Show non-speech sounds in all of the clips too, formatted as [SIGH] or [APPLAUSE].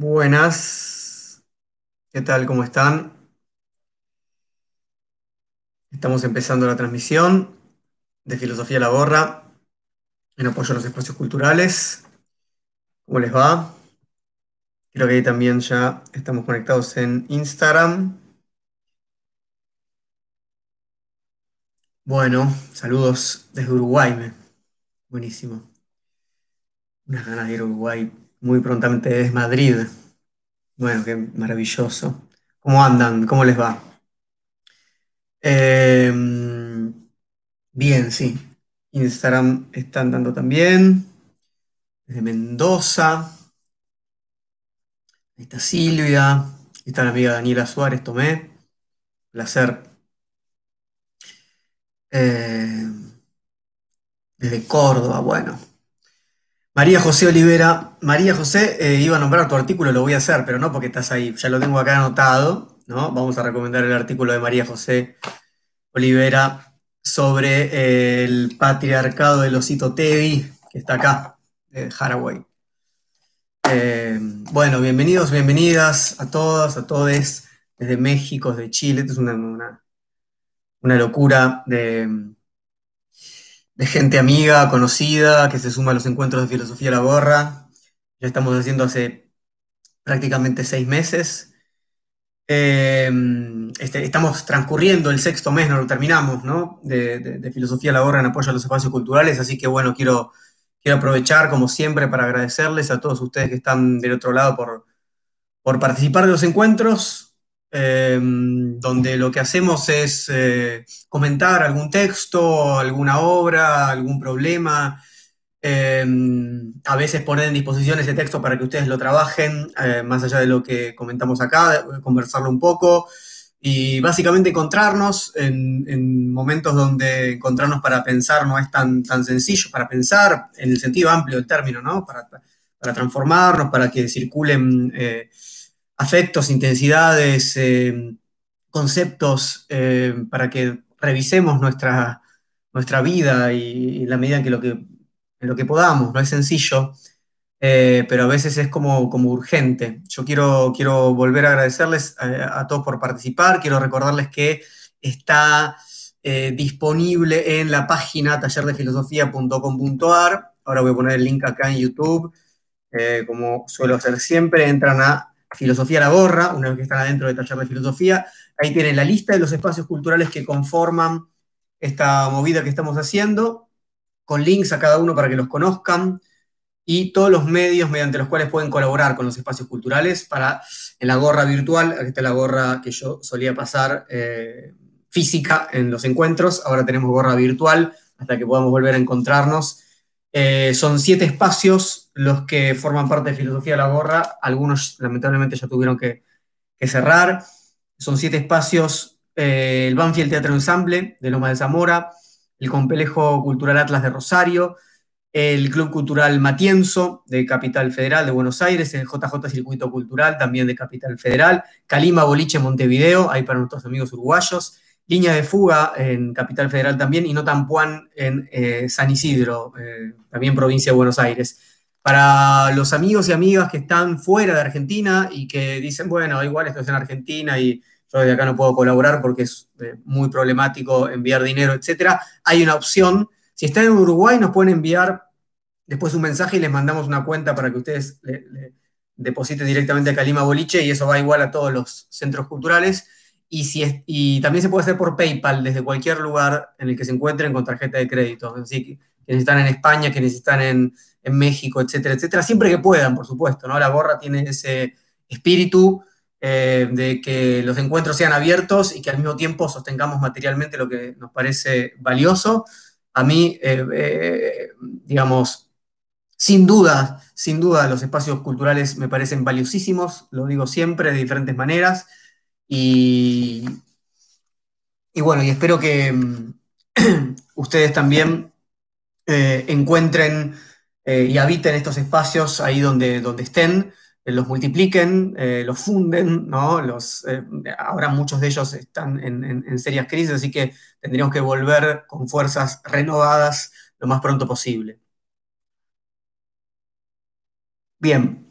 Buenas, ¿qué tal? ¿Cómo están? Estamos empezando la transmisión de Filosofía la Gorra en apoyo a los espacios culturales. ¿Cómo les va? Creo que ahí también ya estamos conectados en Instagram. Bueno, saludos desde Uruguay. Buenísimo. Unas ganas de ir a Uruguay muy prontamente desde Madrid. Bueno, qué maravilloso. ¿Cómo andan? ¿Cómo les va? Eh, bien, sí. Instagram están dando también. Desde Mendoza. Ahí está Silvia. Ahí está la amiga Daniela Suárez, Tomé. Placer. Eh, desde Córdoba, bueno. María José Olivera. María José, eh, iba a nombrar tu artículo, lo voy a hacer, pero no porque estás ahí. Ya lo tengo acá anotado, ¿no? Vamos a recomendar el artículo de María José Olivera sobre eh, el patriarcado del osito Teddy, que está acá, de Haraway. Eh, bueno, bienvenidos, bienvenidas a todas, a todos, desde México, desde Chile. Esto es una, una- una locura de, de gente amiga, conocida, que se suma a los encuentros de Filosofía la Gorra. Ya estamos haciendo hace prácticamente seis meses. Eh, este, estamos transcurriendo el sexto mes, no lo terminamos, ¿no? De, Filosofía la Gorra en apoyo a los espacios culturales, así que bueno, quiero, quiero aprovechar como siempre para agradecerles a todos ustedes que están del otro lado por, por participar de los encuentros, eh, donde lo que hacemos es eh, comentar algún texto, alguna obra, algún problema, eh, a veces poner en disposición ese texto para que ustedes lo trabajen, eh, más allá de lo que comentamos acá, conversarlo un poco y básicamente encontrarnos en, en momentos donde encontrarnos para pensar no es tan, tan sencillo, para pensar en el sentido amplio del término, ¿no? Para, transformarnos, para que circulen eh, afectos, intensidades, eh, conceptos, eh, para que revisemos nuestra, nuestra vida y, la medida en que lo que, lo que podamos, no es sencillo, eh, pero a veces es como, como urgente. Yo quiero, quiero volver a agradecerles a, todos por participar, quiero recordarles que está disponible en la página tallerdefilosofía.com.ar. Ahora voy a poner el link acá en YouTube. Como suelo hacer siempre, entran a Filosofía la Gorra, una vez que están adentro del taller de filosofía. Ahí tienen la lista de los espacios culturales que conforman esta movida que estamos haciendo, con links a cada uno para que los conozcan y todos los medios mediante los cuales pueden colaborar con los espacios culturales para en la gorra virtual, aquí está la gorra que yo solía pasar eh, física en los encuentros, ahora tenemos gorra virtual hasta que podamos volver a encontrarnos. Eh, son siete espacios los que forman parte de Filosofía de la Gorra, algunos lamentablemente ya tuvieron que, cerrar. Son siete espacios, eh, el Banfield Teatro Ensamble de Loma de Zamora, el Complejo Cultural Atlas de Rosario, el Club Cultural Matienzo de Capital Federal de Buenos Aires, el JJ Circuito Cultural también de Capital Federal, Calima Boliche Montevideo, ahí para nuestros amigos uruguayos, Línea de Fuga en Capital Federal también y Notampuán en eh, San Isidro, eh, también provincia de Buenos Aires. Para los amigos y amigas que están fuera de Argentina y que dicen, bueno, igual esto es en Argentina y yo de acá no puedo colaborar porque es eh, muy problemático enviar dinero, etcétera, hay una opción. Si están en Uruguay, nos pueden enviar después un mensaje y les mandamos una cuenta para que ustedes le depositen directamente a Calima Boliche y eso va igual a todos los centros culturales. Y, si es, y, también se puede hacer por PayPal desde cualquier lugar en el que se encuentren con tarjeta de crédito. Así que quienes están en España, quienes están en, en, México, etcétera, etcétera, siempre que puedan, por supuesto. ¿no? La gorra tiene ese espíritu eh, de que los encuentros sean abiertos y que al mismo tiempo sostengamos materialmente lo que nos parece valioso. A mí, eh, eh, digamos, sin duda, sin duda, los espacios culturales me parecen valiosísimos, lo digo siempre de diferentes maneras. Y, y bueno, y espero que um, [CLEARS THROAT] ustedes también encuentren eh, y habiten estos espacios ahí donde, donde estén, eh, los multipliquen, los funden, ¿no? Los, eh, ahora muchos de ellos están en, en, serias crisis, así que tendríamos que volver con fuerzas renovadas lo más pronto posible. Bien,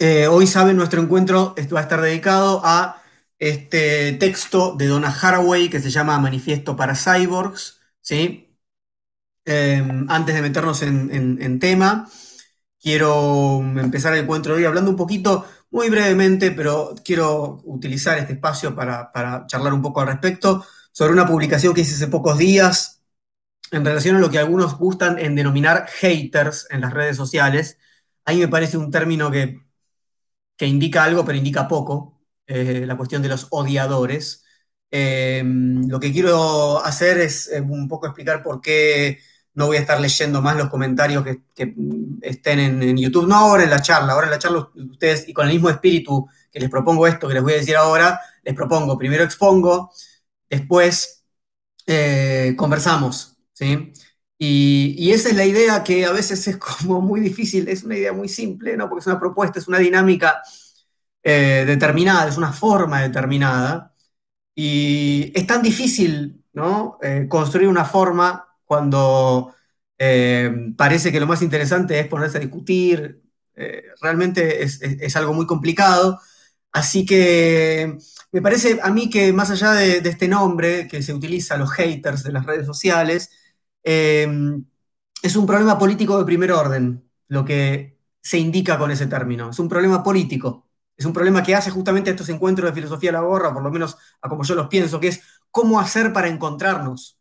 Eh, hoy saben, nuestro encuentro va a estar dedicado a este texto de Donna Haraway que se llama Manifiesto para Cyborgs. ¿sí? Eh, antes de meternos en, tema, quiero empezar el encuentro de hoy hablando un poquito, muy brevemente, pero quiero utilizar este espacio para, charlar un poco al respecto sobre una publicación que hice hace pocos días en relación a lo que algunos gustan en denominar haters en las redes sociales. Ahí me parece un término que, que indica algo, pero indica poco, eh, la cuestión de los odiadores. Eh, lo que quiero hacer es eh, un poco explicar por qué no voy a estar leyendo más los comentarios que, estén en, YouTube, no ahora en la charla, ahora en la charla ustedes, y con el mismo espíritu que les propongo esto que les voy a decir ahora, les propongo, primero expongo, después conversamos, ¿sí? Y, esa es la idea que a veces es como muy difícil, es una idea muy simple, ¿no? Porque es una propuesta, es una dinámica eh, determinada, es una forma determinada. Y es tan difícil, ¿no? Eh, construir una forma cuando eh, parece que lo más interesante es ponerse a discutir. realmente es, algo muy complicado. Así que me parece a mí que más allá de este nombre que se utiliza, los haters de las redes sociales, Em, es un problema político de primer orden, lo que se indica con ese término. Es un problema político. Es un problema que hace justamente estos encuentros de filosofía a la gorra, por lo menos a como yo los pienso, que es cómo hacer para encontrarnos.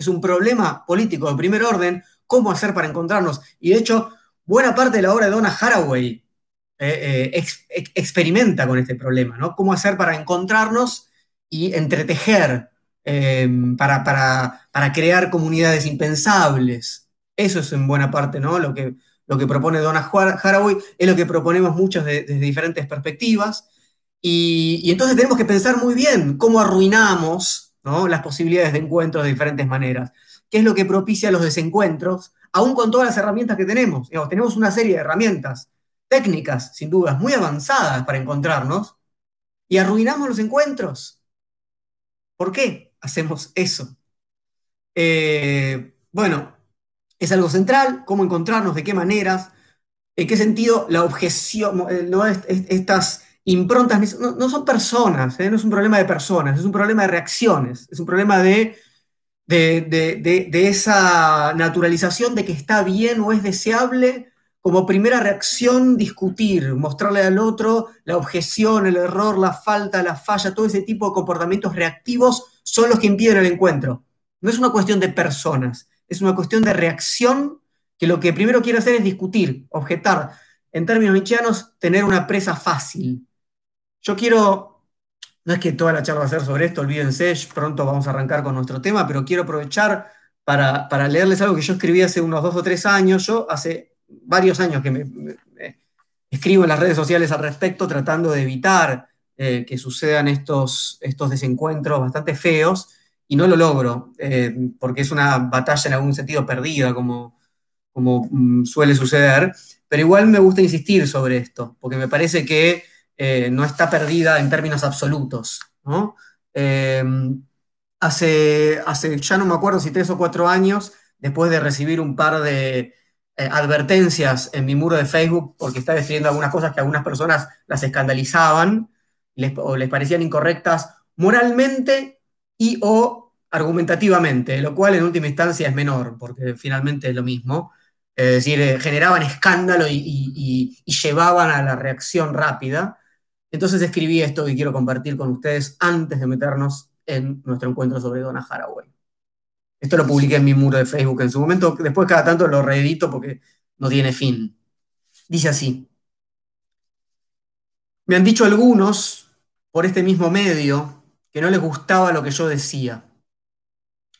Es un problema político de primer orden, cómo hacer para encontrarnos. Y de hecho, buena parte de la obra de Donna Haraway eh, eh, experimenta con este problema, ¿no? Cómo hacer para encontrarnos y entretejer Em, para, para, crear comunidades impensables. Eso es en buena parte ¿no? lo, que, lo que propone Donna Haraway, es lo que proponemos muchos desde diferentes perspectivas. Y, entonces tenemos que pensar muy bien cómo arruinamos ¿no? las posibilidades de encuentros de diferentes maneras. ¿Qué es lo que propicia los desencuentros? Aún con todas las herramientas que tenemos. tenemos una serie de herramientas técnicas, sin dudas, muy avanzadas para encontrarnos, y arruinamos los encuentros. ¿Por qué? hacemos eso? Eh, bueno, es algo central, cómo encontrarnos, de qué maneras, en qué sentido la objeción, eh, ¿no? estas improntas no, son personas, ¿eh? no es un problema de personas, es un problema de reacciones, es un problema de, de, esa naturalización de que está bien o es deseable como primera reacción discutir, mostrarle al otro la objeción, el error, la falta, la falla, todo ese tipo de comportamientos reactivos son los que impiden el encuentro. No es una cuestión de personas, es una cuestión de reacción que lo que primero quiere hacer es discutir, objetar, en términos nietzscheanos, tener una presa fácil. Yo quiero, no es que toda la charla va a ser sobre esto, olvídense, pronto vamos a arrancar con nuestro tema, pero quiero aprovechar para, leerles algo que yo escribí hace unos dos o tres años. Yo hace varios años que me escribo en las redes sociales al respecto tratando de evitar eh, que sucedan estos, estos desencuentros bastante feos y no lo logro, eh, porque es una batalla en algún sentido perdida, como, como mm, suele suceder, pero igual me gusta insistir sobre esto, porque me parece que eh, no está perdida en términos absolutos. hace, hace, ya no me acuerdo si tres o cuatro años, después de recibir un par de advertencias en mi muro de Facebook, porque estaba escribiendo algunas cosas que algunas personas las escandalizaban, o les parecían incorrectas moralmente y o argumentativamente, lo cual en última instancia es menor, porque finalmente es lo mismo. Es decir, eh, generaban escándalo y, llevaban a la reacción rápida. Entonces escribí esto que quiero compartir con ustedes antes de meternos en nuestro encuentro sobre Donna Haraway. Esto lo publiqué en mi muro de Facebook en su momento, después cada tanto lo reedito porque no tiene fin. Dice así, me han dicho algunos, por este mismo medio, que no les gustaba lo que yo decía.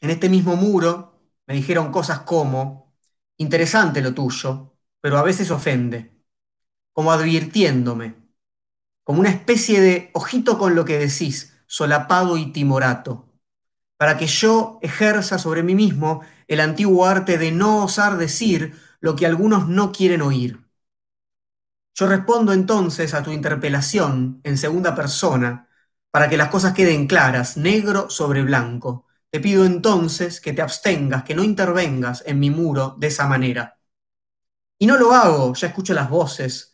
En este mismo muro me dijeron cosas como, interesante lo tuyo, pero a veces ofende, como advirtiéndome, como una especie de ojito con lo que decís, solapado y timorato, para que yo ejerza sobre mí mismo el antiguo arte de no osar decir lo que algunos no quieren oír. Yo respondo entonces a tu interpelación en segunda persona para que las cosas queden claras, negro sobre blanco. Te pido entonces que te abstengas, que no intervengas en mi muro de esa manera. Y no lo hago, ya escucho las voces,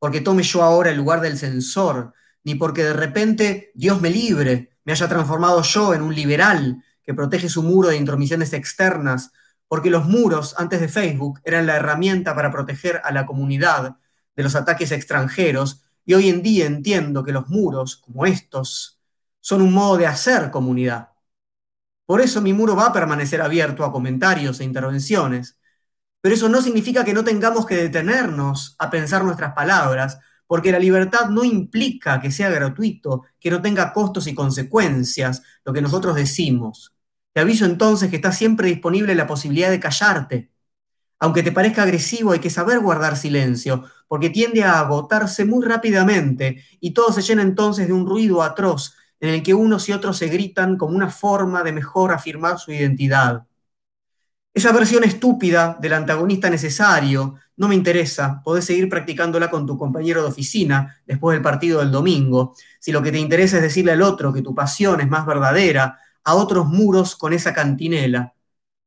porque tome yo ahora el lugar del censor, ni porque de repente, Dios me libre, me haya transformado yo en un liberal que protege su muro de intromisiones externas, porque los muros antes de Facebook eran la herramienta para proteger a la comunidad de los ataques extranjeros, y hoy en día entiendo que los muros, como estos, son un modo de hacer comunidad. Por eso mi muro va a permanecer abierto a comentarios e intervenciones, pero eso no significa que no tengamos que detenernos a pensar nuestras palabras, porque la libertad no implica que sea gratuito, que no tenga costos y consecuencias lo que nosotros decimos. Te aviso entonces que está siempre disponible la posibilidad de callarte. Aunque te parezca agresivo, hay que saber guardar silencio, porque tiende a agotarse muy rápidamente y todo se llena entonces de un ruido atroz en el que unos y otros se gritan como una forma de mejor afirmar su identidad. Esa versión estúpida del antagonista necesario no me interesa, podés seguir practicándola con tu compañero de oficina después del partido del domingo. Si lo que te interesa es decirle al otro que tu pasión es más verdadera, a otros muros con esa cantinela.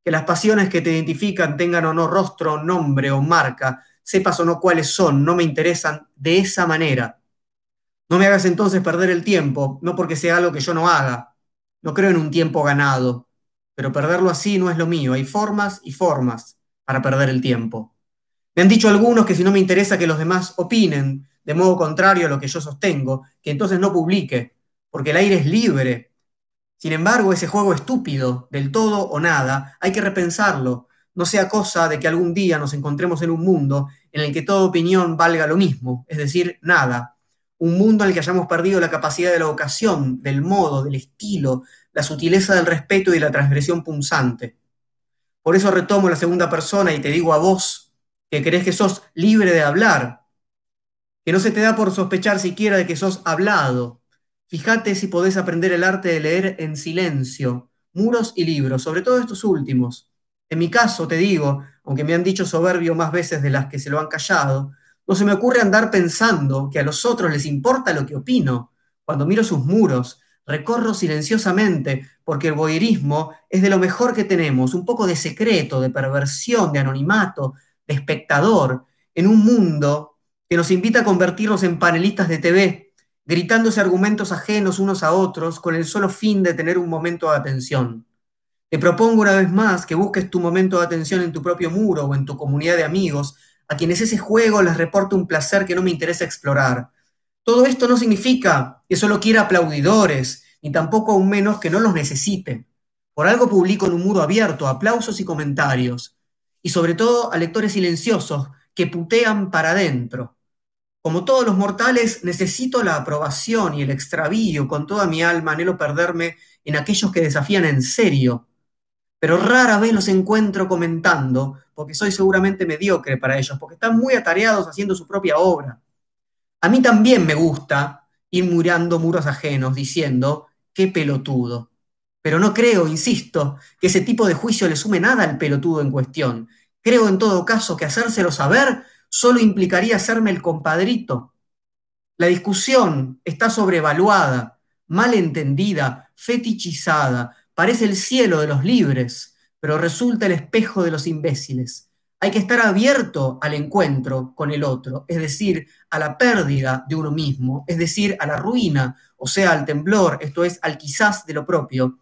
Que las pasiones que te identifican tengan o no rostro, nombre o marca, sepas o no cuáles son, no me interesan de esa manera. No me hagas entonces perder el tiempo, no porque sea algo que yo no haga. No creo en un tiempo ganado pero perderlo así no es lo mío. Hay formas y formas para perder el tiempo. Me han dicho algunos que si no me interesa que los demás opinen de modo contrario a lo que yo sostengo, que entonces no publique, porque el aire es libre. Sin embargo, ese juego estúpido, del todo o nada, hay que repensarlo. No sea cosa de que algún día nos encontremos en un mundo en el que toda opinión valga lo mismo, es decir, nada. Un mundo en el que hayamos perdido la capacidad de la ocasión, del modo, del estilo, la sutileza del respeto y la transgresión punzante. Por eso retomo la segunda persona y te digo a vos que crees que sos libre de hablar, que no se te da por sospechar siquiera de que sos hablado. Fíjate si podés aprender el arte de leer en silencio, muros y libros, sobre todo estos últimos. En mi caso, te digo, aunque me han dicho soberbio más veces de las que se lo han callado, no se me ocurre andar pensando que a los otros les importa lo que opino. Cuando miro sus muros, Recorro silenciosamente, porque el voyeurismo es de lo mejor que tenemos, un poco de secreto, de perversión, de anonimato, de espectador, en un mundo que nos invita a convertirnos en panelistas de TV, gritándose argumentos ajenos unos a otros con el solo fin de tener un momento de atención. Te propongo una vez más que busques tu momento de atención en tu propio muro o en tu comunidad de amigos, a quienes ese juego les reporta un placer que no me interesa explorar, todo esto no significa que solo quiera aplaudidores, ni tampoco aún menos que no los necesite. Por algo publico en un muro abierto aplausos y comentarios, y sobre todo a lectores silenciosos que putean para adentro. Como todos los mortales, necesito la aprobación y el extravío con toda mi alma, anhelo perderme en aquellos que desafían en serio. Pero rara vez los encuentro comentando, porque soy seguramente mediocre para ellos, porque están muy atareados haciendo su propia obra. A mí también me gusta ir murando muros ajenos diciendo, qué pelotudo. Pero no creo, insisto, que ese tipo de juicio le sume nada al pelotudo en cuestión. Creo en todo caso que hacérselo saber solo implicaría hacerme el compadrito. La discusión está sobrevaluada, mal entendida, fetichizada, parece el cielo de los libres, pero resulta el espejo de los imbéciles. Hay que estar abierto al encuentro con el otro, es decir, a la pérdida de uno mismo, es decir, a la ruina, o sea, al temblor, esto es, al quizás de lo propio.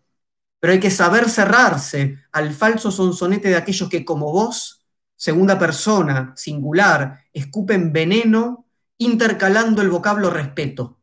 Pero hay que saber cerrarse al falso sonsonete de aquellos que, como vos, segunda persona, singular, escupen veneno, intercalando el vocablo respeto.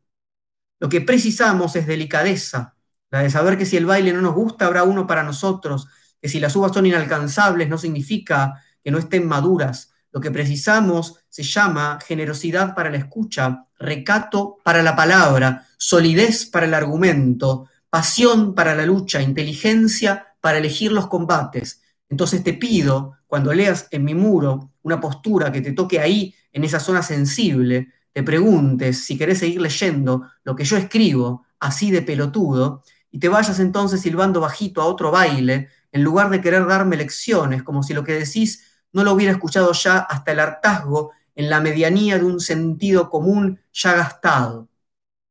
Lo que precisamos es delicadeza, la de saber que si el baile no nos gusta, habrá uno para nosotros, que si las uvas son inalcanzables no significa que no estén maduras. Lo que precisamos se llama generosidad para la escucha, recato para la palabra, solidez para el argumento, pasión para la lucha, inteligencia para elegir los combates. Entonces te pido, cuando leas en mi muro una postura que te toque ahí, en esa zona sensible, te preguntes si querés seguir leyendo lo que yo escribo, así de pelotudo, y te vayas entonces silbando bajito a otro baile, en lugar de querer darme lecciones, como si lo que decís no lo hubiera escuchado ya hasta el hartazgo en la medianía de un sentido común ya gastado.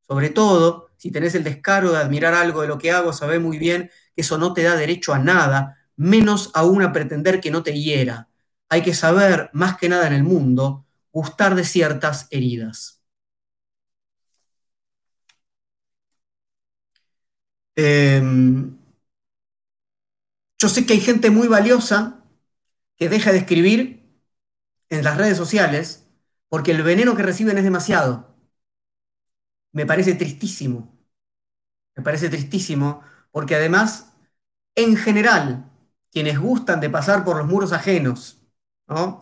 Sobre todo, si tenés el descaro de admirar algo de lo que hago, sabés muy bien que eso no te da derecho a nada, menos aún a pretender que no te hiera. Hay que saber, más que nada en el mundo, gustar de ciertas heridas. Em, yo sé que hay gente muy valiosa que deja de escribir en las redes sociales porque el veneno que reciben es demasiado. Me parece tristísimo. Me parece tristísimo porque además, en general, quienes gustan de pasar por los muros ajenos,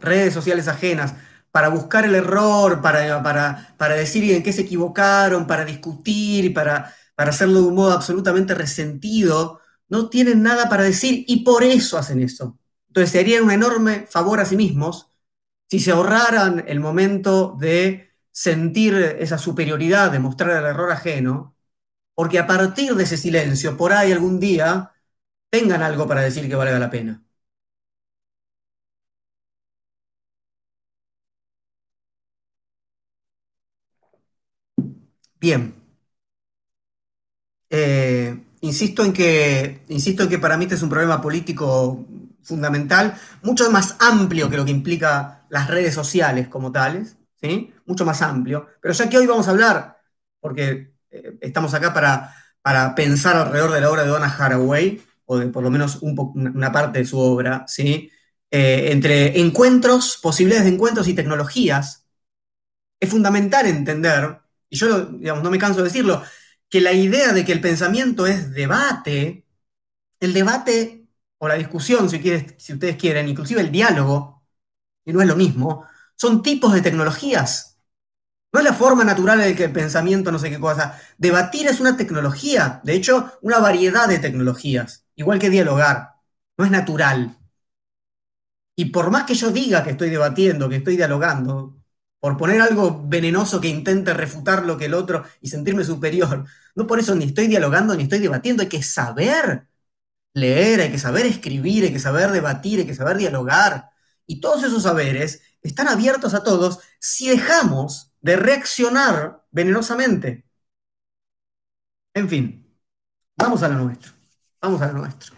redes sociales ajenas, para buscar el error, para, para, decir en qué se equivocaron, para discutir, para, para hacerlo de un modo absolutamente resentido, no tienen nada para decir y por eso hacen eso. Entonces se harían un enorme favor a sí mismos si se ahorraran el momento de sentir esa superioridad, de mostrar el error ajeno, porque a partir de ese silencio, por ahí algún día, tengan algo para decir que valga la pena. Bien. Eh, insisto, en que, insisto en que para mí este es un problema político fundamental, mucho más amplio que lo que implica las redes sociales como tales, ¿sí? Mucho más amplio. Pero ya que hoy vamos a hablar, porque eh, estamos acá para, para pensar alrededor de la obra de Donna Haraway, o de por lo menos una parte de su obra, ¿sí? Eh, entre encuentros, posibilidades de encuentros y tecnologías, es fundamental entender y yo digamos, no me canso de decirlo, que la idea de que el pensamiento es debate, el debate o la discusión, si, si ustedes quieren, inclusive el diálogo, y no es lo mismo, son tipos de tecnologías. No es la forma natural en que el pensamiento no sé qué cosa. Debatir es una tecnología, de hecho, una variedad de tecnologías, igual que dialogar. No es natural. Y por más que yo diga que estoy debatiendo, que estoy dialogando, por poner algo venenoso que intente refutar lo que el otro y sentirme superior. No por eso ni estoy dialogando ni estoy debatiendo, hay que saber leer, hay que saber escribir, hay que saber debatir, hay que saber dialogar. Y todos esos saberes están abiertos a todos si dejamos de reaccionar venenosamente. En fin, vamos a lo nuestro. Vamos a lo nuestro.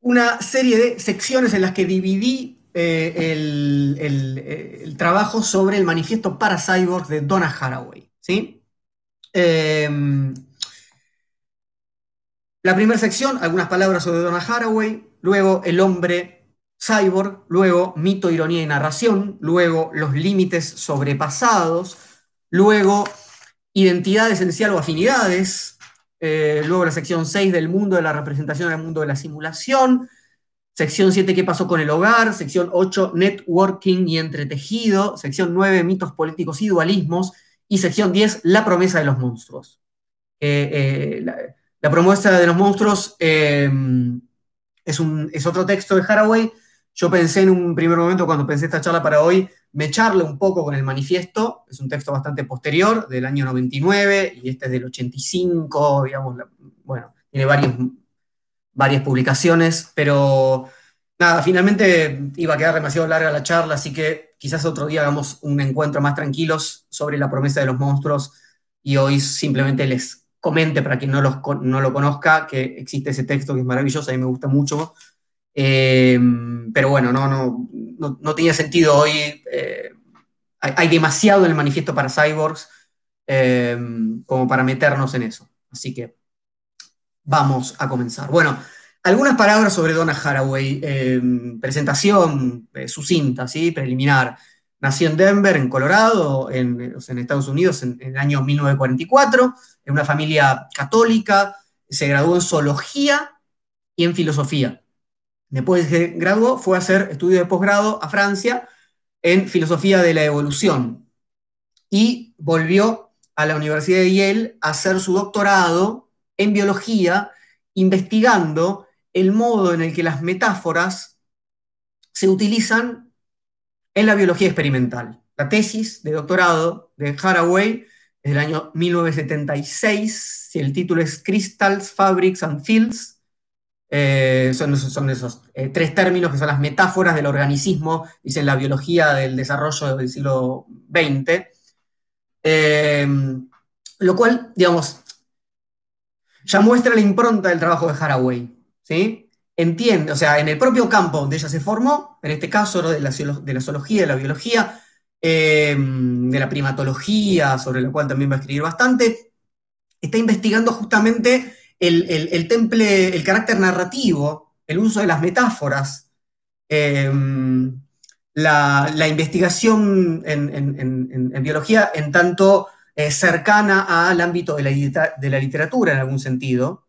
Una serie de secciones en las que dividí eh, eh, el, trabajo sobre el manifiesto para cyborgs de Donna Haraway. ¿sí? Em, la primera sección, algunas palabras sobre Donna Haraway, luego el hombre cyborg, luego mito, ironía y narración, luego los límites sobrepasados, luego identidad esencial o afinidades, eh, luego la sección 6 del mundo de la representación al mundo de la simulación, Sección 7, ¿qué pasó con el hogar? Sección 8, networking y entretejido. Sección 9, mitos políticos y dualismos. Y sección 10, la promesa de los monstruos. Eh, la, promesa de los monstruos em, es, otro texto de Haraway. Yo pensé en un primer momento, cuando pensé esta charla para hoy, me echarle un poco con el manifiesto. Es un texto bastante posterior, del año 99, y este es del 85, digamos, bueno, tiene varios varias publicaciones, pero nada, finalmente iba a quedar demasiado larga la charla, así que quizás otro día hagamos un encuentro más tranquilos sobre la promesa de los monstruos y hoy simplemente les comente para quien no, los, no lo conozca que existe ese texto que es maravilloso, a mí me gusta mucho. Em, pero bueno, no, no, no, tenía sentido hoy. Eh, hay, demasiado en el manifiesto para cyborgs em, como para meternos en eso. Así que vamos a comenzar. Bueno, algunas palabras sobre Donna Haraway. Em, presentación eh, sucinta, ¿sí? preliminar. Nació en Denver, en Colorado, en, Estados Unidos, en, el año 1944, en una familia católica. Se graduó en zoología y en filosofía. Después de que graduó, fue a hacer estudios de posgrado a Francia en filosofía de la evolución. Y volvió a la Universidad de Yale a hacer su doctorado en biología, investigando el modo en el que las metáforas se utilizan en la biología experimental. La tesis de doctorado de Haraway es del año 1976, el título es Crystals, Fabrics and Fields. Eh, son, esos eh, tres términos que son las metáforas del organicismo, dice la biología del desarrollo del siglo XX. Eh, lo cual, digamos, ya muestra la impronta del trabajo de Haraway. ¿sí? Entiende, o sea, en el propio campo donde ella se formó, en este caso de, la, la zoología, de la biología, em, de la primatología, sobre la cual también va a escribir bastante, está investigando justamente el, temple, el carácter narrativo, el uso de las metáforas, em, la, investigación en, biología en tanto eh, cercana al ámbito de la, de la literatura en algún sentido,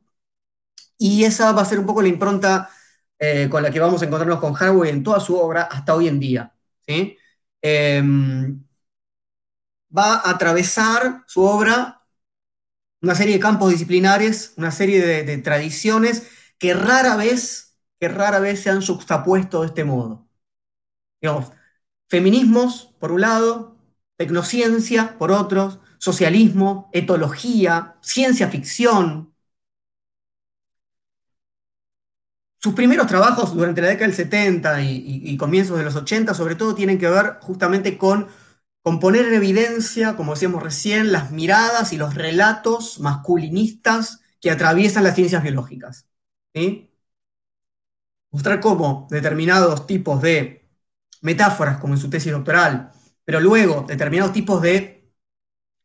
y esa va a ser un poco la impronta eh, con la que vamos a encontrarnos con Haraway en toda su obra hasta hoy en día. Em, va a atravesar su obra una serie de campos disciplinares, una serie de, tradiciones que rara vez, que rara vez se han juxtapuesto de este modo. Digamos, feminismos, por un lado, tecnociencia, por otros, socialismo, etología, ciencia ficción, Sus primeros trabajos durante la década del 70 y, comienzos de los 80, sobre todo, tienen que ver justamente con, poner en evidencia, como decíamos recién, las miradas y los relatos masculinistas que atraviesan las ciencias biológicas. Mostrar cómo determinados tipos de metáforas, como en su tesis doctoral, pero luego determinados tipos de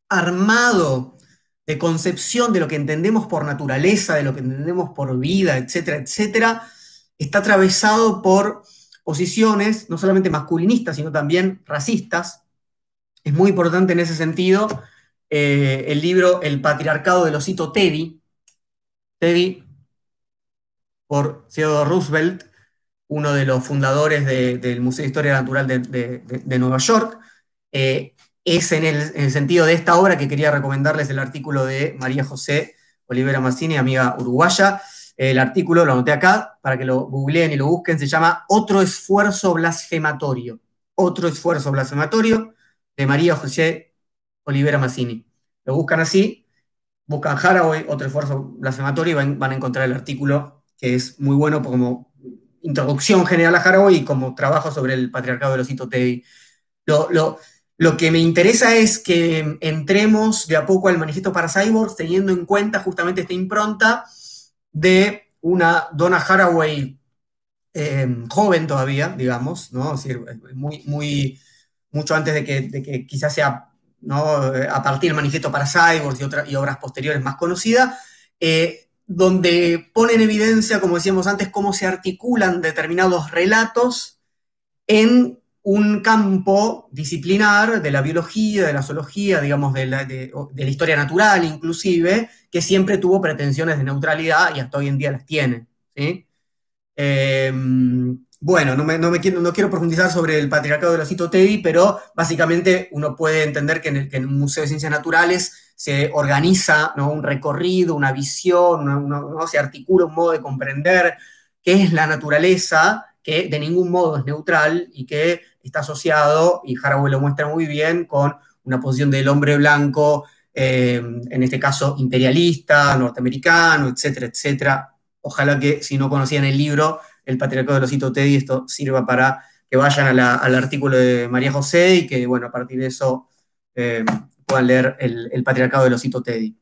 armado de concepción de lo que entendemos por naturaleza, de lo que entendemos por vida, etcétera, etcétera, está atravesado por posiciones no solamente masculinistas, sino también racistas. Es muy importante en ese sentido eh, el libro El patriarcado de osito Teddy, Teddy por Theodore Roosevelt, uno de los fundadores del Museo de Historia Natural de, Nueva York. Eh, es en el, sentido de esta obra que quería recomendarles el artículo de María José Olivera Massini, amiga uruguaya. El artículo, lo anoté acá, para que lo googleen y lo busquen, se llama Otro esfuerzo blasfematorio. Otro esfuerzo blasfematorio de María José Olivera Massini. Lo buscan así, buscan Haraway, otro esfuerzo blasfematorio, y van, a encontrar el artículo, que es muy bueno como introducción general a Haraway y como trabajo sobre el patriarcado de los Teddy. Lo, lo, lo que me interesa es que entremos de a poco al manifiesto para cyborgs teniendo en cuenta justamente esta impronta de una Donna Haraway em, joven todavía, digamos, ¿no? muy, muy, mucho antes de que, quizás sea ¿no? a partir del manifiesto para cyborgs y, y obras posteriores más conocidas, eh, donde pone en evidencia, como decíamos antes, cómo se articulan determinados relatos en un campo disciplinar de la biología, de la zoología, digamos, de la, historia natural inclusive, que siempre tuvo pretensiones de neutralidad y hasta hoy en día las tiene. Em, bueno, no, me, no, quiero, no, quiero, profundizar sobre el patriarcado de los Teddy, pero básicamente uno puede entender que en, el, un museo de ciencias naturales se organiza un recorrido, una visión, se articula un modo de comprender qué es la naturaleza, que de ningún modo es neutral y que está asociado, y Haraway lo muestra muy bien, con una posición del hombre blanco, eh, en este caso imperialista, norteamericano, etcétera, etcétera. Ojalá que si no conocían el libro, El patriarcado de los Hito Teddy, esto sirva para que vayan al artículo de María José y que, bueno, a partir de eso eh, puedan leer el, patriarcado de los Hito Teddy.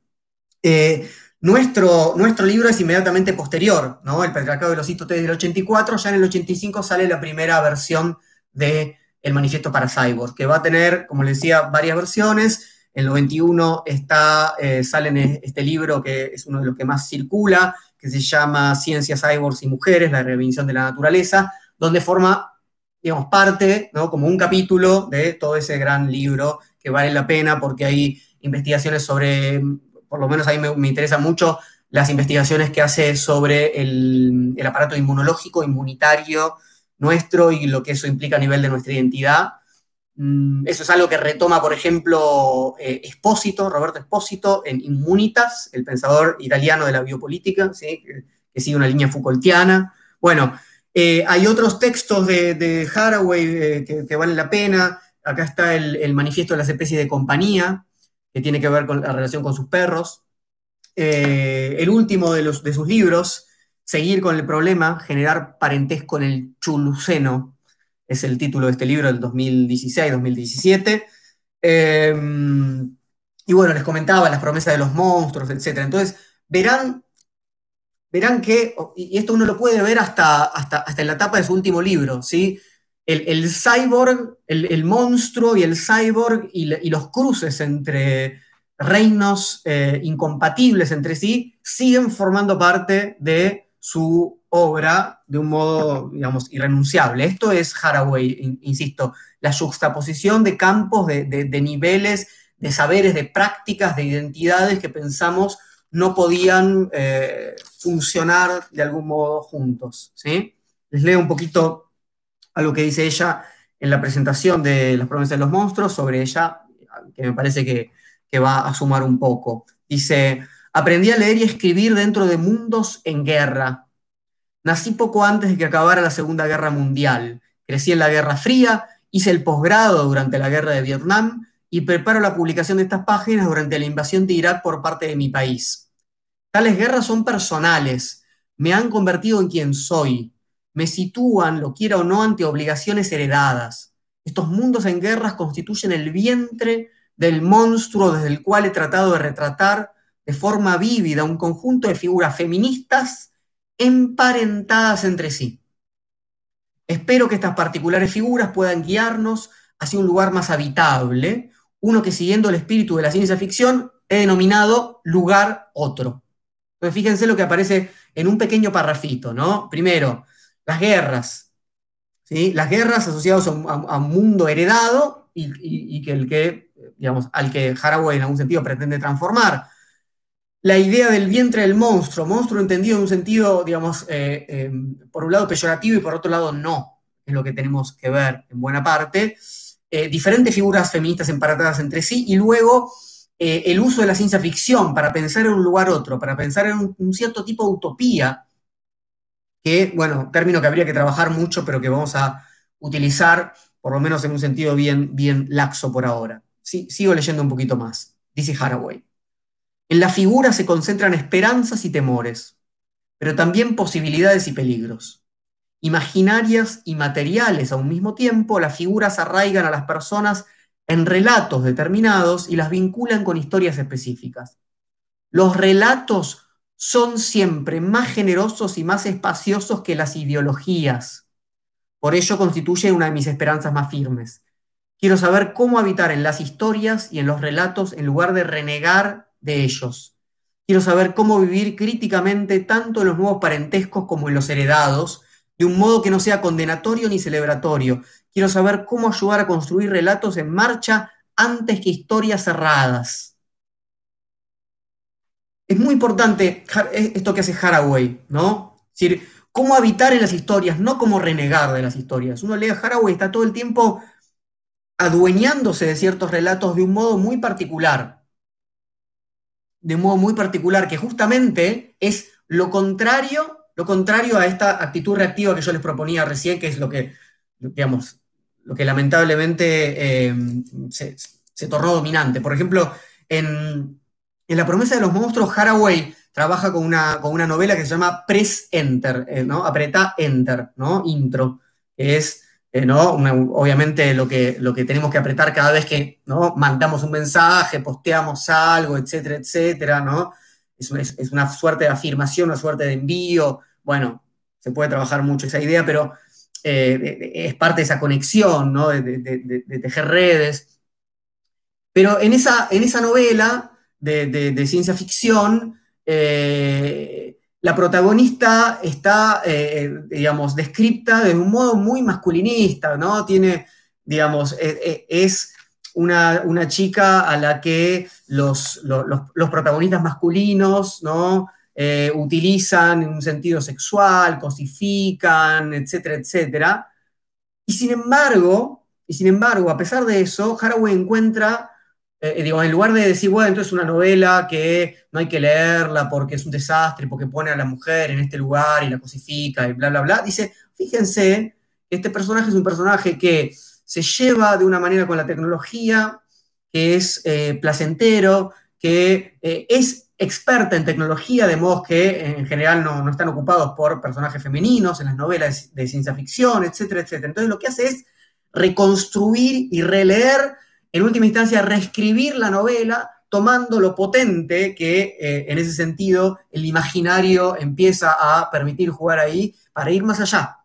Eh, nuestro, nuestro libro es inmediatamente posterior, ¿no? El patriarcado de los Hito Teddy del 84, ya en el 85 sale la primera versión de El Manifiesto para Cyborg, que va a tener, como les decía, varias versiones. En el 91 está, eh, sale este libro que es uno de los que más circula, que se llama Ciencias, Cyborgs y Mujeres, la revisión de la naturaleza, donde forma, digamos, parte, ¿no? como un capítulo de todo ese gran libro que vale la pena porque hay investigaciones sobre, por lo menos a mí me, me interesa mucho, las investigaciones que hace sobre el, el aparato inmunológico, inmunitario, nuestro y lo que eso implica a nivel de nuestra identidad. Mm, eso es algo que retoma, por ejemplo, eh, Espósito, Roberto Espósito, en Inmunitas, el pensador italiano de la biopolítica, que, sigue una línea Foucaultiana. Bueno, eh, hay otros textos de, Haraway eh, que, valen la pena. Acá está el, manifiesto de las especies de compañía, que tiene que ver con la relación con sus perros. el último de, los, de sus libros, Seguir con el problema, generar parentesco con el chuluceno, es el título de este libro del 2016-2017. Em, y bueno, les comentaba las promesas de los monstruos, etc. Entonces, verán, verán que, y esto uno lo puede ver hasta, hasta, hasta en la tapa de su último libro, ¿sí? El, cyborg, el, monstruo y el cyborg y, los cruces entre reinos eh, incompatibles entre sí siguen formando parte de su obra de un modo, digamos, irrenunciable. Esto es Haraway, insisto, la juxtaposición de campos, de, niveles, de saberes, de prácticas, de identidades que pensamos no podían eh, funcionar de algún modo juntos. ¿sí? Les leo un poquito algo que dice ella en la presentación de Las promesas de los monstruos sobre ella, que me parece que, que va a sumar un poco. Dice, aprendí a leer y escribir dentro de mundos en guerra. Nací poco antes de que acabara la Segunda Guerra Mundial. Crecí en la Guerra Fría Hice el posgrado durante la guerra de Vietnam y preparo la publicación de estas páginas durante la invasión de Irak por parte de mi país. Tales guerras son personales, me han convertido en quien soy, me sitúan, lo quiera o no, ante obligaciones heredadas. Estos mundos en guerras constituyen el vientre del monstruo desde el cual he tratado de retratar de forma vívida un conjunto de figuras feministas emparentadas entre sí. Espero que estas particulares figuras puedan guiarnos hacia un lugar más habitable, uno que siguiendo el espíritu de la ciencia ficción he denominado lugar otro. Entonces fíjense lo que aparece en un pequeño parrafito, ¿no? Primero, las guerras, ¿sí? Las guerras asociadas a un, mundo heredado y, que el que, digamos, al que Haraway en algún sentido pretende transformar la idea del vientre del monstruo, monstruo entendido en un sentido, digamos, eh, eh, por un lado peyorativo y por otro lado no, es lo que tenemos que ver en buena parte, eh, diferentes figuras feministas emparatadas entre sí y luego el uso de la ciencia ficción para pensar en un lugar otro, para pensar en un, cierto tipo de utopía, que, bueno, término que habría que trabajar mucho, pero que vamos a utilizar, por lo menos en un sentido bien, bien laxo por ahora. Sigo leyendo un poquito más, dice Haraway. En la figura se concentran esperanzas y temores, pero también posibilidades y peligros. Imaginarias y materiales a un mismo tiempo, las figuras arraigan a las personas en relatos determinados y las vinculan con historias específicas. Los relatos son siempre más generosos y más espaciosos que las ideologías. Por ello constituye una de mis esperanzas más firmes. Quiero saber cómo habitar en las historias y en los relatos en lugar de renegar de ellos. Quiero saber cómo vivir críticamente tanto en los nuevos parentescos como en los heredados, de un modo que no sea condenatorio ni celebratorio. Quiero saber cómo ayudar a construir relatos en marcha antes que historias cerradas. Es muy importante esto que hace Haraway, ¿no? Es decir, cómo habitar en las historias, no cómo renegar de las historias. Uno lee a Haraway y está todo el tiempo adueñándose de ciertos relatos de un modo muy particular de modo muy particular, que justamente es lo contrario, lo contrario a esta actitud reactiva que yo les proponía recién, que es lo que, digamos, lo que lamentablemente eh, se, tornó dominante. Por ejemplo, en, La promesa de los monstruos, Haraway trabaja con una, con una novela que se llama Press Enter, eh, ¿no? Apretá Enter, ¿no? Intro, que es eh, ¿no? obviamente lo que, lo que tenemos que apretar cada vez que ¿no? mandamos un mensaje, posteamos algo, etcétera, etcétera, ¿no? Es, una suerte de afirmación, una suerte de envío. Bueno, se puede trabajar mucho esa idea, pero eh, es parte de esa conexión, ¿no? De, tejer redes. Pero en esa, en esa novela de, ciencia ficción, eh, la protagonista está, eh, eh, digamos, descripta de un modo muy masculinista, ¿no? Tiene, digamos, eh, es una, chica a la que los, protagonistas masculinos, ¿no? utilizan en un sentido sexual, cosifican, etcétera, etcétera. Y sin embargo, y sin embargo, a pesar de eso, Haraway encuentra eh, digo, en lugar de decir, bueno, entonces es una novela que no hay que leerla porque es un desastre, porque pone a la mujer en este lugar y la cosifica y bla, bla, bla, dice, fíjense, este personaje es un personaje que se lleva de una manera con la tecnología, que es eh, placentero, que eh, es experta en tecnología, de modo que en general no, no, están ocupados por personajes femeninos en las novelas de ciencia ficción, etcétera, etcétera. Entonces lo que hace es reconstruir y releer en última instancia, reescribir la novela tomando lo potente que eh, en ese sentido el imaginario empieza a permitir jugar ahí para ir más allá.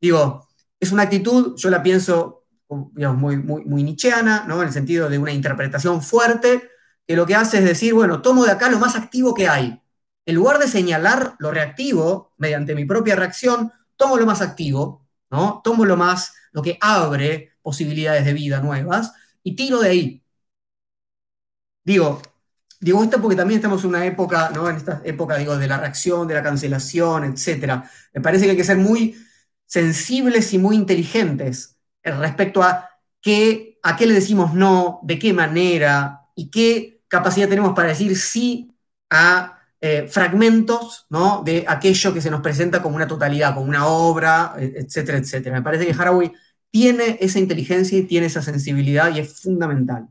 Digo, es una actitud, yo la pienso digamos, muy, muy, muy nietzscheana, ¿no? en el sentido de una interpretación fuerte, que lo que hace es decir, bueno, tomo de acá lo más activo que hay. En lugar de señalar lo reactivo mediante mi propia reacción, tomo lo más activo, ¿no? Tomo lo más, lo que abre posibilidades de vida nuevas y tiro de ahí. Digo, digo esto porque también estamos en una época, ¿no? En esta época, digo, de la reacción, de la cancelación, etc. Me parece que hay que ser muy sensibles y muy inteligentes respecto a qué, a qué le decimos no, de qué manera y qué capacidad tenemos para decir sí a eh, fragmentos ¿no? de aquello que se nos presenta como una totalidad, como una obra, etcétera, etcétera. Me parece que Haraway tiene esa inteligencia y tiene esa sensibilidad y es fundamental.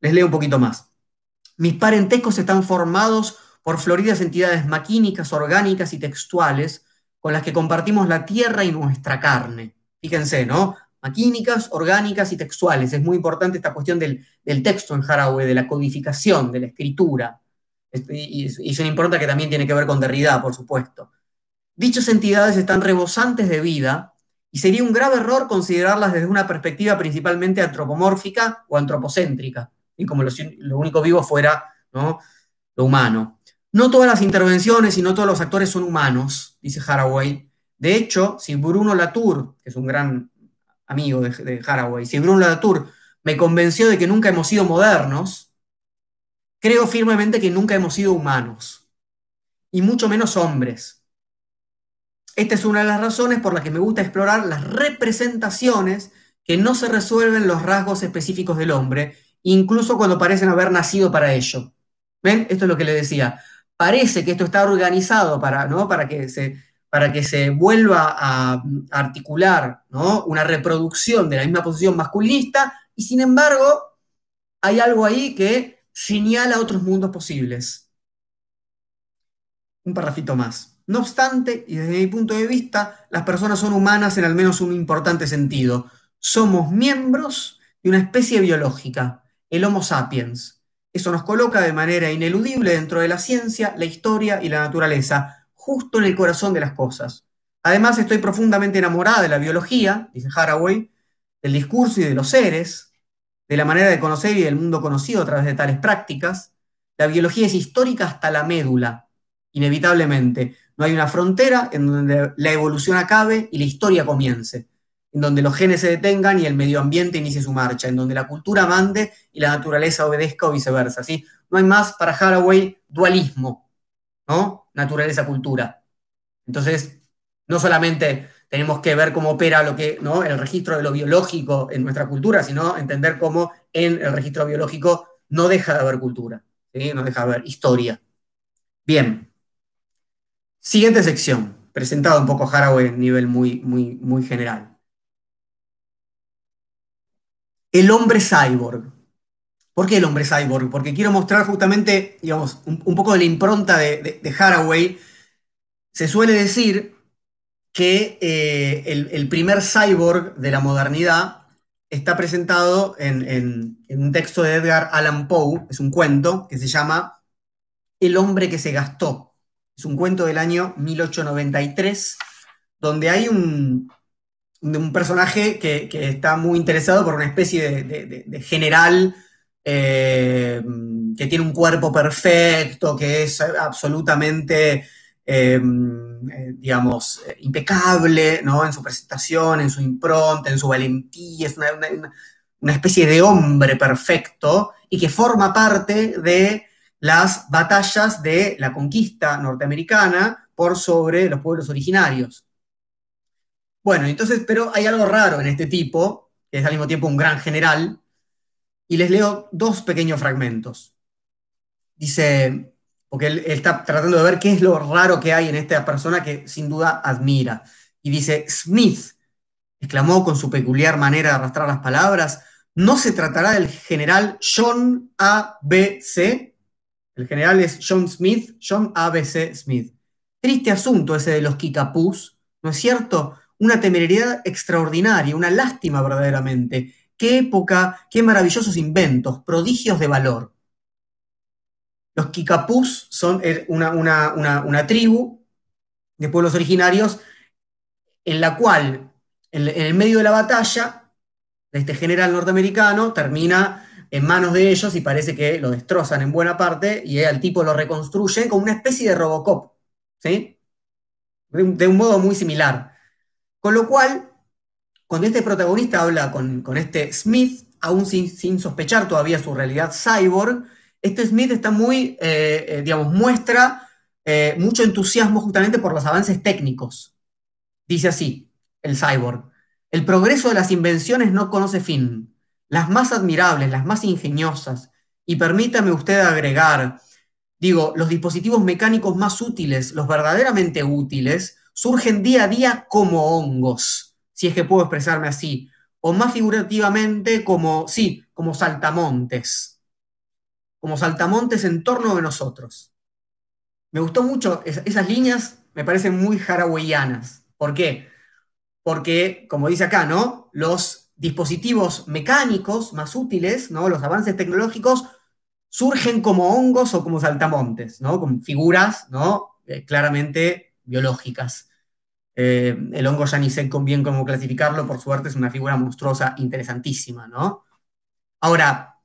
Les leo un poquito más. Mis parentescos están formados por floridas entidades maquínicas, orgánicas y textuales con las que compartimos la tierra y nuestra carne. Fíjense, ¿no? Maquínicas, orgánicas y textuales. Es muy importante esta cuestión del, texto en Haraway, de la codificación, de la escritura. Y, es una importante que también tiene que ver con Derrida, por supuesto. Dichas entidades están rebosantes de vida y sería un grave error considerarlas desde una perspectiva principalmente antropomórfica o antropocéntrica, y como lo, único vivo fuera ¿no? lo humano. No todas las intervenciones y no todos los actores son humanos, dice Haraway. De hecho, si Bruno Latour, que es un gran amigo de, de Haraway, si Bruno Latour me convenció de que nunca hemos sido modernos, creo firmemente que nunca hemos sido humanos, y mucho menos hombres. Esta es una de las razones por las que me gusta explorar las representaciones que no se resuelven los rasgos específicos del hombre, incluso cuando parecen haber nacido para ello. ¿Ven? Esto es lo que le decía. Parece que esto está organizado para, ¿no? para, que, se, para que se vuelva a articular ¿no? una reproducción de la misma posición masculinista, y sin embargo hay algo ahí que señala otros mundos posibles. Un parrafito más. No obstante, y desde mi punto de vista, las personas son humanas en al menos un importante sentido. Somos miembros de una especie biológica, el Homo sapiens. Eso nos coloca de manera ineludible dentro de la ciencia, la historia y la naturaleza, justo en el corazón de las cosas. Además, estoy profundamente enamorada de la biología, dice Haraway, del discurso y de los seres, de la manera de conocer y del mundo conocido a través de tales prácticas. La biología es histórica hasta la médula, inevitablemente. No hay una frontera en donde la evolución acabe y la historia comience, en donde los genes se detengan y el medio ambiente inicie su marcha, en donde la cultura mande y la naturaleza obedezca o viceversa. ¿sí? No hay más para Haraway dualismo, ¿no? Naturaleza-cultura. Entonces, no solamente tenemos que ver cómo opera lo que, ¿no? el registro de lo biológico en nuestra cultura, sino entender cómo en el registro biológico no deja de haber cultura, no deja de haber historia. Bien, Siguiente sección, presentado un poco Haraway a nivel muy, muy, muy general. El hombre cyborg. ¿Por qué el hombre cyborg? Porque quiero mostrar justamente, digamos, un, poco de la impronta de, Haraway. Se suele decir que eh, el, primer cyborg de la modernidad está presentado en, en un texto de Edgar Allan Poe, es un cuento que se llama El hombre que se gastó. Es un cuento del año 1893, donde hay un, personaje que, está muy interesado por una especie de, general eh, que tiene un cuerpo perfecto, que es absolutamente, eh, digamos, impecable ¿no? en su presentación, en su impronta, en su valentía, es una especie de hombre perfecto y que forma parte de las batallas de la conquista norteamericana por sobre los pueblos originarios. Bueno, entonces, pero hay algo raro en este tipo, que es al mismo tiempo un gran general, y les leo dos pequeños fragmentos. Dice, porque él, está tratando de ver qué es lo raro que hay en esta persona que sin duda admira. Y dice, Smith, exclamó con su peculiar manera de arrastrar las palabras, ¿no se tratará del general John A. B. C.? El general es John Smith, John A.B.C. Smith. Triste asunto ese de los Kikapús, ¿no es cierto? Una temeridad extraordinaria, una lástima verdaderamente. Qué época, qué maravillosos inventos, prodigios de valor. Los Kikapús son una, una, tribu de pueblos originarios en la cual, en, el medio de la batalla, este general norteamericano termina en manos de ellos y parece que lo destrozan en buena parte y al tipo lo reconstruyen como una especie de Robocop, ¿sí? De un, modo muy similar. Con lo cual, cuando este protagonista habla con, este Smith, aún sin, sospechar todavía su realidad cyborg, este Smith está muy, eh, eh, digamos, muestra eh, mucho entusiasmo justamente por los avances técnicos. Dice así, el cyborg. El progreso de las invenciones no conoce fin las más admirables, las más ingeniosas, y permítame usted agregar, digo, los dispositivos mecánicos más útiles, los verdaderamente útiles, surgen día a día como hongos, si es que puedo expresarme así, o más figurativamente como, sí, como saltamontes, como saltamontes en torno de nosotros. Me gustó mucho, esas líneas me parecen muy harawayanas. ¿Por qué? Porque, como dice acá, ¿no? Los dispositivos mecánicos más útiles, ¿no? los avances tecnológicos, surgen como hongos o como saltamontes, ¿no? con figuras ¿no? Eh, claramente biológicas. Eh, el hongo ya ni sé bien cómo clasificarlo, por suerte es una figura monstruosa, interesantísima. ¿no? Ahora,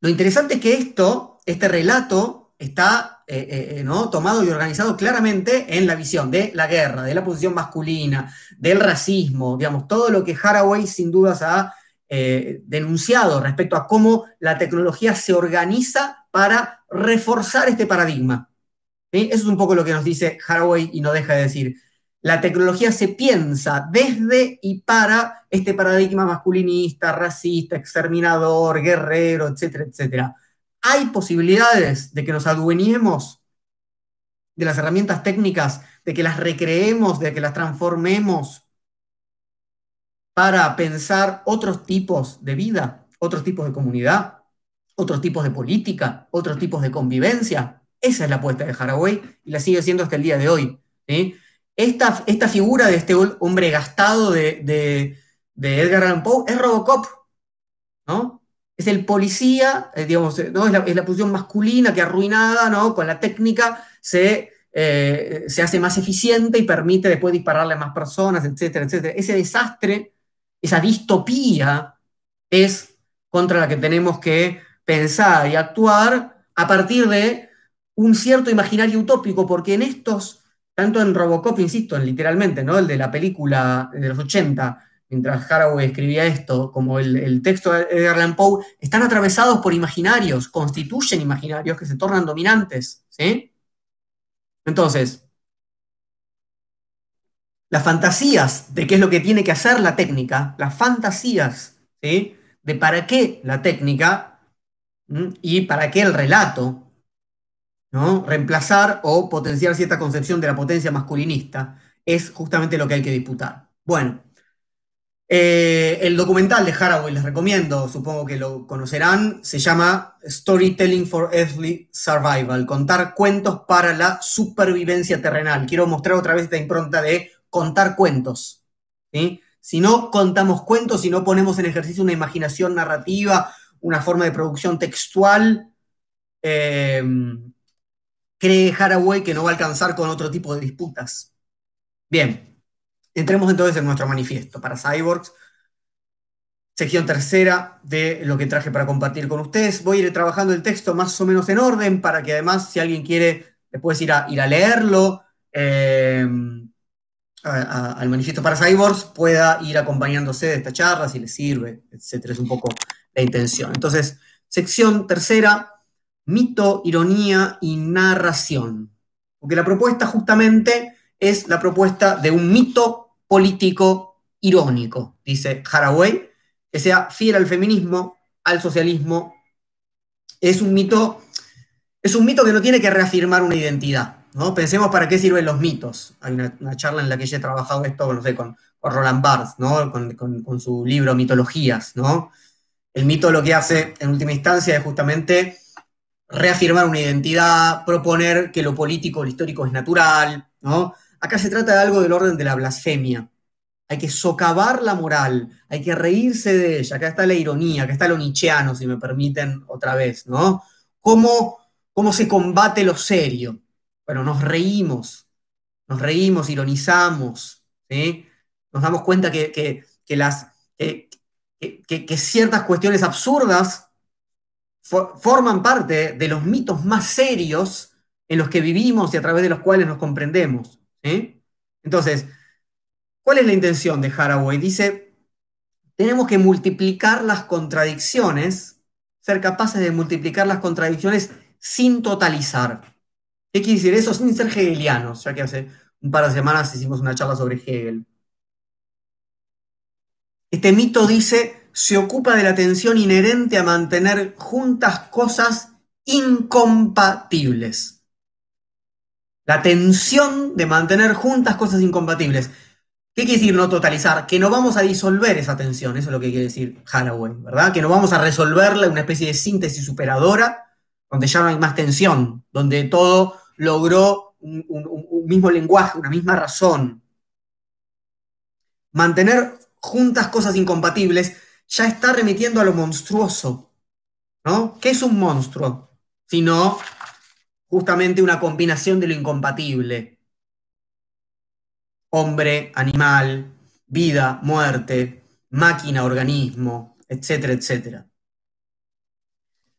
lo interesante es que esto, este relato, está eh, eh, eh, ¿no? tomado y organizado claramente en la visión de la guerra, de la posición masculina, del racismo, digamos, todo lo que Haraway sin dudas ha denunciado respecto a cómo la tecnología se organiza para reforzar este paradigma. Eso es un poco lo que nos dice Haraway y no deja de decir. La tecnología se piensa desde y para este paradigma masculinista, racista, exterminador, guerrero, etcétera, etcétera hay posibilidades de que nos adueñemos de las herramientas técnicas, de que las recreemos, de que las transformemos para pensar otros tipos de vida, otros tipos de comunidad, otros tipos de política, otros tipos de convivencia. Esa es la apuesta de Haraway y la sigue siendo hasta el día de hoy. Esta, esta, figura de este hombre gastado de, de Edgar Allan Poe es Robocop, ¿no? Es el policía, eh, digamos, eh, ¿no? es, la, posición masculina que arruinada, ¿no? Con la técnica se, eh, se hace más eficiente y permite después dispararle a más personas, etcétera, etcétera. Ese desastre, esa distopía es contra la que tenemos que pensar y actuar a partir de un cierto imaginario utópico, porque en estos, tanto en Robocop, insisto, en literalmente, ¿no? El de la película de los 80, mientras Haraway escribía esto, como el, texto de Edgar Poe, están atravesados por imaginarios, constituyen imaginarios que se tornan dominantes, ¿sí? Entonces, las fantasías de qué es lo que tiene que hacer la técnica, las fantasías, ¿sí? De para qué la técnica y para qué el relato, ¿no? Reemplazar o potenciar cierta concepción de la potencia masculinista es justamente lo que hay que disputar. Bueno, eh, el documental de Haraway, les recomiendo, supongo que lo conocerán, se llama Storytelling for Earthly Survival, contar cuentos para la supervivencia terrenal. Quiero mostrar otra vez esta impronta de contar cuentos. Si no contamos cuentos, si no ponemos en ejercicio una imaginación narrativa, una forma de producción textual, eh, cree Haraway que no va a alcanzar con otro tipo de disputas. Bien, Entremos entonces en nuestro manifiesto para Cyborgs, sección tercera de lo que traje para compartir con ustedes. Voy a ir trabajando el texto más o menos en orden para que además, si alguien quiere, después ir a, ir a leerlo eh, al manifiesto para Cyborgs, pueda ir acompañándose de esta charla si le sirve, etcétera. Es un poco la intención. Entonces, sección tercera, mito, ironía y narración. Porque la propuesta justamente es la propuesta de un mito político irónico, dice Haraway, que sea fiel al feminismo, al socialismo. Es un mito, es un mito que no tiene que reafirmar una identidad. ¿no? Pensemos para qué sirven los mitos. Hay una, charla en la que yo he trabajado esto, no sé, con, Roland Barthes, ¿no? Con, su libro Mitologías. ¿no? El mito lo que hace en última instancia es justamente reafirmar una identidad, proponer que lo político, lo histórico es natural, ¿no? Acá se trata de algo del orden de la blasfemia. Hay que socavar la moral, hay que reírse de ella. Acá está la ironía, acá está lo nichiano, si me permiten otra vez, ¿no? ¿Cómo, ¿Cómo se combate lo serio? Bueno, nos reímos, nos reímos, ironizamos. Nos damos cuenta que, las, que, ciertas cuestiones absurdas forman parte de los mitos más serios en los que vivimos y a través de los cuales nos comprendemos. Entonces, ¿cuál es la intención de Haraway? Dice, tenemos que multiplicar las contradicciones, ser capaces de multiplicar las contradicciones sin totalizar. ¿Qué quiere decir eso? Sin ser hegelianos, ya que hace un par de semanas hicimos una charla sobre Hegel. Este mito dice, se ocupa de la tensión inherente a mantener juntas cosas incompatibles. La tensión de mantener juntas cosas incompatibles. ¿Qué quiere decir no totalizar? Que no vamos a disolver esa tensión, eso es lo que quiere decir Haraway, ¿verdad? Que no vamos a resolverla una especie de síntesis superadora, donde ya no hay más tensión, donde todo logró un, un mismo lenguaje, una misma razón. Mantener juntas cosas incompatibles ya está remitiendo a lo monstruoso, ¿no? ¿Qué es un monstruo? Sino justamente una combinación de lo incompatible. Hombre, animal, vida, muerte, máquina, organismo, etcétera, etcétera.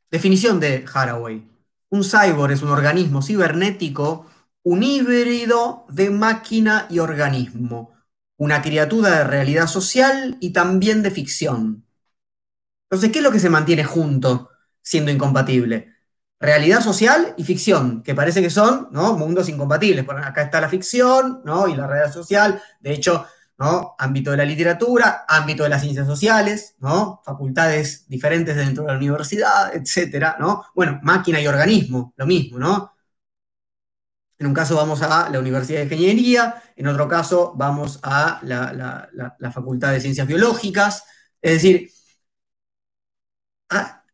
Definición de Haraway. Un cyborg es un organismo cibernético, un híbrido de máquina y organismo, una criatura de realidad social y también de ficción. Entonces, ¿qué es lo que se mantiene junto siendo incompatible? Realidad social y ficción, que parece que son ¿no? mundos incompatibles. acá está la ficción ¿no? y la realidad social. De hecho, ¿no? ámbito de la literatura, ámbito de las ciencias sociales, ¿no? facultades diferentes dentro de la universidad, etc. ¿no? Bueno, máquina y organismo, lo mismo, ¿no? En un caso vamos a la Universidad de Ingeniería, en otro caso vamos a la, Facultad de Ciencias Biológicas. Es decir,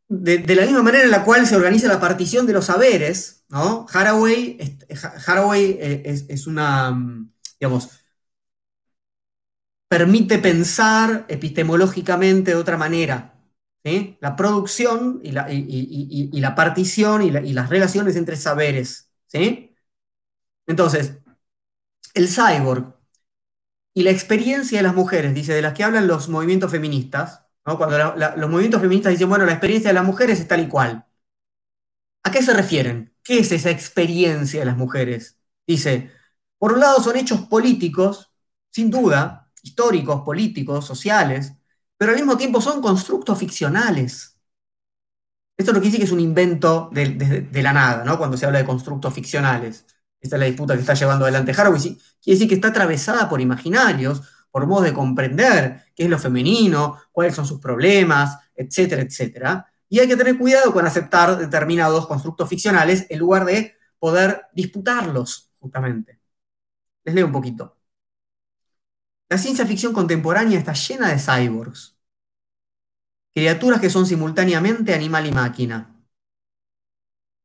de, la misma manera en la cual se organiza la partición de los saberes, ¿no? Haraway, eh, es, una, digamos, permite pensar epistemológicamente de otra manera. La producción y la, y la partición y, las relaciones entre saberes. ¿sí? Entonces, el cyborg y la experiencia de las mujeres, dice, de las que hablan los movimientos feministas, cuando los movimientos feministas dicen, bueno, la experiencia de las mujeres es tal y cual. ¿A qué se refieren? ¿Qué es esa experiencia de las mujeres? Dice, por un lado son hechos políticos, sin duda, históricos, políticos, sociales, pero al mismo tiempo son constructos ficcionales. Esto lo que dice que es un invento de, la nada, ¿no? Cuando se habla de constructos ficcionales. Esta es la disputa que está llevando adelante Haraway. Quiere decir que está atravesada por imaginarios, por modos de comprender qué es lo femenino, cuáles son sus problemas, etcétera, etcétera. Y hay que tener cuidado con aceptar determinados constructos ficcionales en lugar de poder disputarlos, justamente. Les leo un poquito. La ciencia ficción contemporánea está llena de cyborgs, criaturas que son simultáneamente animal y máquina,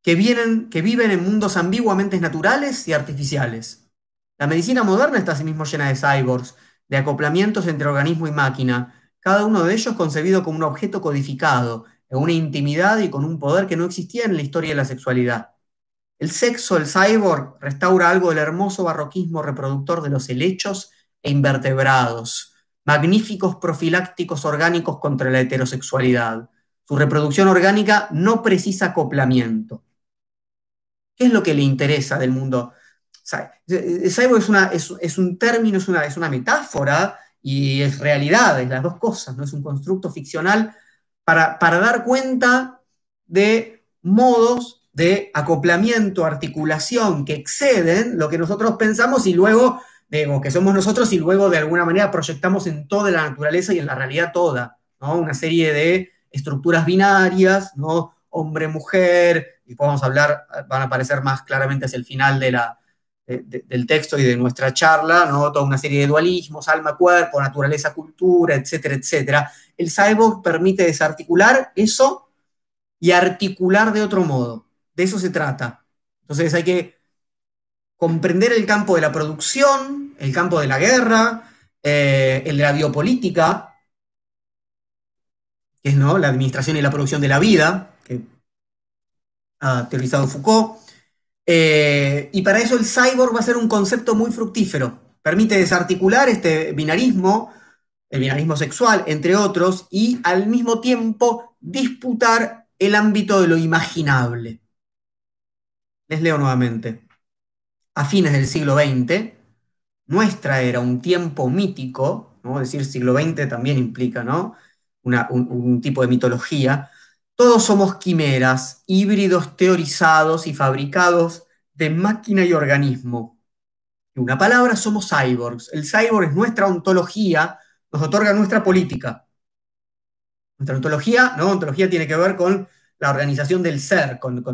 que, vienen, que viven en mundos ambiguamente naturales y artificiales. La medicina moderna está asimismo llena de cyborgs, de acoplamientos entre organismo y máquina, cada uno de ellos concebido como un objeto codificado, en una intimidad y con un poder que no existía en la historia de la sexualidad. El sexo, el cyborg, restaura algo del hermoso barroquismo reproductor de los helechos e invertebrados, magníficos profilácticos orgánicos contra la heterosexualidad. Su reproducción orgánica no precisa acoplamiento. ¿Qué es lo que le interesa del mundo? Cyborg es, un término, es una, metáfora y es realidad, es las dos cosas, ¿no? Es un constructo ficcional para, dar cuenta de modos de acoplamiento, articulación que exceden lo que nosotros pensamos y luego, que somos nosotros y luego de alguna manera proyectamos en toda la naturaleza y en la realidad toda, ¿no? Una serie de estructuras binarias, ¿no? Hombre-mujer, y podemos hablar, van a aparecer más claramente hacia el final de la, del texto y de nuestra charla, ¿no? toda una serie de dualismos, alma-cuerpo, naturaleza-cultura, etcétera, etcétera. El cyborg permite desarticular eso y articular de otro modo. De eso se trata. Entonces hay que comprender el campo de la producción, el campo de la guerra, eh, el de la biopolítica, que es ¿no? la administración y la producción de la vida, que ha teorizado Foucault. Eh, y para eso el cyborg va a ser un concepto muy fructífero. Permite desarticular este binarismo, el binarismo sexual, entre otros, y al mismo tiempo disputar el ámbito de lo imaginable. Les leo nuevamente. A fines del siglo XX, nuestra era un tiempo mítico, ¿no? decir, siglo XX también implica ¿no? un tipo de mitología, todos somos quimeras, híbridos teorizados y fabricados de máquina y organismo. En una palabra, somos cyborgs. El cyborg es nuestra ontología, nos otorga nuestra política. Nuestra ontología, ¿no? Ontología tiene que ver con la organización del ser, con,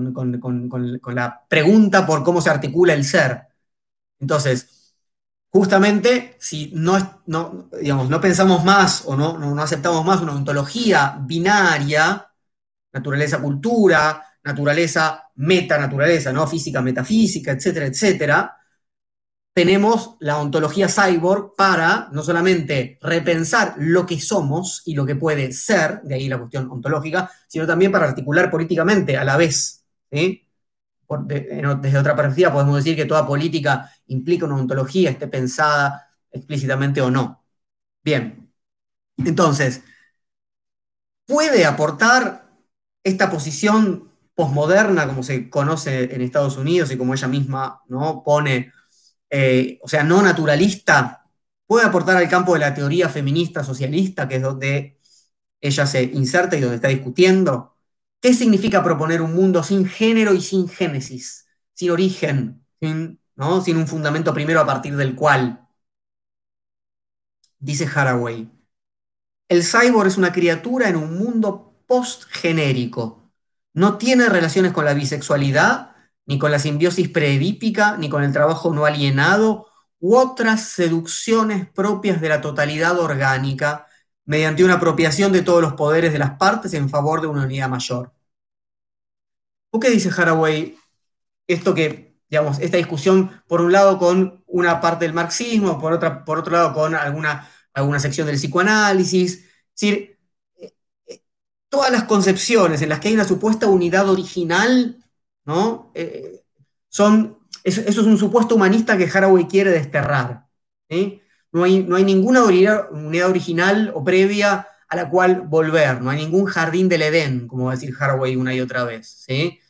la pregunta por cómo se articula el ser. Entonces, justamente, si no, pensamos más o no aceptamos más una ontología binaria, naturaleza-cultura, naturaleza-metanaturaleza, ¿no? Física, metafísica, etcétera, etcétera, tenemos la ontología cyborg para no solamente repensar lo que somos y lo que puede ser, de ahí la cuestión ontológica, sino también para articular políticamente a la vez. desde otra perspectiva podemos decir que toda política implica una ontología, esté pensada explícitamente o no. Bien, entonces, puede aportar esta posición posmoderna, como se conoce en Estados Unidos y como ella misma ¿no? pone, eh, o sea, no naturalista, puede aportar al campo de la teoría feminista socialista, que es donde ella se inserta y donde está discutiendo. ¿Qué significa proponer un mundo sin género y sin génesis, sin origen, sin, ¿no? sin un fundamento primero a partir del cual? Dice Haraway, el cyborg es una criatura en un mundo postgenérico. No tiene relaciones con la bisexualidad, ni con la simbiosis preedípica, ni con el trabajo no alienado, u otras seducciones propias de la totalidad orgánica, mediante una apropiación de todos los poderes de las partes en favor de una unidad mayor. ¿Por qué dice Haraway esto que, digamos, esta discusión, por un lado con una parte del marxismo, por, otra, por otro lado con alguna, alguna sección del psicoanálisis? Es decir, todas las concepciones en las que hay una supuesta unidad original, ¿no? Eh, son, eso, es un supuesto humanista que Haraway quiere desterrar. No, hay, no hay ninguna unidad, original o previa a la cual volver, no hay ningún jardín del Edén, como va a decir Haraway una y otra vez. ¿sí?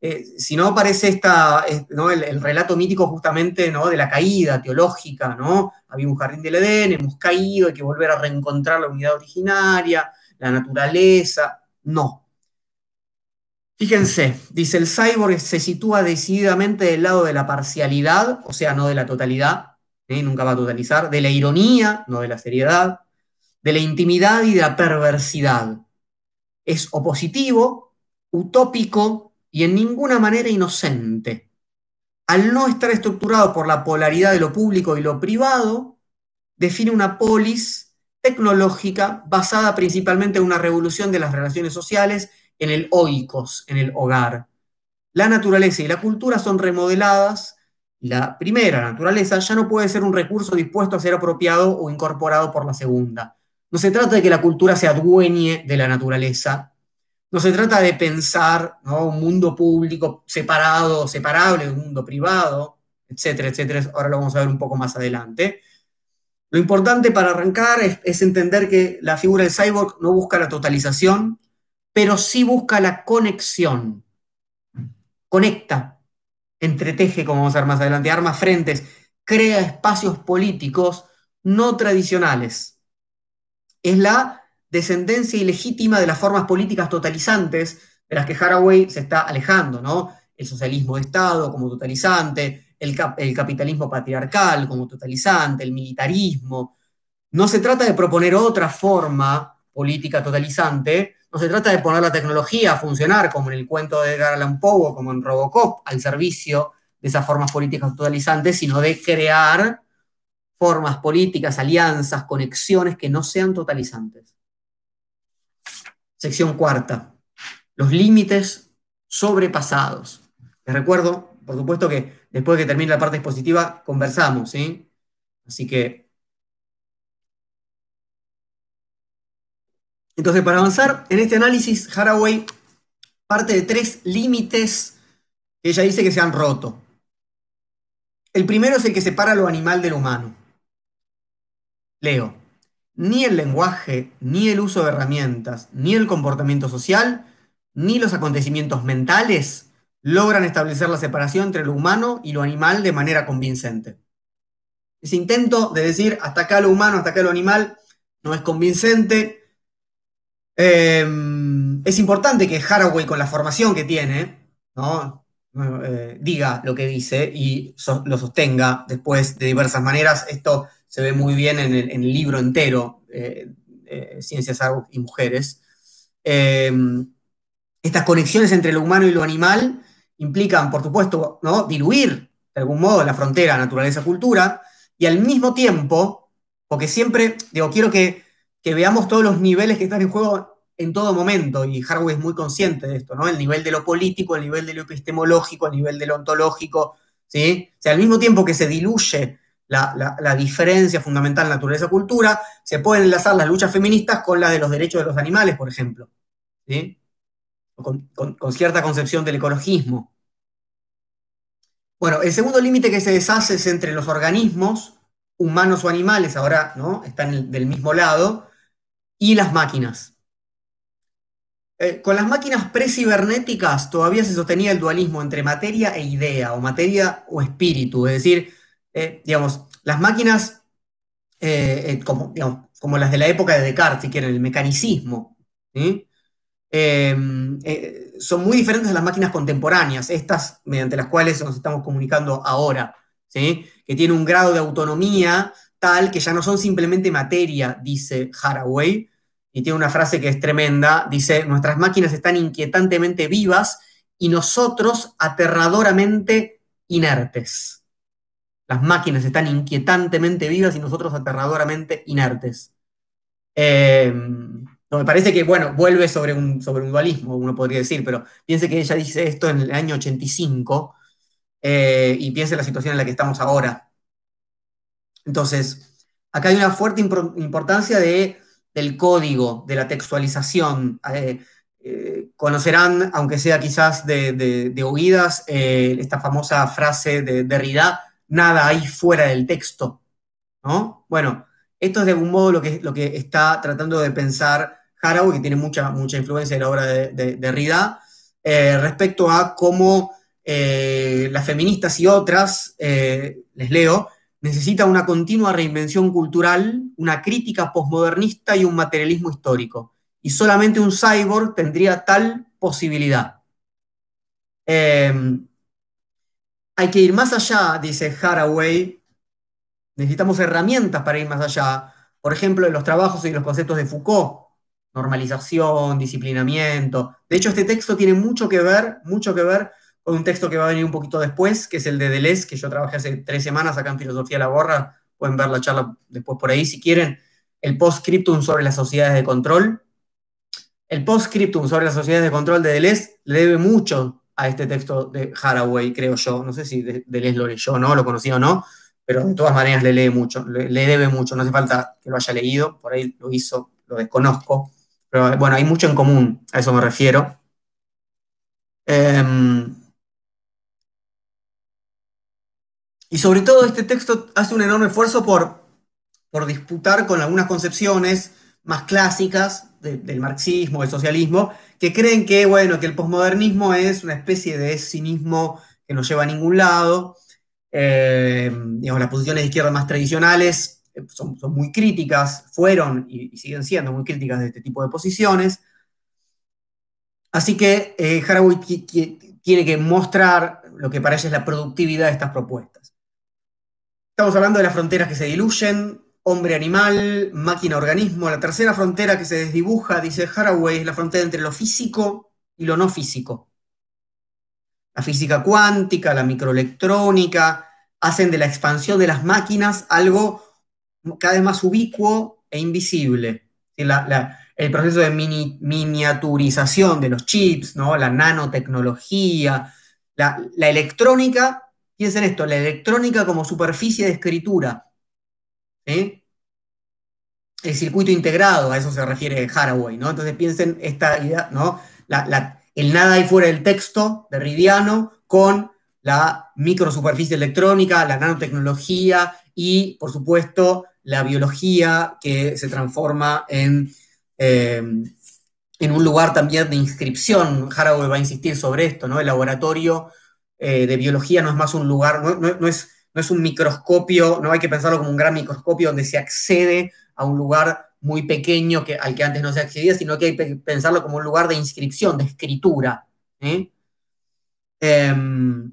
Eh, si no aparece esta, ¿no? el, relato mítico justamente ¿no? de la caída teológica, ¿no? Había un jardín del Edén, hemos caído, hay que volver a reencontrar la unidad originaria, la naturaleza, no. Fíjense, dice el cyborg se sitúa decididamente del lado de la parcialidad, o sea, no de la totalidad, ¿eh? nunca va a totalizar, de la ironía, no de la seriedad, de la intimidad y de la perversidad. Es opositivo, utópico y en ninguna manera inocente. Al no estar estructurado por la polaridad de lo público y lo privado, define una polis tecnológica basada principalmente en una revolución de las relaciones sociales en el oikos, en el hogar. La naturaleza y la cultura son remodeladas. La primera naturaleza ya no puede ser un recurso dispuesto a ser apropiado o incorporado por la segunda. No se trata de que la cultura se adueñe de la naturaleza. No se trata de pensar un mundo público separado, separable de un mundo privado, etcétera, etcétera. Ahora lo vamos a ver un poco más adelante. Lo importante para arrancar es, entender que la figura del cyborg no busca la totalización, pero sí busca la conexión. Conecta, entreteje, como vamos a ver más adelante, armas frentes, crea espacios políticos no tradicionales. Es la descendencia ilegítima de las formas políticas totalizantes de las que Haraway se está alejando, ¿no? El socialismo de Estado como totalizante, el, capitalismo patriarcal como totalizante, el militarismo. No se trata de proponer otra forma política totalizante, no se trata de poner la tecnología a funcionar como en el cuento de Edgar Allan Poe o como en Robocop al servicio de esas formas políticas totalizantes, sino de crear formas políticas, alianzas, conexiones que no sean totalizantes. Sección cuarta. Los límites sobrepasados. Les recuerdo, por supuesto, que Después de que termine la parte expositiva, conversamos, ¿sí? Así que... Entonces, para avanzar en este análisis, Haraway parte de tres límites que ella dice que se han roto. El primero es el que separa lo animal de lo humano. Leo, ni el lenguaje, ni el uso de herramientas, ni el comportamiento social, ni los acontecimientos mentales logran establecer la separación entre lo humano y lo animal de manera convincente. Ese intento de decir hasta acá lo humano, hasta acá lo animal, no es convincente. Em, es importante que Haraway, con la formación que tiene, eh, diga lo que dice y lo sostenga después de diversas maneras. Esto se ve muy bien en el, libro entero, eh, eh, Ciencias y Mujeres. Em, estas conexiones entre lo humano y lo animal implican, por supuesto, ¿no? diluir de algún modo la frontera naturaleza-cultura y al mismo tiempo, porque siempre, digo, quiero que, veamos todos los niveles que están en juego en todo momento, y Harvey es muy consciente de esto, ¿no? El nivel de lo político, el nivel de lo epistemológico, el nivel de lo ontológico, ¿sí? O sea, al mismo tiempo que se diluye la, diferencia fundamental naturaleza-cultura, se pueden enlazar las luchas feministas con las de los derechos de los animales, por ejemplo, ¿sí? Con, cierta concepción del ecologismo. Bueno, el segundo límite que se deshace es entre los organismos, humanos o animales, ahora ¿no? están del mismo lado, y las máquinas. Eh, con las máquinas precibernéticas todavía se sostenía el dualismo entre materia e idea, o materia o espíritu, es decir, eh, digamos, las máquinas, eh, como, como, las de la época de Descartes, si quieren, el mecanicismo. Em, eh, son muy diferentes a las máquinas contemporáneas, estas mediante las cuales nos estamos comunicando ahora, ¿sí? que tienen un grado de autonomía tal que ya no son simplemente materia, dice Haraway, y tiene una frase que es tremenda, dice, nuestras máquinas están inquietantemente vivas y nosotros aterradoramente inertes. Las máquinas están inquietantemente vivas y nosotros aterradoramente inertes. Eh, me parece que, bueno, vuelve sobre un, sobre un dualismo, uno podría decir, pero piense que ella dice esto en el año 85 eh, y piense en la situación en la que estamos ahora. Entonces, acá hay una fuerte importancia de, del código, de la textualización. Eh, eh, conocerán, aunque sea quizás de, de, oídas, esta famosa frase de Derrida, nada hay fuera del texto. ¿no? Bueno, esto es de algún modo lo que, lo que está tratando de pensar Haraway, que tiene mucha, mucha influencia en la obra de, de, Rida, eh, respecto a cómo eh, las feministas y otras, eh, les leo, necesitan una continua reinvención cultural, una crítica posmodernista y un materialismo histórico. Y solamente un cyborg tendría tal posibilidad. hay que ir más allá, dice Haraway. Necesitamos herramientas para ir más allá. Por ejemplo, en los trabajos y los conceptos de Foucault, normalización, disciplinamiento. De hecho, este texto tiene mucho que ver, mucho que ver con un texto que va a venir un poquito después, que es el de Deleuze, que yo trabajé hace tres semanas acá en Filosofía La Borra. Pueden ver la charla después por ahí si quieren. El postscriptum sobre las sociedades de control. El postscriptum sobre las sociedades de control de Deleuze le debe mucho a este texto de Haraway, creo yo. No sé si Deleuze lo leyó o no, lo conocía o no, pero de todas maneras le lee mucho, le, le debe mucho. No hace falta que lo haya leído, por ahí lo hizo, lo desconozco pero bueno, hay mucho en común, a eso me refiero. Em, y sobre todo este texto hace un enorme esfuerzo por, por disputar con algunas concepciones más clásicas del marxismo, del socialismo, que creen que, bueno, que el posmodernismo es una especie de cinismo que no lleva a ningún lado. Em, digamos, las posiciones de izquierda más tradicionales son, muy críticas, fueron y, siguen siendo muy críticas de este tipo de posiciones. Así que eh, Haraway tiene que mostrar lo que para ella es la productividad de estas propuestas. Estamos hablando de las fronteras que se diluyen, hombre-animal, máquina-organismo. La tercera frontera que se desdibuja, dice Haraway, es la frontera entre lo físico y lo no físico. La física cuántica, la microelectrónica, hacen de la expansión de las máquinas algo cada vez más ubicuo e invisible. el proceso de miniaturización de los chips, ¿no? la nanotecnología, la, electrónica, piensen esto, la electrónica como superficie de escritura. El circuito integrado, a eso se refiere Haraway, ¿no? Entonces piensen esta idea, ¿no? El nada ahí fuera del texto de Riviano con la microsuperficie electrónica, la nanotecnología y, por supuesto, la biología que se transforma en, eh, en un lugar también de inscripción. Haraway va a insistir sobre esto, ¿no? El laboratorio eh, de biología no es más un lugar, no, es, no es un microscopio, no hay que pensarlo como un gran microscopio donde se accede a un lugar muy pequeño que, al que antes no se accedía, sino que hay que pensarlo como un lugar de inscripción, de escritura. ¿eh? Em,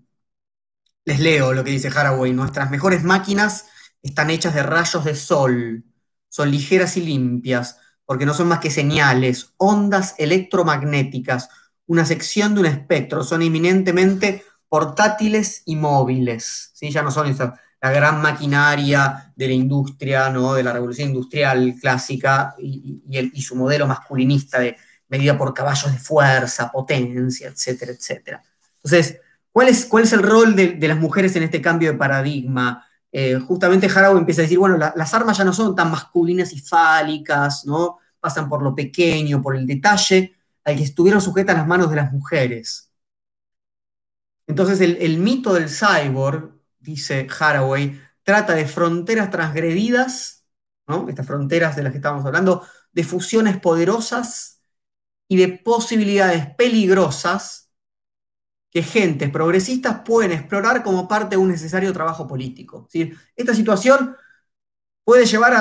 les leo lo que dice Haraway. Nuestras mejores máquinas están hechas de rayos de sol, son ligeras y limpias, porque no son más que señales, ondas electromagnéticas, una sección de un espectro, son eminentemente portátiles y móviles, ¿sí? ya no son la gran maquinaria de la industria, ¿no? de la revolución industrial clásica y, y, su modelo masculinista de medida por caballos de fuerza, potencia, etcétera, etcétera. Entonces, ¿cuál es, cuál es el rol de, las mujeres en este cambio de paradigma? Eh, justamente Harrow empieza a decir, bueno, las armas ya no son tan masculinas y fálicas, ¿no? Pasan por lo pequeño, por el detalle, al que estuvieron sujetas las manos de las mujeres. Entonces, el, mito del cyborg, dice Haraway, trata de fronteras transgredidas, ¿no? estas fronteras de las que estábamos hablando, de fusiones poderosas y de posibilidades peligrosas que gentes progresistas pueden explorar como parte de un necesario trabajo político. Esta situación puede llevar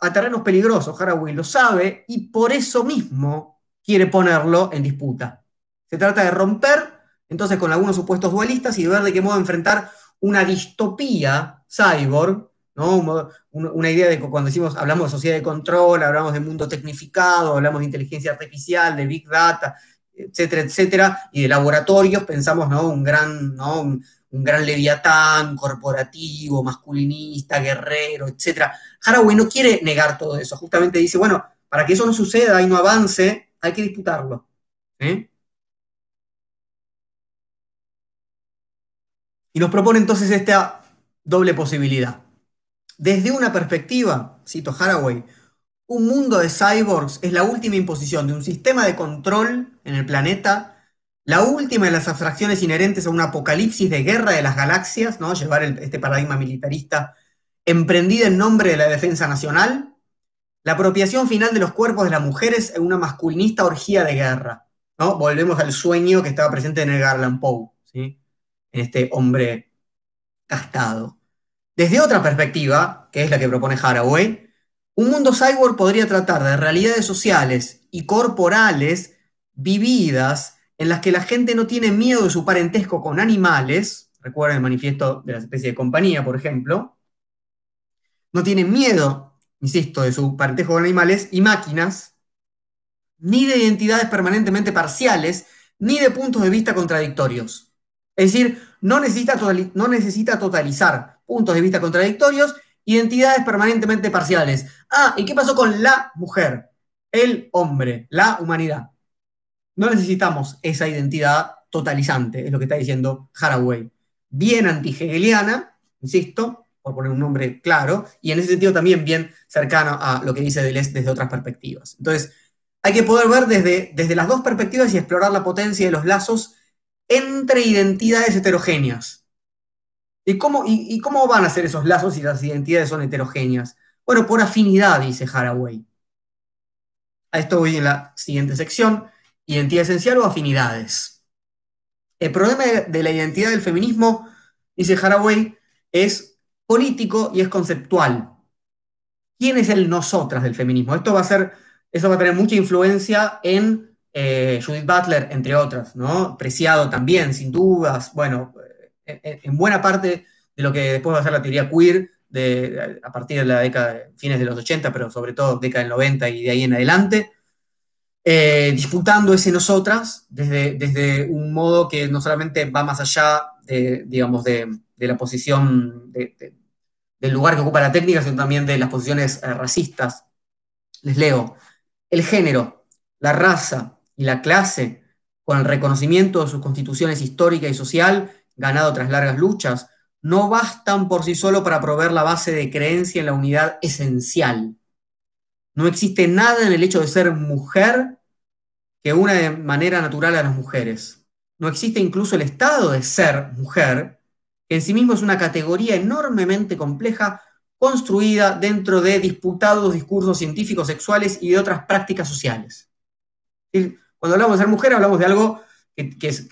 a, terrenos peligrosos, Haraway lo sabe, y por eso mismo quiere ponerlo en disputa. Se trata de romper entonces con algunos supuestos dualistas y de ver de qué modo enfrentar una distopía cyborg, ¿no? una idea de cuando decimos, hablamos de sociedad de control, hablamos de mundo tecnificado, hablamos de inteligencia artificial, de big data, etcétera, etcétera, y de laboratorios, pensamos ¿no? un, gran, ¿no? Un, gran leviatán corporativo, masculinista, guerrero, etcétera. Haraway no quiere negar todo eso, justamente dice, bueno, para que eso no suceda y no avance, hay que disputarlo. Y nos propone entonces esta doble posibilidad. Desde una perspectiva, cito Haraway, un mundo de cyborgs es la última imposición de un sistema de control en el planeta, la última de las abstracciones inherentes a un apocalipsis de guerra de las galaxias, ¿no? llevar este paradigma militarista emprendida en nombre de la defensa nacional, la apropiación final de los cuerpos de las mujeres en una masculinista orgía de guerra. ¿no? Volvemos al sueño que estaba presente en el Garland Poe. ¿sí? en este hombre castado. Desde otra perspectiva, que es la que propone Haraway, un mundo cyborg podría tratar de realidades sociales y corporales vividas en las que la gente no tiene miedo de su parentesco con animales, recuerden el manifiesto de la especie de compañía, por ejemplo, no tiene miedo, insisto, de su parentesco con animales y máquinas, ni de identidades permanentemente parciales, ni de puntos de vista contradictorios. Es decir, no necesita, no necesita totalizar puntos de vista contradictorios, identidades permanentemente parciales. Ah, ¿y qué pasó con la mujer? El hombre, la humanidad. No necesitamos esa identidad totalizante, es lo que está diciendo Haraway. Bien antihegeliana, insisto, por poner un nombre claro, y en ese sentido también bien cercano a lo que dice Deleuze desde otras perspectivas. Entonces, hay que poder ver desde, desde las dos perspectivas y explorar la potencia de los lazos entre identidades heterogéneas. ¿Y cómo, y, cómo van a ser esos lazos si las identidades son heterogéneas? Bueno, por afinidad, dice Haraway. A esto voy en la siguiente sección, identidad esencial o afinidades. El problema de la identidad del feminismo, dice Haraway, es político y es conceptual. ¿Quién es el nosotras del feminismo? Esto va a ser, va a tener mucha influencia en eh, Judith Butler, entre otras, ¿no? Preciado también, sin dudas, bueno, eh, eh, en, buena parte de lo que después va a ser la teoría queer de, a partir de la década, fines de los 80, pero sobre todo década del 90 y de ahí en adelante, disputando ese nosotras desde, desde un modo que no solamente va más allá de, digamos, de, la posición, del lugar que ocupa la técnica, sino también de las posiciones racistas. Les leo, el género, la raza, y la clase, con el reconocimiento de sus constituciones histórica y social, ganado tras largas luchas, no bastan por sí solo para proveer la base de creencia en la unidad esencial. No existe nada en el hecho de ser mujer que una de manera natural a las mujeres. No existe incluso el estado de ser mujer, que en sí mismo es una categoría enormemente compleja construida dentro de disputados discursos científicos sexuales y de otras prácticas sociales. Cuando hablamos de ser mujer, hablamos de algo que, es,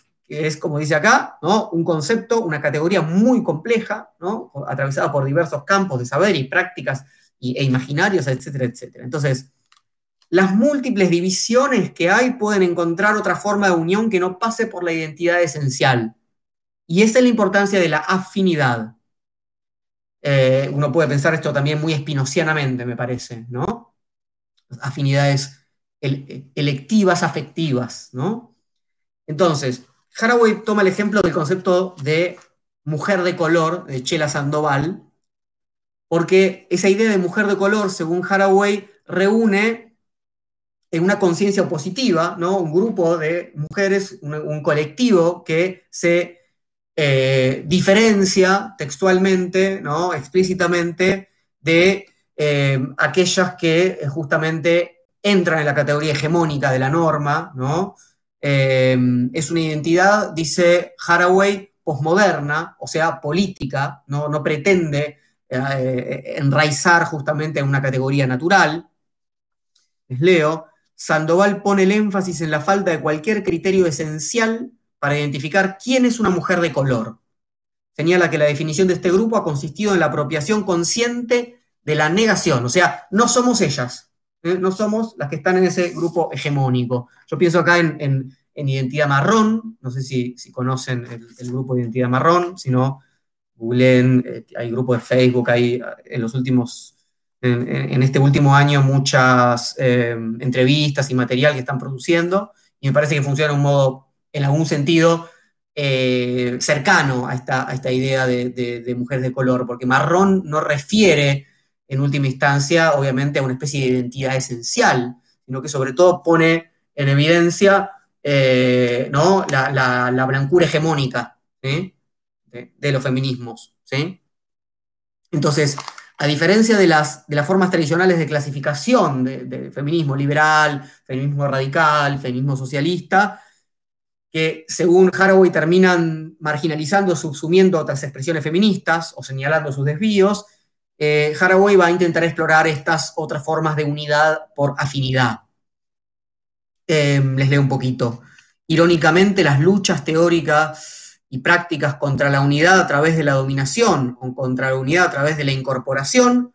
como dice acá, ¿no? un concepto, una categoría muy compleja, ¿no? atravesada por diversos campos de saber y prácticas e imaginarios, etcétera, etcétera. Entonces, las múltiples divisiones que hay pueden encontrar otra forma de unión que no pase por la identidad esencial. Y esa es la importancia de la afinidad. Eh, uno puede pensar esto también muy espinocianamente, me parece, ¿no? Afinidades electivas, afectivas, ¿no? Entonces, Haraway toma el ejemplo del concepto de mujer de color de Chela Sandoval, porque esa idea de mujer de color, según Haraway, reúne en una conciencia positiva, ¿no? Un grupo de mujeres, un, colectivo que se eh, diferencia textualmente, ¿no? Explícitamente de eh, aquellas que eh, justamente entran en la categoría hegemónica de la norma, ¿no? Es una identidad, dice Haraway, posmoderna, o sea, política, no, no pretende enraizar justamente en una categoría natural. Les leo, Sandoval pone el énfasis en la falta de cualquier criterio esencial para identificar quién es una mujer de color. Señala que la definición de este grupo ha consistido en la apropiación consciente de la negación, o sea, no somos ellas, no somos las que están en ese grupo hegemónico. Yo pienso acá en, Identidad Marrón, no sé si, conocen el, grupo de Identidad Marrón, si no, googleen, eh, hay grupos de Facebook, hay en los últimos en, este último año muchas eh, entrevistas y material que están produciendo y me parece que funciona de un modo, en algún sentido, eh, cercano a esta, a esta idea de, de, mujer de color, porque marrón no refiere en última instancia, obviamente, a una especie de identidad esencial, sino que sobre todo pone en evidencia eh, ¿no? la, blancura hegemónica de, de, los feminismos. ¿sí? Entonces, a diferencia de las, de las formas tradicionales de clasificación de, feminismo liberal, feminismo radical, feminismo socialista, que según Haraway terminan marginalizando, subsumiendo otras expresiones feministas o señalando sus desvíos, eh, Haraway va a intentar explorar estas otras formas de unidad por afinidad. Em, les leo un poquito. Irónicamente, las luchas teóricas y prácticas contra la unidad a través de la dominación o contra la unidad a través de la incorporación,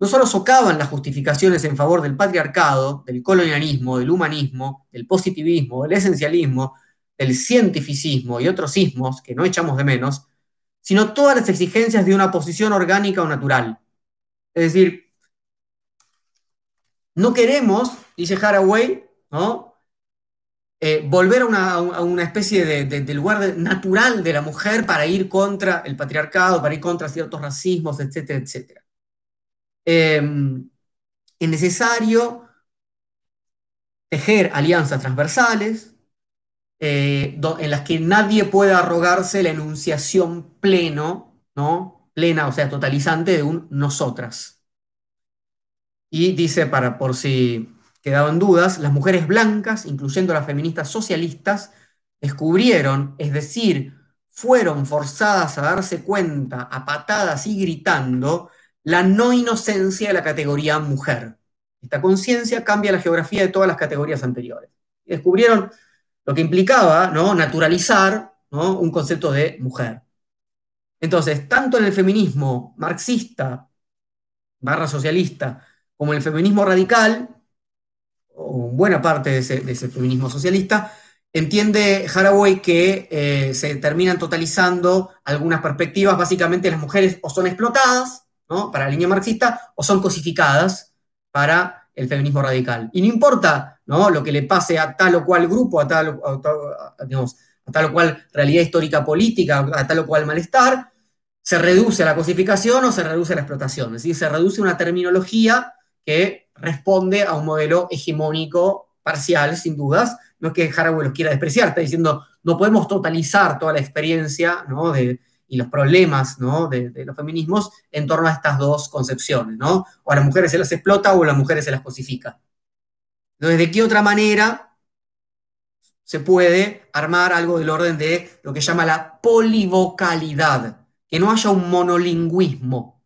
no solo socavan las justificaciones en favor del patriarcado, del colonialismo, del humanismo, del positivismo, del esencialismo, del cientificismo y otros sismos que no echamos de menos, sino todas las exigencias de una posición orgánica o natural. Es decir, no queremos, dice Haraway, ¿no? Eh, volver a una, especie de, lugar natural de la mujer para ir contra el patriarcado, para ir contra ciertos racismos, etcétera, etcétera. Em, es necesario tejer alianzas transversales eh, en las que nadie pueda arrogarse la enunciación pleno, ¿no? plena, o sea, totalizante de un nosotras. Y dice, para por si quedaban dudas, las mujeres blancas, incluyendo las feministas socialistas, descubrieron, es decir, fueron forzadas a darse cuenta a patadas y gritando la no inocencia de la categoría mujer. Esta conciencia cambia la geografía de todas las categorías anteriores. descubrieron lo que implicaba ¿no? naturalizar ¿no? un concepto de mujer. Entonces, tanto en el feminismo marxista barra socialista como en el feminismo radical, o buena parte de ese, feminismo socialista, entiende Haraway que eh, se terminan totalizando algunas perspectivas, básicamente las mujeres o son explotadas, ¿no? Para la línea marxista, o son cosificadas para el feminismo radical. Y no importa, ¿no? Lo que le pase a tal o cual grupo, a tal, a tal o cual realidad histórica política, a tal o cual malestar, se reduce a la cosificación o se reduce a la explotación. Es decir, se reduce a una terminología que responde a un modelo hegemónico parcial, sin dudas. No es que Haraway los quiera despreciar, está diciendo, no podemos totalizar toda la experiencia y los problemas de, los feminismos en torno a estas dos concepciones. ¿no? O a las mujeres se las explota o a las mujeres se las cosifica. Entonces, ¿de qué otra manera se puede armar algo del orden de lo que llama la polivocalidad, que no haya un monolingüismo,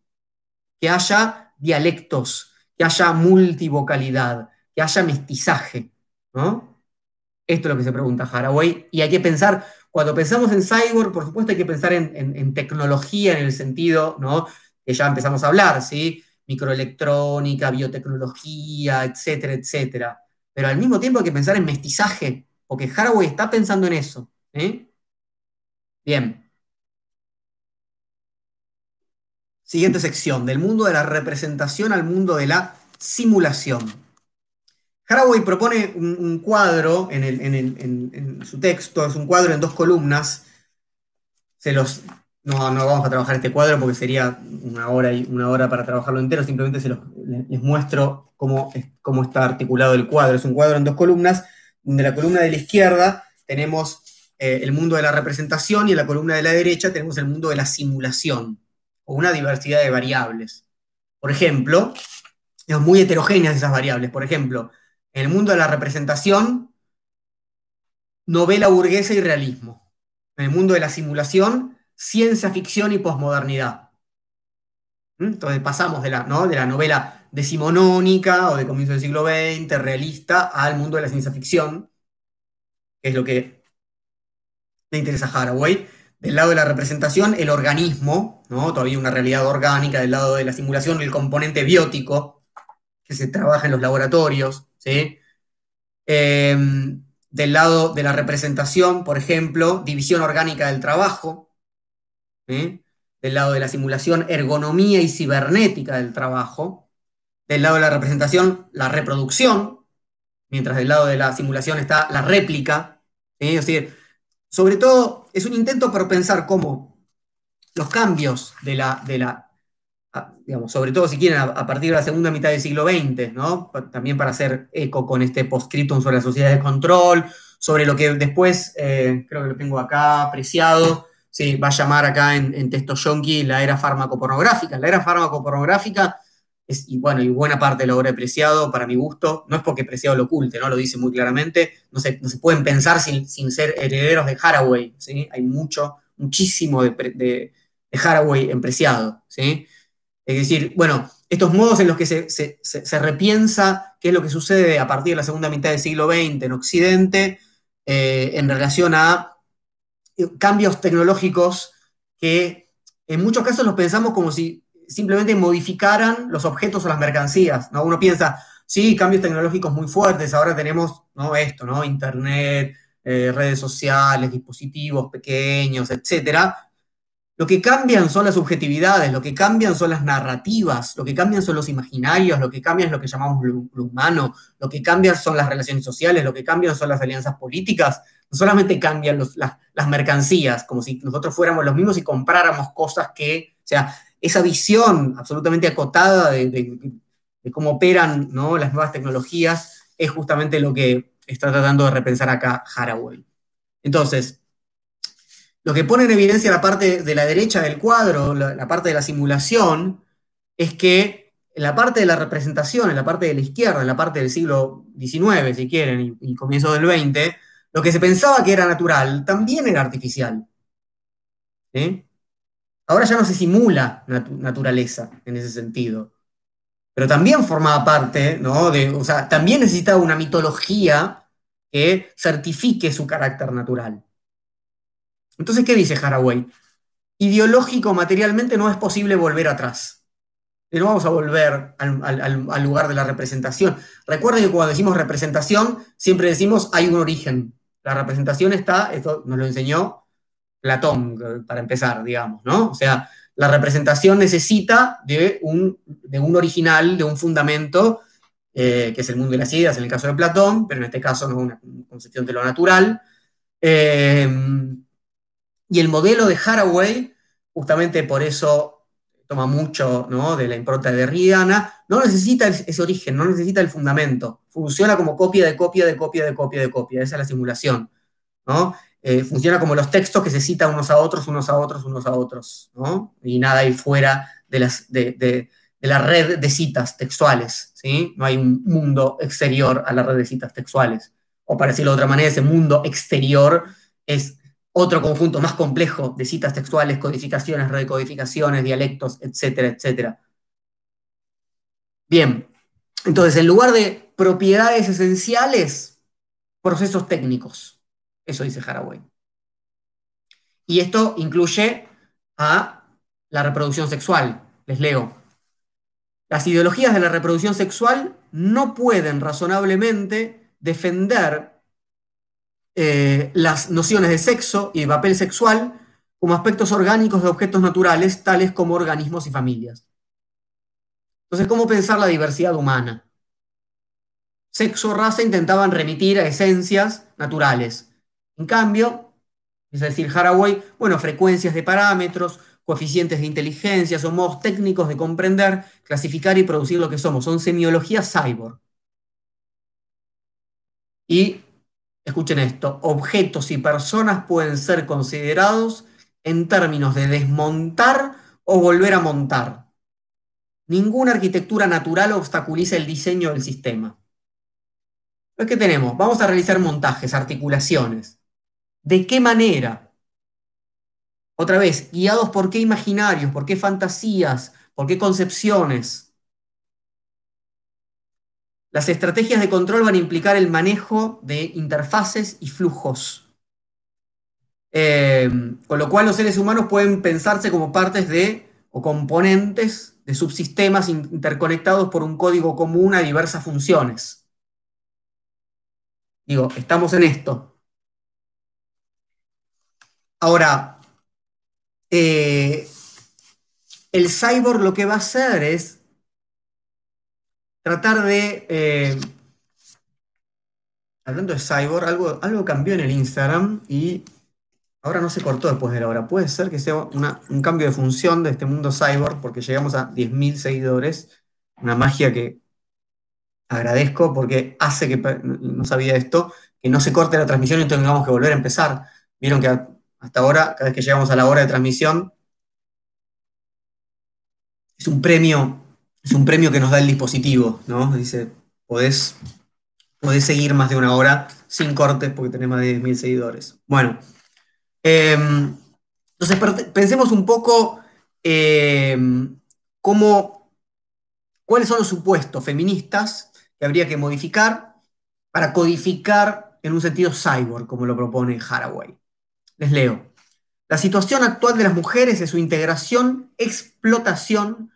que haya dialectos, que haya multivocalidad, que haya mestizaje. ¿no? Esto es lo que se pregunta Haraway, y hay que pensar, cuando pensamos en cyborg, por supuesto hay que pensar en, tecnología en el sentido, ¿no? que ya empezamos a hablar, ¿sí? Microelectrónica, biotecnología, etcétera, etcétera. Pero al mismo tiempo hay que pensar en mestizaje, porque Haraway está pensando en eso. Bien. Siguiente sección, del mundo de la representación al mundo de la simulación. Haraway propone un, cuadro en, su texto, es un cuadro en dos columnas. Se los, no, vamos a trabajar este cuadro porque sería una hora, y, una hora para trabajarlo entero, simplemente se los, les muestro cómo, cómo está articulado el cuadro. Es un cuadro en dos columnas, donde la columna de la izquierda tenemos eh, el mundo de la representación y en la columna de la derecha tenemos el mundo de la simulación, o una diversidad de variables. Por ejemplo, es muy heterogéneas esas variables. Por ejemplo, en el mundo de la representación, novela burguesa y realismo. En el mundo de la simulación, ciencia ficción y posmodernidad. ¿Mm? Entonces pasamos de la, de la novela decimonónica o de comienzo del siglo XX, realista, al mundo de la ciencia ficción, que es lo que le interesa a Haraway. Del lado de la representación, el organismo, ¿no? todavía una realidad orgánica, del lado de la simulación, el componente biótico, que se trabaja en los laboratorios, ¿sí? Em, del lado de la representación, por ejemplo, división orgánica del trabajo, del lado de la simulación, ergonomía y cibernética del trabajo, del lado de la representación, la reproducción, mientras del lado de la simulación está la réplica, es decir, sobre todo es un intento por pensar cómo los cambios de la, de la digamos, sobre todo si quieren, a, partir de la segunda mitad del siglo XX, ¿no? También para hacer eco con este postscriptum sobre la sociedad de control, sobre lo que después, eh, creo que lo tengo acá apreciado, sí, va a llamar acá en, texto yonki la era fármaco-pornográfica. La era fármaco-pornográfica es, y bueno, y buena parte de la obra de Preciado, para mi gusto, no es porque Preciado lo oculte, ¿no? Lo dice muy claramente, no se, no se pueden pensar sin, ser herederos de Haraway, ¿sí? Hay mucho, muchísimo de, Haraway en Preciado, ¿sí? Es decir, bueno, estos modos en los que se, repiensa qué es lo que sucede a partir de la segunda mitad del siglo XX en Occidente eh, en relación a cambios tecnológicos que en muchos casos los pensamos como si simplemente modificaran los objetos o las mercancías. ¿no? Uno piensa, sí, cambios tecnológicos muy fuertes, ahora tenemos ¿no? esto, ¿no? Internet, eh, redes sociales, dispositivos pequeños, etcétera, lo que cambian son las subjetividades, lo que cambian son las narrativas, lo que cambian son los imaginarios, lo que cambian es lo que llamamos lo, humano, lo que cambian son las relaciones sociales, lo que cambian son las alianzas políticas. No solamente cambian las, mercancías, como si nosotros fuéramos los mismos y compráramos cosas que, o sea, esa visión absolutamente acotada de, cómo operan ¿no? las nuevas tecnologías es justamente lo que está tratando de repensar acá Haraway. Entonces, lo que pone en evidencia la parte de la derecha del cuadro, la, parte de la simulación, es que en la parte de la representación, en la parte de la izquierda, en la parte del siglo XIX, si quieren, y, comienzo del XX, lo que se pensaba que era natural también era artificial. Ahora ya no se simula naturaleza en ese sentido. Pero también formaba parte, ¿no? O sea, también necesitaba una mitología que certifique su carácter natural. Entonces, ¿qué dice Haraway? Ideológico, materialmente, no es posible volver atrás. No vamos a volver al, lugar de la representación. Recuerden que cuando decimos representación, siempre decimos hay un origen. La representación está, esto nos lo enseñó Platón, para empezar, digamos, ¿no? O sea, la representación necesita de un, de un original, de un fundamento, eh, que es el mundo de las ideas en el caso de Platón, pero en este caso no es una concepción de lo natural. Eh, y el modelo de Haraway, justamente por eso toma mucho de la impronta de Derridiana, no necesita ese origen, no necesita el fundamento. Funciona como copia de copia de copia de copia de copia. Esa es la simulación. ¿no? Eh, funciona como los textos que se citan unos a otros, unos a otros, unos a otros. ¿no? Y nada hay fuera de, las, de, la red de citas textuales. ¿sí? No hay un mundo exterior a la red de citas textuales. o para decirlo de otra manera, ese mundo exterior es otro conjunto más complejo de citas textuales, codificaciones, recodificaciones, dialectos, etcétera, etcétera. Bien, entonces en lugar de propiedades esenciales, procesos técnicos. Eso dice Haraway. Y esto incluye a la reproducción sexual. Les leo. Las ideologías de la reproducción sexual no pueden razonablemente defender eh, las nociones de sexo y de papel sexual como aspectos orgánicos de objetos naturales, tales como organismos y familias. Entonces, ¿cómo pensar la diversidad humana? Sexo, raza intentaban remitir a esencias naturales. En cambio, es decir, Haraway, bueno, frecuencias de parámetros, coeficientes de inteligencia, son modos técnicos de comprender, clasificar y producir lo que somos. Son semiologías cyborg. Y, escuchen esto, objetos y personas pueden ser considerados en términos de desmontar o volver a montar. Ninguna arquitectura natural obstaculiza el diseño del sistema. Entonces, ¿qué tenemos? Vamos a realizar montajes, articulaciones. ¿De qué manera? Otra vez, guiados por qué imaginarios, por qué fantasías, por qué concepciones. Las estrategias de control van a implicar el manejo de interfaces y flujos. Eh, con lo cual los seres humanos pueden pensarse como partes de o componentes de subsistemas interconectados por un código común a diversas funciones. Digo, estamos en esto. Ahora, eh, el cyborg lo que va a hacer es tratar de... Eh, hablando de cyborg, algo, algo cambió en el Instagram y ahora no se cortó después de la hora. Puede ser que sea un cambio de función de este mundo cyborg porque llegamos a 10.000 seguidores. Una magia que agradezco porque hace que, no sabía esto, que no se corte la transmisión y tengamos que volver a empezar. Vieron que hasta ahora, cada vez que llegamos a la hora de transmisión, es un premio, es un premio que nos da el dispositivo, ¿no? Dice, podés, seguir más de una hora sin cortes porque tenés más de 10.000 seguidores. Bueno, em, entonces pensemos un poco em, cómo, cuáles son los supuestos feministas que habría que modificar para codificar en un sentido cyborg, como lo propone Haraway. Les leo. La situación actual de las mujeres es su integración, explotación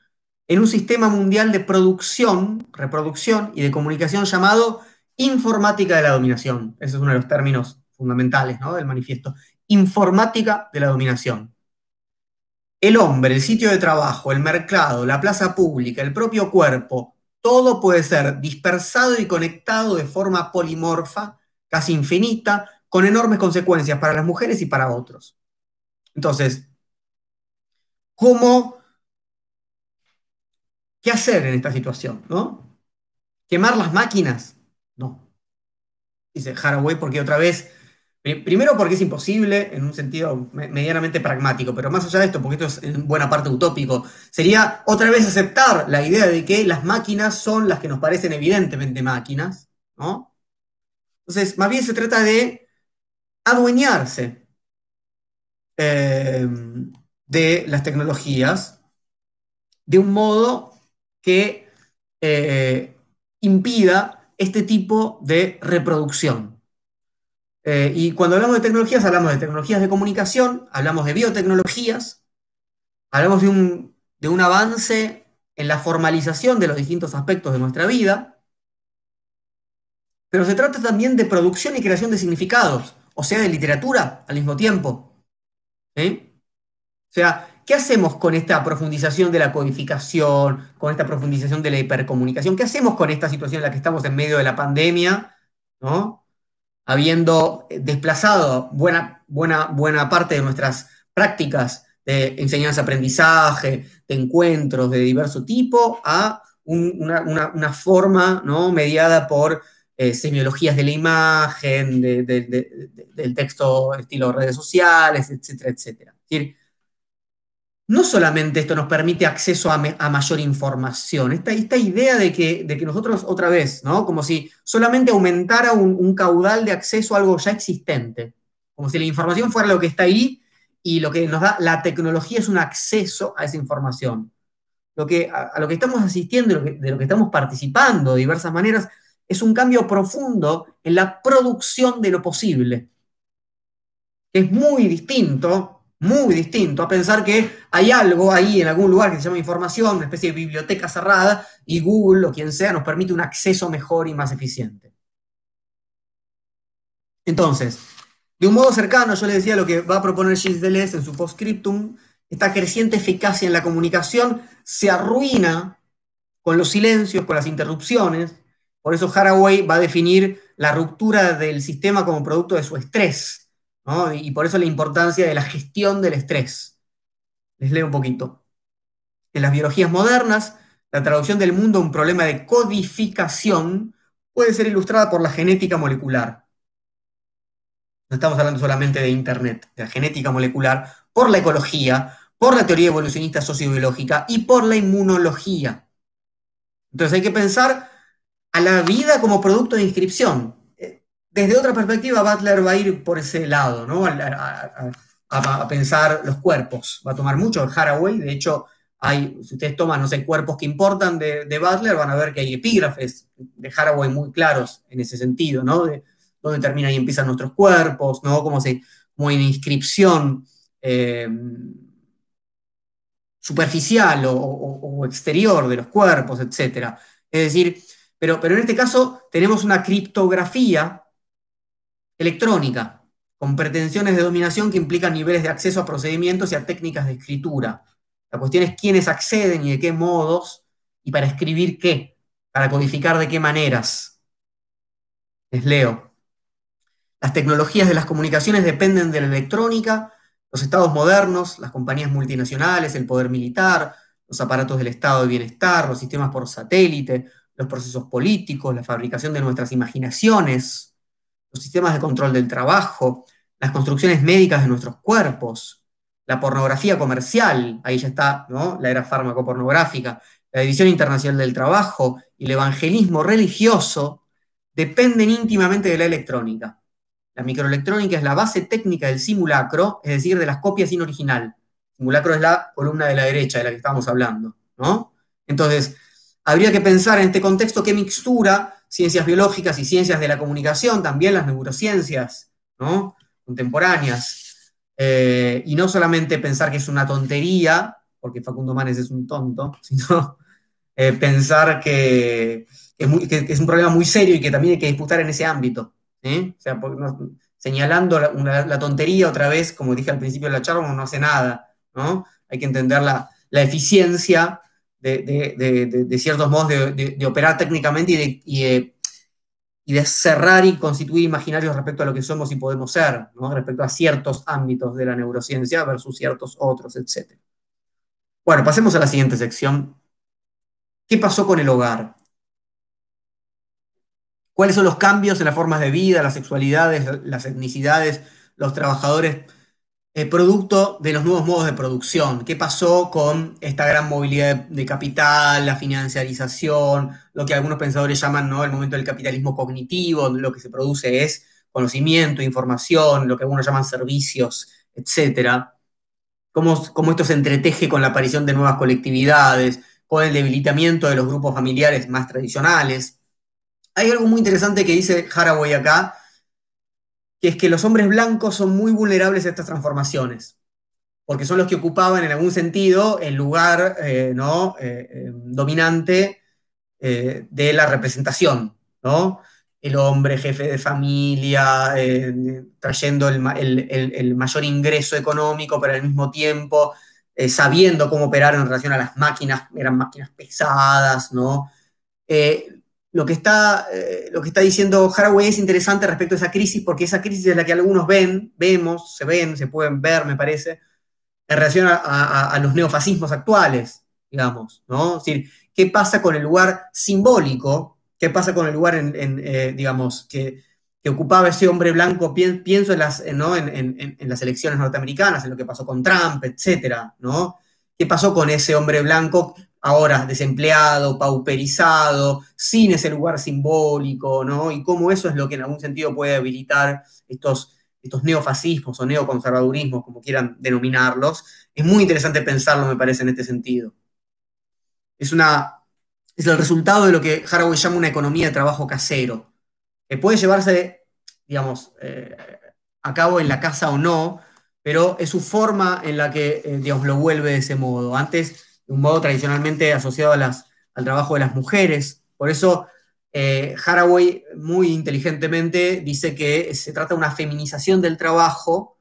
en un sistema mundial de producción, reproducción y de comunicación llamado informática de la dominación. Ese es uno de los términos fundamentales del manifiesto. Informática de la dominación. El hombre, el sitio de trabajo, el mercado, la plaza pública, el propio cuerpo, todo puede ser dispersado y conectado de forma polimorfa, casi infinita, con enormes consecuencias para las mujeres y para otros. Entonces, ¿cómo, qué hacer en esta situación? ¿no? ¿Quemar las máquinas? No. Dice Haraway porque otra vez, primero porque es imposible en un sentido medianamente pragmático, pero más allá de esto, porque esto es en buena parte utópico, sería otra vez aceptar la idea de que las máquinas son las que nos parecen evidentemente máquinas, ¿no? Entonces, más bien se trata de adueñarse eh, de las tecnologías de un modo que eh, impida este tipo de reproducción. Eh, y cuando hablamos de tecnologías, hablamos de tecnologías de comunicación, hablamos de biotecnologías, hablamos de un, de un avance en la formalización de los distintos aspectos de nuestra vida, pero se trata también de producción y creación de significados o sea de literatura al mismo tiempo. O sea, ¿qué hacemos con esta profundización de la codificación, con esta profundización de la hipercomunicación? ¿Qué hacemos con esta situación en la que estamos en medio de la pandemia, ¿no? habiendo desplazado buena, buena, buena parte de nuestras prácticas de enseñanza-aprendizaje, de encuentros de diverso tipo, a una, forma ¿no? mediada por eh, semiologías de la imagen, del texto estilo redes sociales, etcétera, etcétera. Es decir, no solamente esto nos permite acceso a, mayor información, esta, idea de que, de que, nosotros otra vez, ¿no? Como si solamente aumentara un, caudal de acceso a algo ya existente, como si la información fuera lo que está ahí y lo que nos da la tecnología es un acceso a esa información. Lo que, a, lo que estamos asistiendo, de lo que estamos participando de diversas maneras, es un cambio profundo en la producción de lo posible. Es muy distinto muy distinto a pensar que hay algo ahí en algún lugar que se llama información, una especie de biblioteca cerrada, y Google o quien sea nos permite un acceso mejor y más eficiente. Entonces, de un modo cercano, yo le decía lo que va a proponer Gilles Deleuze en su postscriptum, esta creciente eficacia en la comunicación se arruina con los silencios, con las interrupciones. Por eso Haraway va a definir la ruptura del sistema como producto de su estrés, y por eso la importancia de la gestión del estrés. Les leo un poquito. En las biologías modernas, la traducción del mundo a un problema de codificación puede ser ilustrada por la genética molecular. No estamos hablando solamente de Internet, de la genética molecular, por la ecología, por la teoría evolucionista sociobiológica y por la inmunología. Entonces hay que pensar a la vida como producto de inscripción, desde otra perspectiva, Butler va a ir por ese lado, ¿no? A, pensar los cuerpos. Va a tomar mucho de Haraway. De hecho, hay, si ustedes toman, no sé, cuerpos que importan de, Butler, van a ver que hay epígrafes de Haraway muy claros en ese sentido, ¿no? De dónde terminan y empiezan nuestros cuerpos, ¿no? Como, se, como una inscripción eh, superficial o, exterior de los cuerpos, etc. Es decir, pero, pero en este caso tenemos una criptografía electrónica, con pretensiones de dominación que implican niveles de acceso a procedimientos y a técnicas de escritura. La cuestión es quiénes acceden y de qué modos, y para escribir qué, para codificar de qué maneras. Les leo. Las tecnologías de las comunicaciones dependen de la electrónica, los estados modernos, las compañías multinacionales, el poder militar, los aparatos del estado de bienestar, los sistemas por satélite, los procesos políticos, la fabricación de nuestras imaginaciones, los sistemas de control del trabajo, las construcciones médicas de nuestros cuerpos, la pornografía comercial, ahí ya está ¿no? la era fármaco-pornográfica, la División Internacional del Trabajo y el evangelismo religioso dependen íntimamente de la electrónica. La microelectrónica es la base técnica del simulacro, es decir, de las copias sin original. simulacro es la columna de la derecha de la que estamos hablando, ¿no? Entonces, habría que pensar en este contexto qué mixtura ciencias biológicas y ciencias de la comunicación, también las neurociencias contemporáneas. Eh, y no solamente pensar que es una tontería, porque Facundo Manes es un tonto, [LAUGHS] sino eh, pensar que, es un problema muy serio y que también hay que disputar en ese ámbito. O sea, señalando la, tontería otra vez, como dije al principio de la charla, no hace nada. ¿no? Hay que entender la, eficiencia de, ciertos modos de, operar técnicamente y, de, cerrar y constituir imaginarios respecto a lo que somos y podemos ser, respecto a ciertos ámbitos de la neurociencia versus ciertos otros, etc. Bueno, pasemos a la siguiente sección. ¿Qué pasó con el hogar? ¿Cuáles son los cambios en las formas de vida, las sexualidades, las etnicidades, los trabajadores eh, producto de los nuevos modos de producción. ¿Qué pasó con esta gran movilidad de, capital, la financiarización, lo que algunos pensadores llaman ¿no? el momento del capitalismo cognitivo, donde lo que se produce es conocimiento, información, lo que algunos llaman servicios, etcétera? Cómo, cómo esto se entreteje con la aparición de nuevas colectividades, con el debilitamiento de los grupos familiares más tradicionales. Hay algo muy interesante que dice Haraway acá, que es que los hombres blancos son muy vulnerables a estas transformaciones, porque son los que ocupaban en algún sentido el lugar eh, ¿no? Eh, eh, dominante de la representación, ¿no? El hombre jefe de familia, trayendo el, mayor ingreso económico, pero al mismo tiempo sabiendo cómo operar en relación a las máquinas, eran máquinas pesadas, ¿no? Lo que, está, eh, lo que está diciendo Haraway es interesante respecto a esa crisis, porque esa crisis es la que algunos ven, vemos, se ven, se pueden ver, me parece, en relación a, los neofascismos actuales, digamos, ¿no? Es decir, ¿qué pasa con el lugar simbólico? ¿Qué pasa con el lugar, en, eh, digamos, que, ocupaba ese hombre blanco? Pienso en las, ¿no? en, las elecciones norteamericanas, en lo que pasó con Trump, etcétera, ¿no? qué pasó con ese hombre blanco ahora desempleado, pauperizado, sin ese lugar simbólico, ¿no? Y cómo eso es lo que en algún sentido puede habilitar estos, estos neofascismos o neoconservadurismos, como quieran denominarlos. Es muy interesante pensarlo, me parece, en este sentido. Es, una, es el resultado de lo que Haraway llama una economía de trabajo casero, que puede llevarse, digamos, eh, a cabo en la casa o no, pero es su forma en la que, eh, digamos, lo vuelve de ese modo. Antes de un modo tradicionalmente asociado al trabajo de las mujeres. Por eso eh, Haraway muy inteligentemente dice que se trata de una feminización del trabajo,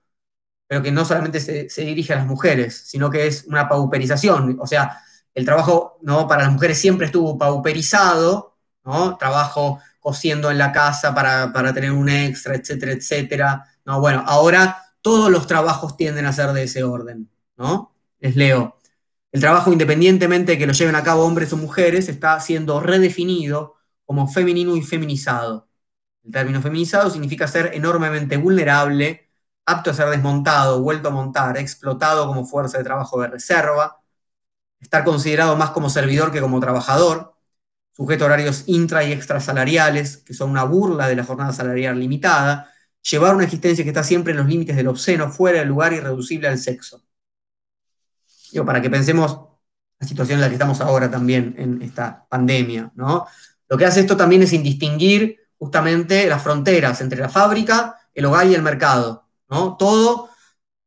pero que no solamente se, dirige a las mujeres, sino que es una pauperización. O sea, el trabajo ¿no? para las mujeres siempre estuvo pauperizado, ¿no? trabajo cosiendo en la casa para, para tener un extra, etcétera, etcétera. No, bueno, ahora todos los trabajos tienden a ser de ese orden, ¿no? Les leo. El trabajo, independientemente de que lo lleven a cabo hombres o mujeres, está siendo redefinido como femenino y feminizado. El término feminizado significa ser enormemente vulnerable, apto a ser desmontado, vuelto a montar, explotado como fuerza de trabajo de reserva, estar considerado más como servidor que como trabajador, sujeto a horarios intra y extrasalariales, que son una burla de la jornada salarial limitada, llevar una existencia que está siempre en los límites del obsceno, fuera del lugar irreducible al sexo para que pensemos la situación en la que estamos ahora también en esta pandemia, ¿no? Lo que hace esto también es indistinguir justamente las fronteras entre la fábrica, el hogar y el mercado, ¿no? Todo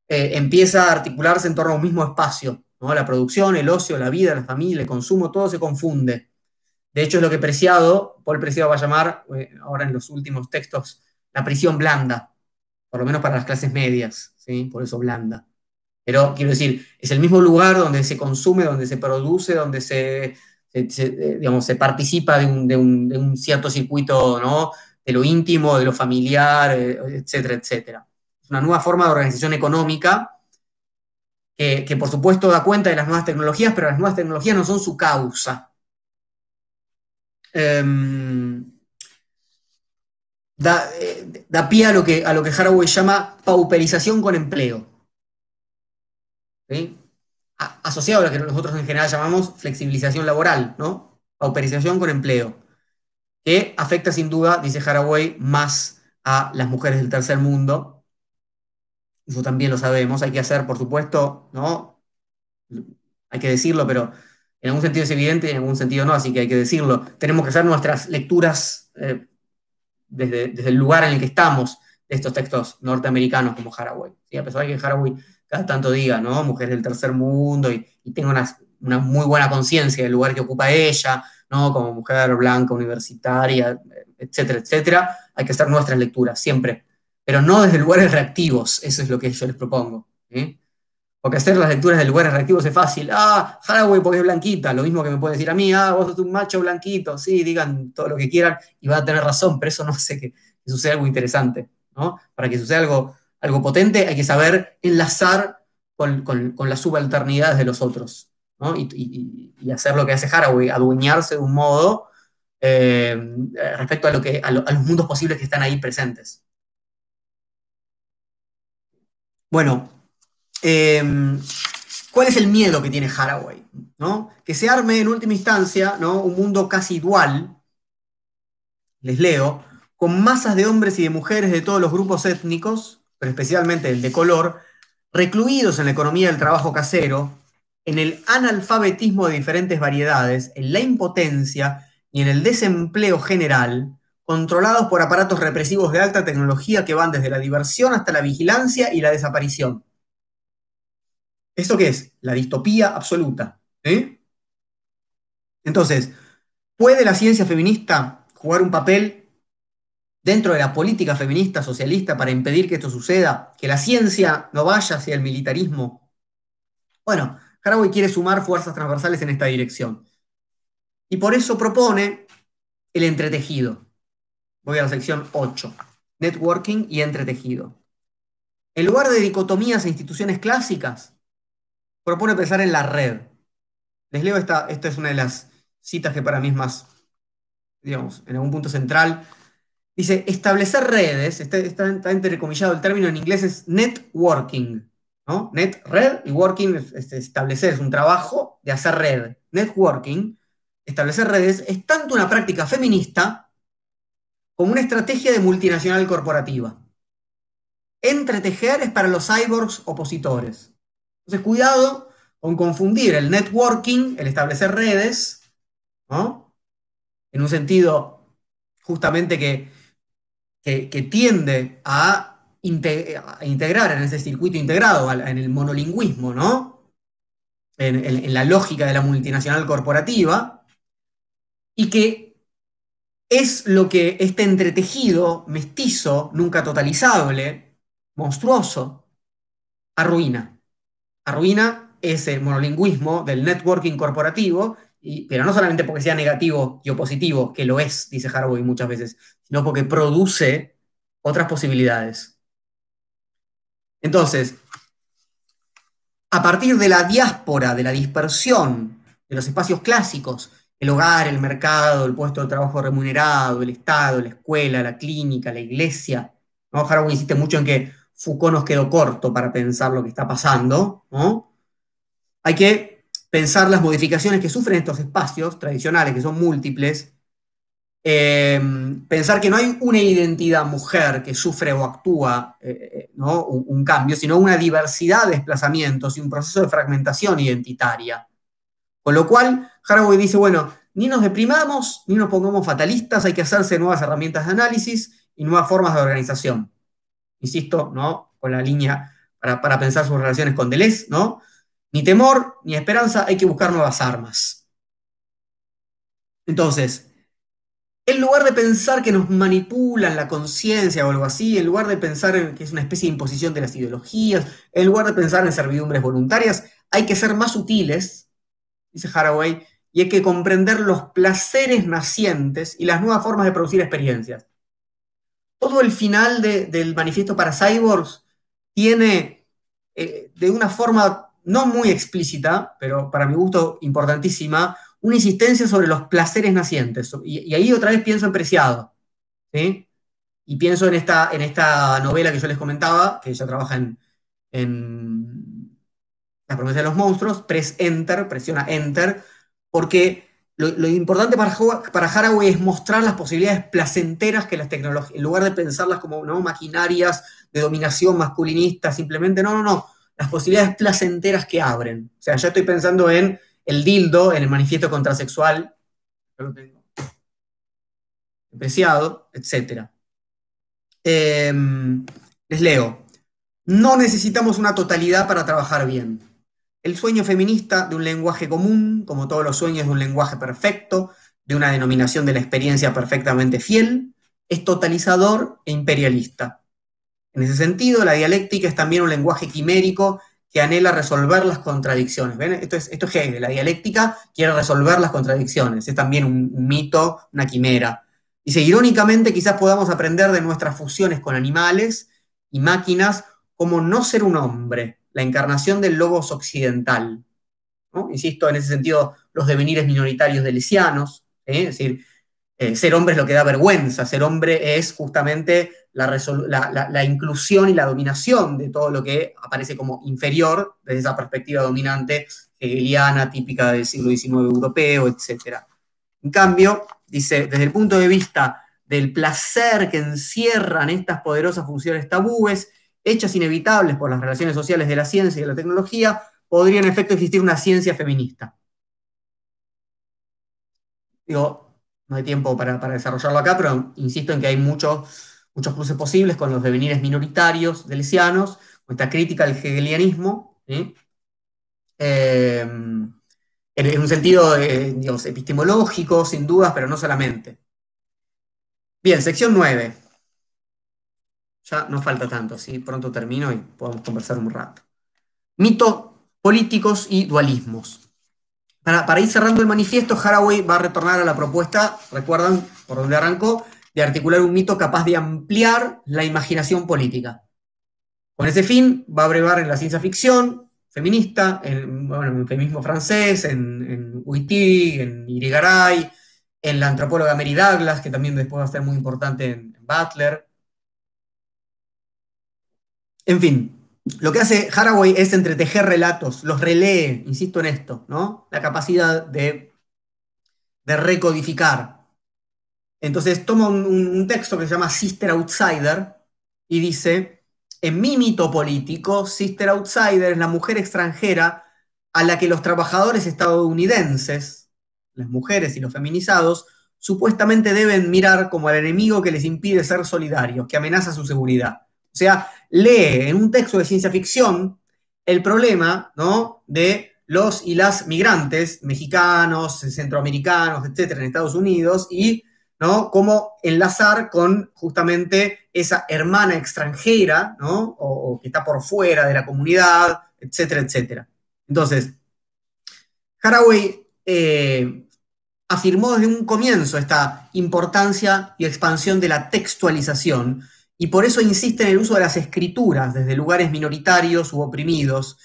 eh, empieza a articularse en torno a un mismo espacio, ¿no? La producción, el ocio, la vida, la familia, el consumo, todo se confunde. De hecho, es lo que Preciado, Paul Preciado va a llamar, eh, ahora en los últimos textos, la prisión blanda, por lo menos para las clases medias, ¿sí? Por eso blanda. Pero quiero decir, es el mismo lugar donde se consume, donde se produce, donde se, eh, digamos, se participa de un, cierto circuito ¿no? de lo íntimo, de lo familiar, eh, etcétera, etcétera. Es una nueva forma de organización económica que, por supuesto da cuenta de las nuevas tecnologías, pero las nuevas tecnologías no son su causa. Em, da, eh, da, pie a lo, que, a lo que Haraway llama pauperización con empleo asociado a lo que nosotros en general llamamos flexibilización laboral, ¿no? Pauperización con empleo, que afecta sin duda, dice Haraway, más a las mujeres del tercer mundo. Eso también lo sabemos, hay que hacer, por supuesto, ¿no? Hay que decirlo, pero en algún sentido es evidente y en algún sentido no, así que hay que decirlo. Tenemos que hacer nuestras lecturas eh, desde, el lugar en el que estamos de estos textos norteamericanos como Haraway. A pesar de que Haraway tanto diga, ¿no? Mujeres del tercer mundo y, tenga una, muy buena conciencia del lugar que ocupa ella, ¿no? Como mujer blanca, universitaria, etcétera, etcétera. Hay que hacer nuestras lecturas, siempre. Pero no desde lugares reactivos, eso es lo que yo les propongo. Porque hacer las lecturas de lugares reactivos es fácil. Ah, Haraway porque es blanquita, lo mismo que me puede decir a mí, ah, vos sos un macho blanquito, sí, digan todo lo que quieran y van a tener razón, pero eso no hace que, que suceda algo interesante, ¿no? Para que suceda algo algo potente, hay que saber enlazar con, las subalternidades de los otros, y, hacer lo que hace Haraway, adueñarse de un modo eh, respecto a, lo que, a, los mundos posibles que están ahí presentes. Bueno, em, ¿cuál es el miedo que tiene Haraway? ¿no? Que se arme en última instancia ¿no? un mundo casi igual, les leo, con masas de hombres y de mujeres de todos los grupos étnicos, especialmente el de color, recluidos en la economía del trabajo casero, en el analfabetismo de diferentes variedades, en la impotencia y en el desempleo general, controlados por aparatos represivos de alta tecnología que van desde la diversión hasta la vigilancia y la desaparición. ¿Esto qué es? La distopía absoluta. Entonces, ¿puede la ciencia feminista jugar un papel dentro de la política feminista socialista para impedir que esto suceda, que la ciencia no vaya hacia el militarismo. Bueno, Haraway quiere sumar fuerzas transversales en esta dirección. Y por eso propone el entretejido. Voy a la sección 8, networking y entretejido. En lugar de dicotomías e instituciones clásicas, propone pensar en la red. Les leo esta, esta es una de las citas que para mí es más, digamos, en algún punto central Dice, establecer redes, está, está, entrecomillado el término en inglés, es networking. ¿no? Net, red y working es, establecer, es un trabajo de hacer red. Networking, establecer redes, es tanto una práctica feminista como una estrategia de multinacional corporativa. Entretejer es para los cyborgs opositores. Entonces, cuidado con confundir el networking, el establecer redes, ¿no? En un sentido justamente que, que, tiende a, integrar en ese circuito integrado, en el monolingüismo, ¿no? en la lógica de la multinacional corporativa, y que es lo que este entretejido mestizo, nunca totalizable, monstruoso, arruina. Arruina ese monolingüismo del networking corporativo, pero no solamente porque sea negativo y opositivo, que lo es, dice Haraway muchas veces, sino porque produce otras posibilidades. Entonces, a partir de la diáspora, de la dispersión de los espacios clásicos, el hogar, el mercado, el puesto de trabajo remunerado, el Estado, la escuela, la clínica, la iglesia. ¿no? Haraway insiste mucho en que Foucault nos quedó corto para pensar lo que está pasando. Hay que pensar las modificaciones que sufren estos espacios tradicionales, que son múltiples. Eh, pensar que no hay una identidad mujer que sufre o actúa eh, eh, un, un cambio, sino una diversidad de desplazamientos y un proceso de fragmentación identitaria. Con lo cual, Haraway dice, bueno, ni nos deprimamos, ni nos pongamos fatalistas, hay que hacerse nuevas herramientas de análisis y nuevas formas de organización. Insisto, ¿no? Con la línea para, pensar sus relaciones con Deleuze, ¿no? Ni temor, ni esperanza, hay que buscar nuevas armas. Entonces, en lugar de pensar que nos manipulan la conciencia o algo así, en lugar de pensar que es una especie de imposición de las ideologías, en lugar de pensar en servidumbres voluntarias, hay que ser más sutiles dice Haraway, y hay que comprender los placeres nacientes y las nuevas formas de producir experiencias. Todo el final del manifiesto para cyborgs tiene, eh, de una forma no muy explícita, pero para mi gusto importantísima, una insistencia sobre los placeres nacientes. Y, ahí otra vez pienso en Preciado. Y pienso en esta, en esta novela que yo les comentaba, que ella trabaja en, en la promesa de los monstruos, press enter, presiona enter, porque lo, importante para, para Haraway es mostrar las posibilidades placenteras que las tecnologías, en lugar de pensarlas como ¿no? maquinarias de dominación masculinista, simplemente, no, no, no, las posibilidades placenteras que abren. O sea, ya estoy pensando en el dildo, en el manifiesto contrasexual, yo lo tengo apreciado, etc. Em, les leo. No necesitamos una totalidad para trabajar bien. El sueño feminista de un lenguaje común, como todos los sueños de un lenguaje perfecto, de una denominación de la experiencia perfectamente fiel, es totalizador e imperialista. En ese sentido, la dialéctica es también un lenguaje quimérico que anhela resolver las contradicciones. Esto es, esto es Hegel, la dialéctica quiere resolver las contradicciones, es también un, mito, una quimera. Dice, irónicamente quizás podamos aprender de nuestras fusiones con animales y máquinas como no ser un hombre, la encarnación del logos occidental. Insisto, en ese sentido, los devenires minoritarios de lesianos, ¿eh? es decir, eh, ser hombre es lo que da vergüenza, ser hombre es justamente la, inclusión y la dominación de todo lo que aparece como inferior desde esa perspectiva dominante hegeliana, típica del siglo XIX europeo, etc. En cambio, dice, desde el punto de vista del placer que encierran estas poderosas funciones tabúes, hechas inevitables por las relaciones sociales de la ciencia y de la tecnología, podría en efecto existir una ciencia feminista. Digo, no hay tiempo para, desarrollarlo acá, pero insisto en que hay muchos, muchos cruces posibles con los devenires minoritarios de lesianos, con esta crítica al hegelianismo, eh, en, un sentido eh, epistemológico, sin dudas, pero no solamente. Bien, sección 9. Ya no falta tanto, ¿sí? pronto termino y podemos conversar un rato. Mitos políticos y dualismos. Para, ir cerrando el manifiesto, Haraway va a retornar a la propuesta, recuerdan por donde arrancó, de articular un mito capaz de ampliar la imaginación política. Con ese fin, va a brevar en la ciencia ficción feminista, en, el feminismo francés, en, en en Irigaray, en la antropóloga Mary Douglas, que también después va a ser muy importante en Butler, En fin, lo que hace Haraway es entretejer relatos, los relee, insisto en esto, ¿no? La capacidad de, recodificar. Entonces toma un, un, texto que se llama Sister Outsider y dice, en mi mito político, Sister Outsider es la mujer extranjera a la que los trabajadores estadounidenses, las mujeres y los feminizados, supuestamente deben mirar como al enemigo que les impide ser solidarios, que amenaza su seguridad. O sea, lee en un texto de ciencia ficción el problema ¿no? de los y las migrantes mexicanos, centroamericanos, etcétera, en Estados Unidos y ¿no? cómo enlazar con justamente esa hermana extranjera, ¿no? O, que está por fuera de la comunidad, etcétera, etcétera. Entonces, Haraway eh, afirmó desde un comienzo esta importancia y expansión de la textualización y por eso insiste en el uso de las escrituras desde lugares minoritarios u oprimidos,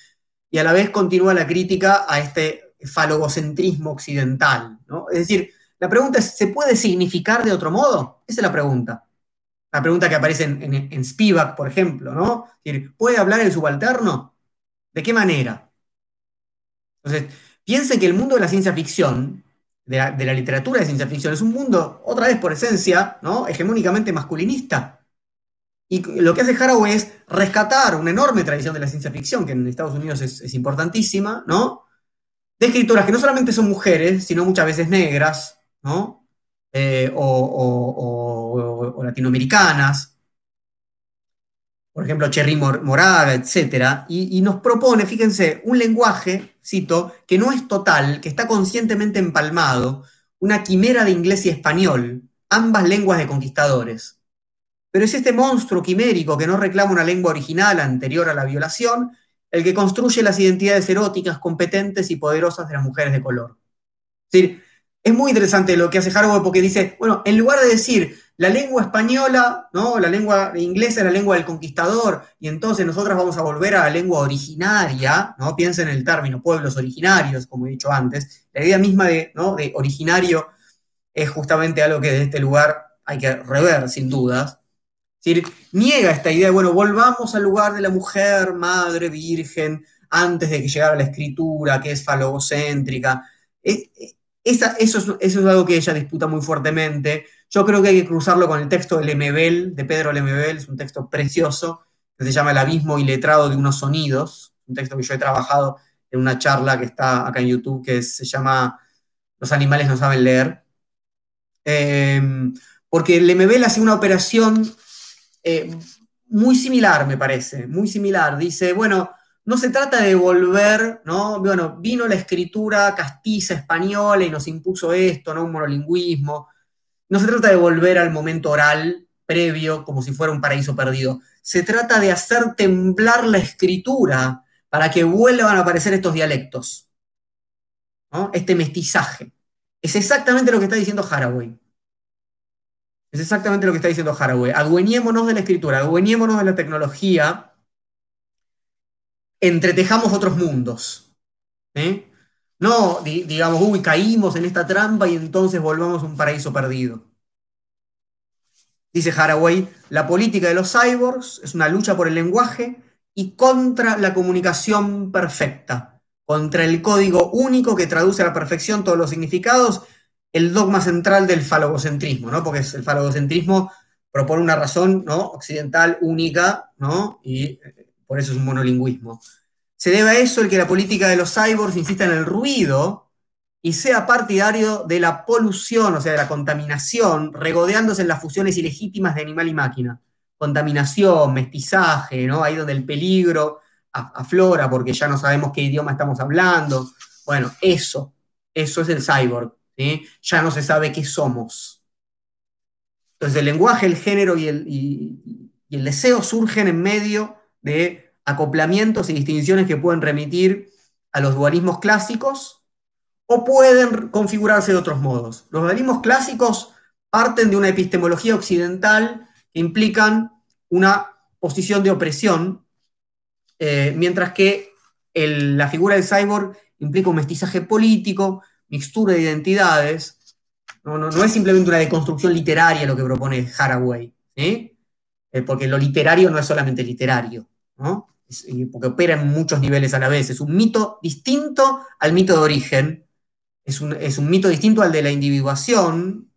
y a la vez continúa la crítica a este falogocentrismo occidental. Es decir, la pregunta es, ¿se puede significar de otro modo? Esa es la pregunta. La pregunta que aparece en, en, Spivak, por ejemplo, ¿no? ¿puede hablar el subalterno? ¿De qué manera? Entonces, piensen que el mundo de la ciencia ficción, de la, de la literatura de ciencia ficción, es un mundo, otra vez por esencia, ¿no? hegemónicamente masculinista. Y lo que hace Haraway es rescatar una enorme tradición de la ciencia ficción, que en Estados Unidos es, importantísima, ¿no? De escritoras que no solamente son mujeres, sino muchas veces negras, ¿no? Eh, o, latinoamericanas, por ejemplo, Cherry Moraga, etc. Y, y, nos propone, fíjense, un lenguaje, cito, que no es total, que está conscientemente empalmado, una quimera de inglés y español, ambas lenguas de conquistadores. Pero es este monstruo quimérico que no reclama una lengua original anterior a la violación el que construye las identidades eróticas competentes y poderosas de las mujeres de color. Es decir, es muy interesante lo que hace Haraway porque dice, bueno, en lugar de decir la lengua española, ¿no? La lengua inglesa es la lengua del conquistador, y entonces nosotras vamos a volver a la lengua originaria, ¿no? Piensen en el término pueblos originarios, como he dicho antes. La idea misma de, ¿no? de originario es justamente algo que desde este lugar hay que rever, sin dudas. Es decir, niega esta idea de, bueno, volvamos al lugar de la mujer, madre, virgen, antes de que llegara la escritura, que es falogocéntrica. E, e, eso, es, algo que ella disputa muy fuertemente. Yo creo que hay que cruzarlo con el texto de Lemebel, de Pedro Lemebel, es un texto precioso, que se llama El abismo iletrado de unos sonidos, un texto que yo he trabajado en una charla que está acá en YouTube, que se llama Los animales no saben leer. Eh, porque Lemebel hace una operación eh, muy similar, me parece, muy similar. Dice, bueno, no se trata de volver, ¿no? Bueno, vino la escritura castiza española y nos impuso esto, ¿no? Un monolingüismo. No se trata de volver al momento oral previo como si fuera un paraíso perdido. Se trata de hacer temblar la escritura para que vuelvan a aparecer estos dialectos, ¿no? este mestizaje. Es exactamente lo que está diciendo Haraway. Es exactamente lo que está diciendo Haraway. Adueñémonos de la escritura, adueñémonos de la tecnología, entretejamos otros mundos. ¿eh? No, digamos, uy, caímos en esta trampa y entonces volvamos a un paraíso perdido. Dice Haraway, la política de los cyborgs es una lucha por el lenguaje y contra la comunicación perfecta, contra el código único que traduce a la perfección todos los significados el dogma central del falogocentrismo, ¿no? Porque el falogocentrismo propone una razón ¿no? occidental única, ¿no? Y eh, por eso es un monolingüismo. Se debe a eso el que la política de los cyborgs insista en el ruido y sea partidario de la polución, o sea, de la contaminación, regodeándose en las fusiones ilegítimas de animal y máquina. Contaminación, mestizaje, ¿no? Ahí donde el peligro aflora porque ya no sabemos qué idioma estamos hablando. Bueno, eso, eso es el cyborg ya no se sabe qué somos. Entonces el lenguaje, el género y el, el deseo surgen en medio de acoplamientos y distinciones que pueden remitir a los dualismos clásicos o pueden configurarse de otros modos. Los dualismos clásicos parten de una epistemología occidental que implican una posición de opresión, eh, mientras que la figura del cyborg implica un mestizaje político, mixtura de identidades, no, es simplemente una deconstrucción literaria lo que propone Haraway. Eh, porque lo literario no es solamente literario, porque opera en muchos niveles a la vez. Es un mito distinto al mito de origen, es un, mito distinto al de la individuación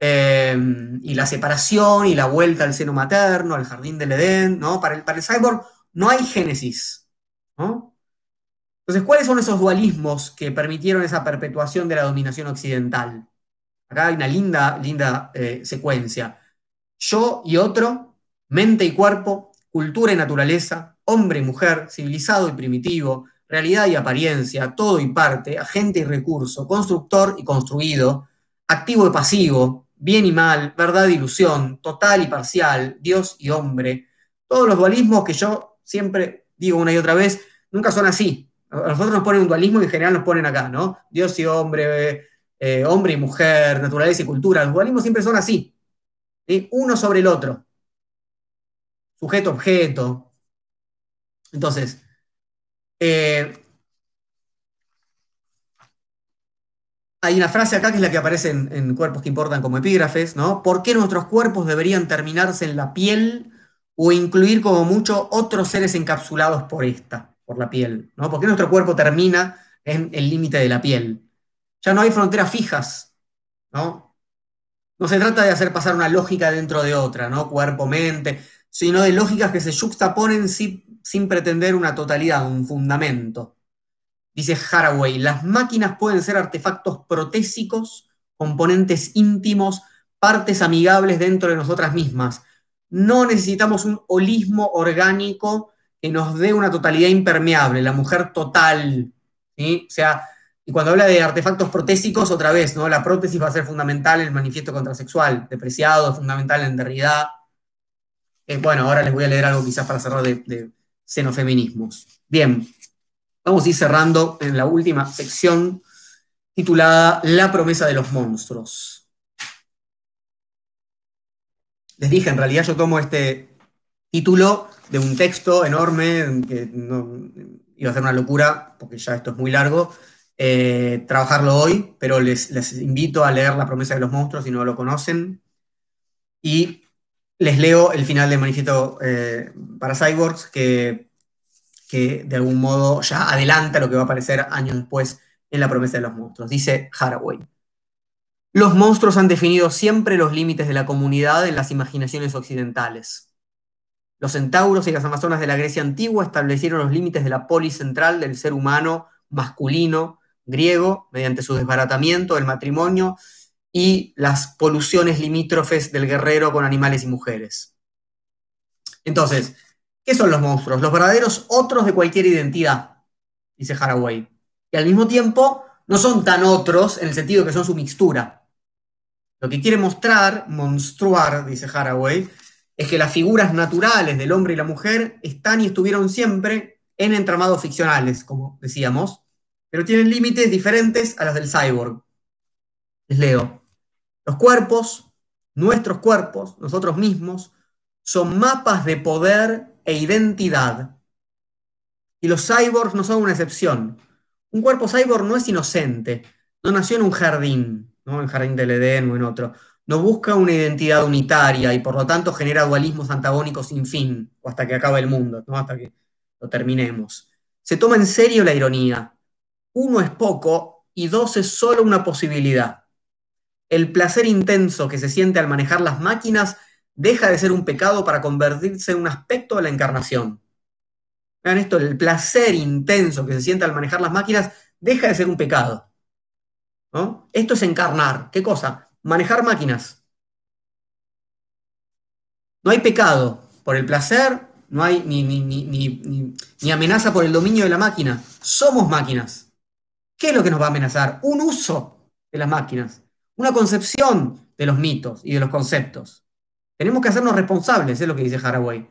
eh, y la separación y la vuelta al seno materno, al jardín del Edén, ¿no? Para el, para el cyborg no hay génesis, Entonces, ¿cuáles son esos dualismos que permitieron esa perpetuación de la dominación occidental? Acá hay una linda, linda eh, secuencia. Yo y otro, mente y cuerpo, cultura y naturaleza, hombre y mujer, civilizado y primitivo, realidad y apariencia, todo y parte, agente y recurso, constructor y construido, activo y pasivo, bien y mal, verdad e ilusión, total y parcial, Dios y hombre. Todos los dualismos que yo siempre digo una y otra vez, nunca son así. A nosotros nos ponen un dualismo y en general nos ponen acá, ¿no? Dios y hombre, eh, hombre y mujer, naturaleza y cultura. Los dualismos siempre son así. Uno sobre el otro. Sujeto-objeto. Entonces, eh, hay una frase acá que es la que aparece en, cuerpos que importan como epígrafes, ¿no? ¿Por qué nuestros cuerpos deberían terminarse en la piel o incluir como mucho otros seres encapsulados por esta, por la piel? ¿no? ¿Por qué nuestro cuerpo termina en el límite de la piel? Ya no hay fronteras fijas, ¿no? No se trata de hacer pasar una lógica dentro de otra, ¿no? Cuerpo-mente, sino de lógicas que se juxtaponen sin, sin pretender una totalidad, un fundamento. Dice Haraway, las máquinas pueden ser artefactos protésicos, componentes íntimos, partes amigables dentro de nosotras mismas. No necesitamos un holismo orgánico que nos dé una totalidad impermeable, la mujer total. ¿sí? O sea, y cuando habla de artefactos protésicos, otra vez, ¿no? La prótesis va a ser fundamental en el manifiesto contrasexual, depreciado, fundamental en Derrida. Eh, bueno, ahora les voy a leer algo quizás para cerrar de, de xenofeminismos. Bien, vamos a ir cerrando en la última sección titulada La promesa de los monstruos. Les dije, en realidad yo tomo este título de un texto enorme, que iba a ser una locura, porque ya esto es muy largo, eh, trabajarlo hoy, pero les, invito a leer La promesa de los monstruos si no lo conocen. Y les leo el final del manifiesto eh, para Cyborgs, que, que de algún modo ya adelanta lo que va a aparecer años después en La promesa de los monstruos. Dice Haraway. Los monstruos han definido siempre los límites de la comunidad en las imaginaciones occidentales. Los centauros y las amazonas de la Grecia antigua establecieron los límites de la polis central del ser humano masculino griego mediante su desbaratamiento del matrimonio y las poluciones limítrofes del guerrero con animales y mujeres. Entonces, ¿qué son los monstruos? Los verdaderos otros de cualquier identidad, dice Haraway. Y al mismo tiempo, no son tan otros en el sentido que son su mixtura. Lo que quiere mostrar, monstruar, dice Haraway, es que las figuras naturales del hombre y la mujer están y estuvieron siempre en entramados ficcionales, como decíamos, pero tienen límites diferentes a los del cyborg. Les leo. Los cuerpos, nuestros cuerpos, nosotros mismos, son mapas de poder e identidad. Y los cyborgs no son una excepción. Un cuerpo cyborg no es inocente, no nació en un jardín, ¿no? en el jardín del Edén o en otro. No busca una identidad unitaria y por lo tanto genera dualismos antagónicos sin fin, o hasta que acabe el mundo, ¿no? hasta que lo terminemos. Se toma en serio la ironía, uno es poco y dos es solo una posibilidad. El placer intenso que se siente al manejar las máquinas deja de ser un pecado para convertirse en un aspecto de la encarnación. Vean esto, el placer intenso que se siente al manejar las máquinas deja de ser un pecado. Esto es encarnar. ¿Qué cosa? Manejar máquinas. No hay pecado por el placer, no hay ni, ni amenaza por el dominio de la máquina. Somos máquinas. ¿Qué es lo que nos va a amenazar? Un uso de las máquinas, una concepción de los mitos y de los conceptos. Tenemos que hacernos responsables, es lo que dice Haraway.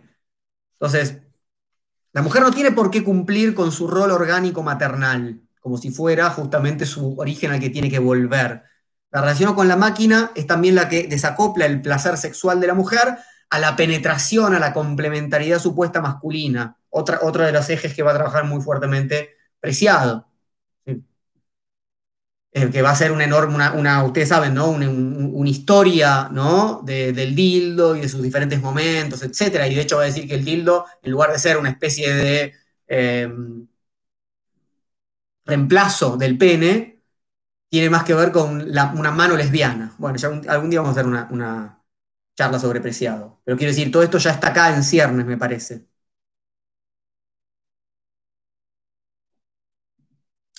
Entonces, la mujer no tiene por qué cumplir con su rol orgánico maternal, como si fuera justamente su origen al que tiene que volver. La relación con la máquina es también la que desacopla el placer sexual de la mujer a la penetración, a la complementariedad supuesta masculina. Otra, otro de los ejes que va a trabajar muy fuertemente Preciado. eh, que va a ser una enorme, una, ustedes saben, ¿no? Una, historia, ¿no? del dildo y de sus diferentes momentos, etc. Y de hecho va a decir que el dildo, en lugar de ser una especie de eh, reemplazo del pene, tiene más que ver con una mano lesbiana. Bueno, ya algún, día vamos a hacer una, charla sobre preciado. Pero quiero decir, todo esto ya está acá en ciernes, me parece.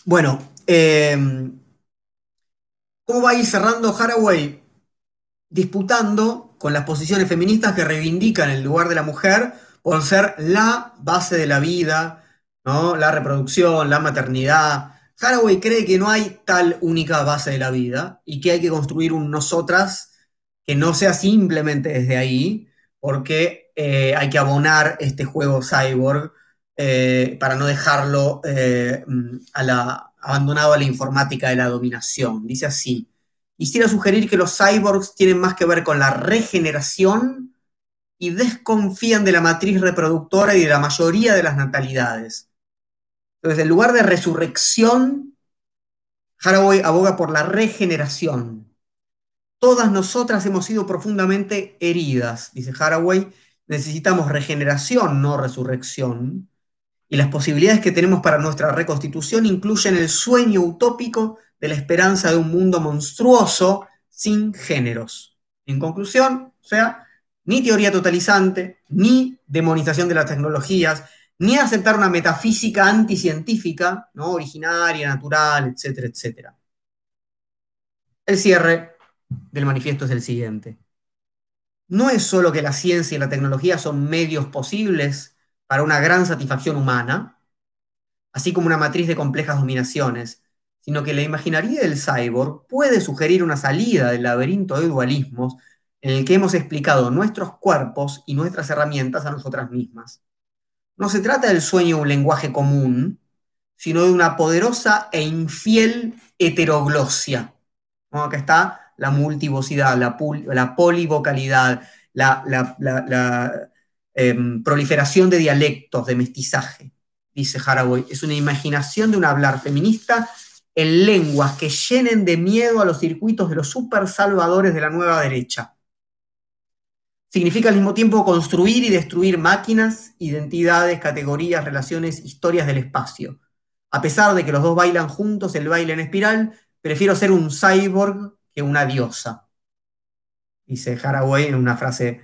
Bueno, eh, ¿cómo va a ir cerrando Haraway? Disputando con las posiciones feministas que reivindican el lugar de la mujer por ser la base de la vida, ¿no? la reproducción, la maternidad. Haraway cree que no hay tal única base de la vida y que hay que construir un nosotras que no sea simplemente desde ahí, porque eh, hay que abonar este juego cyborg eh, para no dejarlo eh, la, abandonado a la informática de la dominación. Dice así, quisiera sugerir que los cyborgs tienen más que ver con la regeneración y desconfían de la matriz reproductora y de la mayoría de las natalidades. Entonces, en lugar de resurrección, Haraway aboga por la regeneración. Todas nosotras hemos sido profundamente heridas, dice Haraway. Necesitamos regeneración, no resurrección y las posibilidades que tenemos para nuestra reconstitución incluyen el sueño utópico de la esperanza de un mundo monstruoso sin géneros. En conclusión, o sea, ni teoría totalizante, ni demonización de las tecnologías, ni aceptar una metafísica anticientífica, ¿no? originaria, natural, etcétera, etcétera. El cierre del manifiesto es el siguiente. No es solo que la ciencia y la tecnología son medios posibles para una gran satisfacción humana, así como una matriz de complejas dominaciones, sino que la imaginaría del cyborg puede sugerir una salida del laberinto de dualismos en el que hemos explicado nuestros cuerpos y nuestras herramientas a nosotras mismas. No se trata del sueño de un lenguaje común, sino de una poderosa e infiel heteroglosia. Acá está la multivocidad, la, polivocalidad, la, Em, proliferación de dialectos, de mestizaje, dice Haraway. Es una imaginación de un hablar feminista en lenguas que llenen de miedo a los circuitos de los super salvadores de la nueva derecha. Significa al mismo tiempo construir y destruir máquinas, identidades, categorías, relaciones, historias del espacio. A pesar de que los dos bailan juntos el baile en espiral, prefiero ser un cyborg que una diosa. Dice Haraway en una frase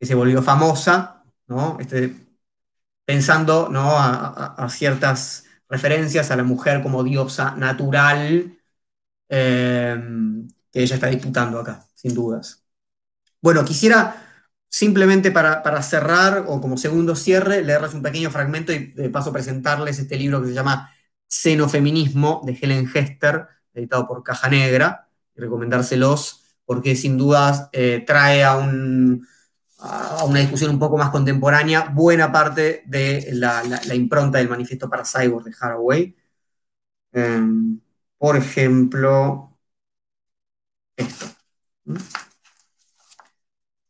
que se volvió famosa, este, pensando A, ciertas referencias a la mujer como diosa natural eh, que ella está disputando acá, sin dudas. Bueno, quisiera simplemente para, cerrar o como segundo cierre, leerles un pequeño fragmento y de paso presentarles este libro que se llama Xenofeminismo de Helen Hester, editado por Caja Negra, y recomendárselos porque sin dudas eh, trae a un, a una discusión un poco más contemporánea buena parte de la, impronta del manifiesto para cyborg de Haraway. Em, por ejemplo, esto.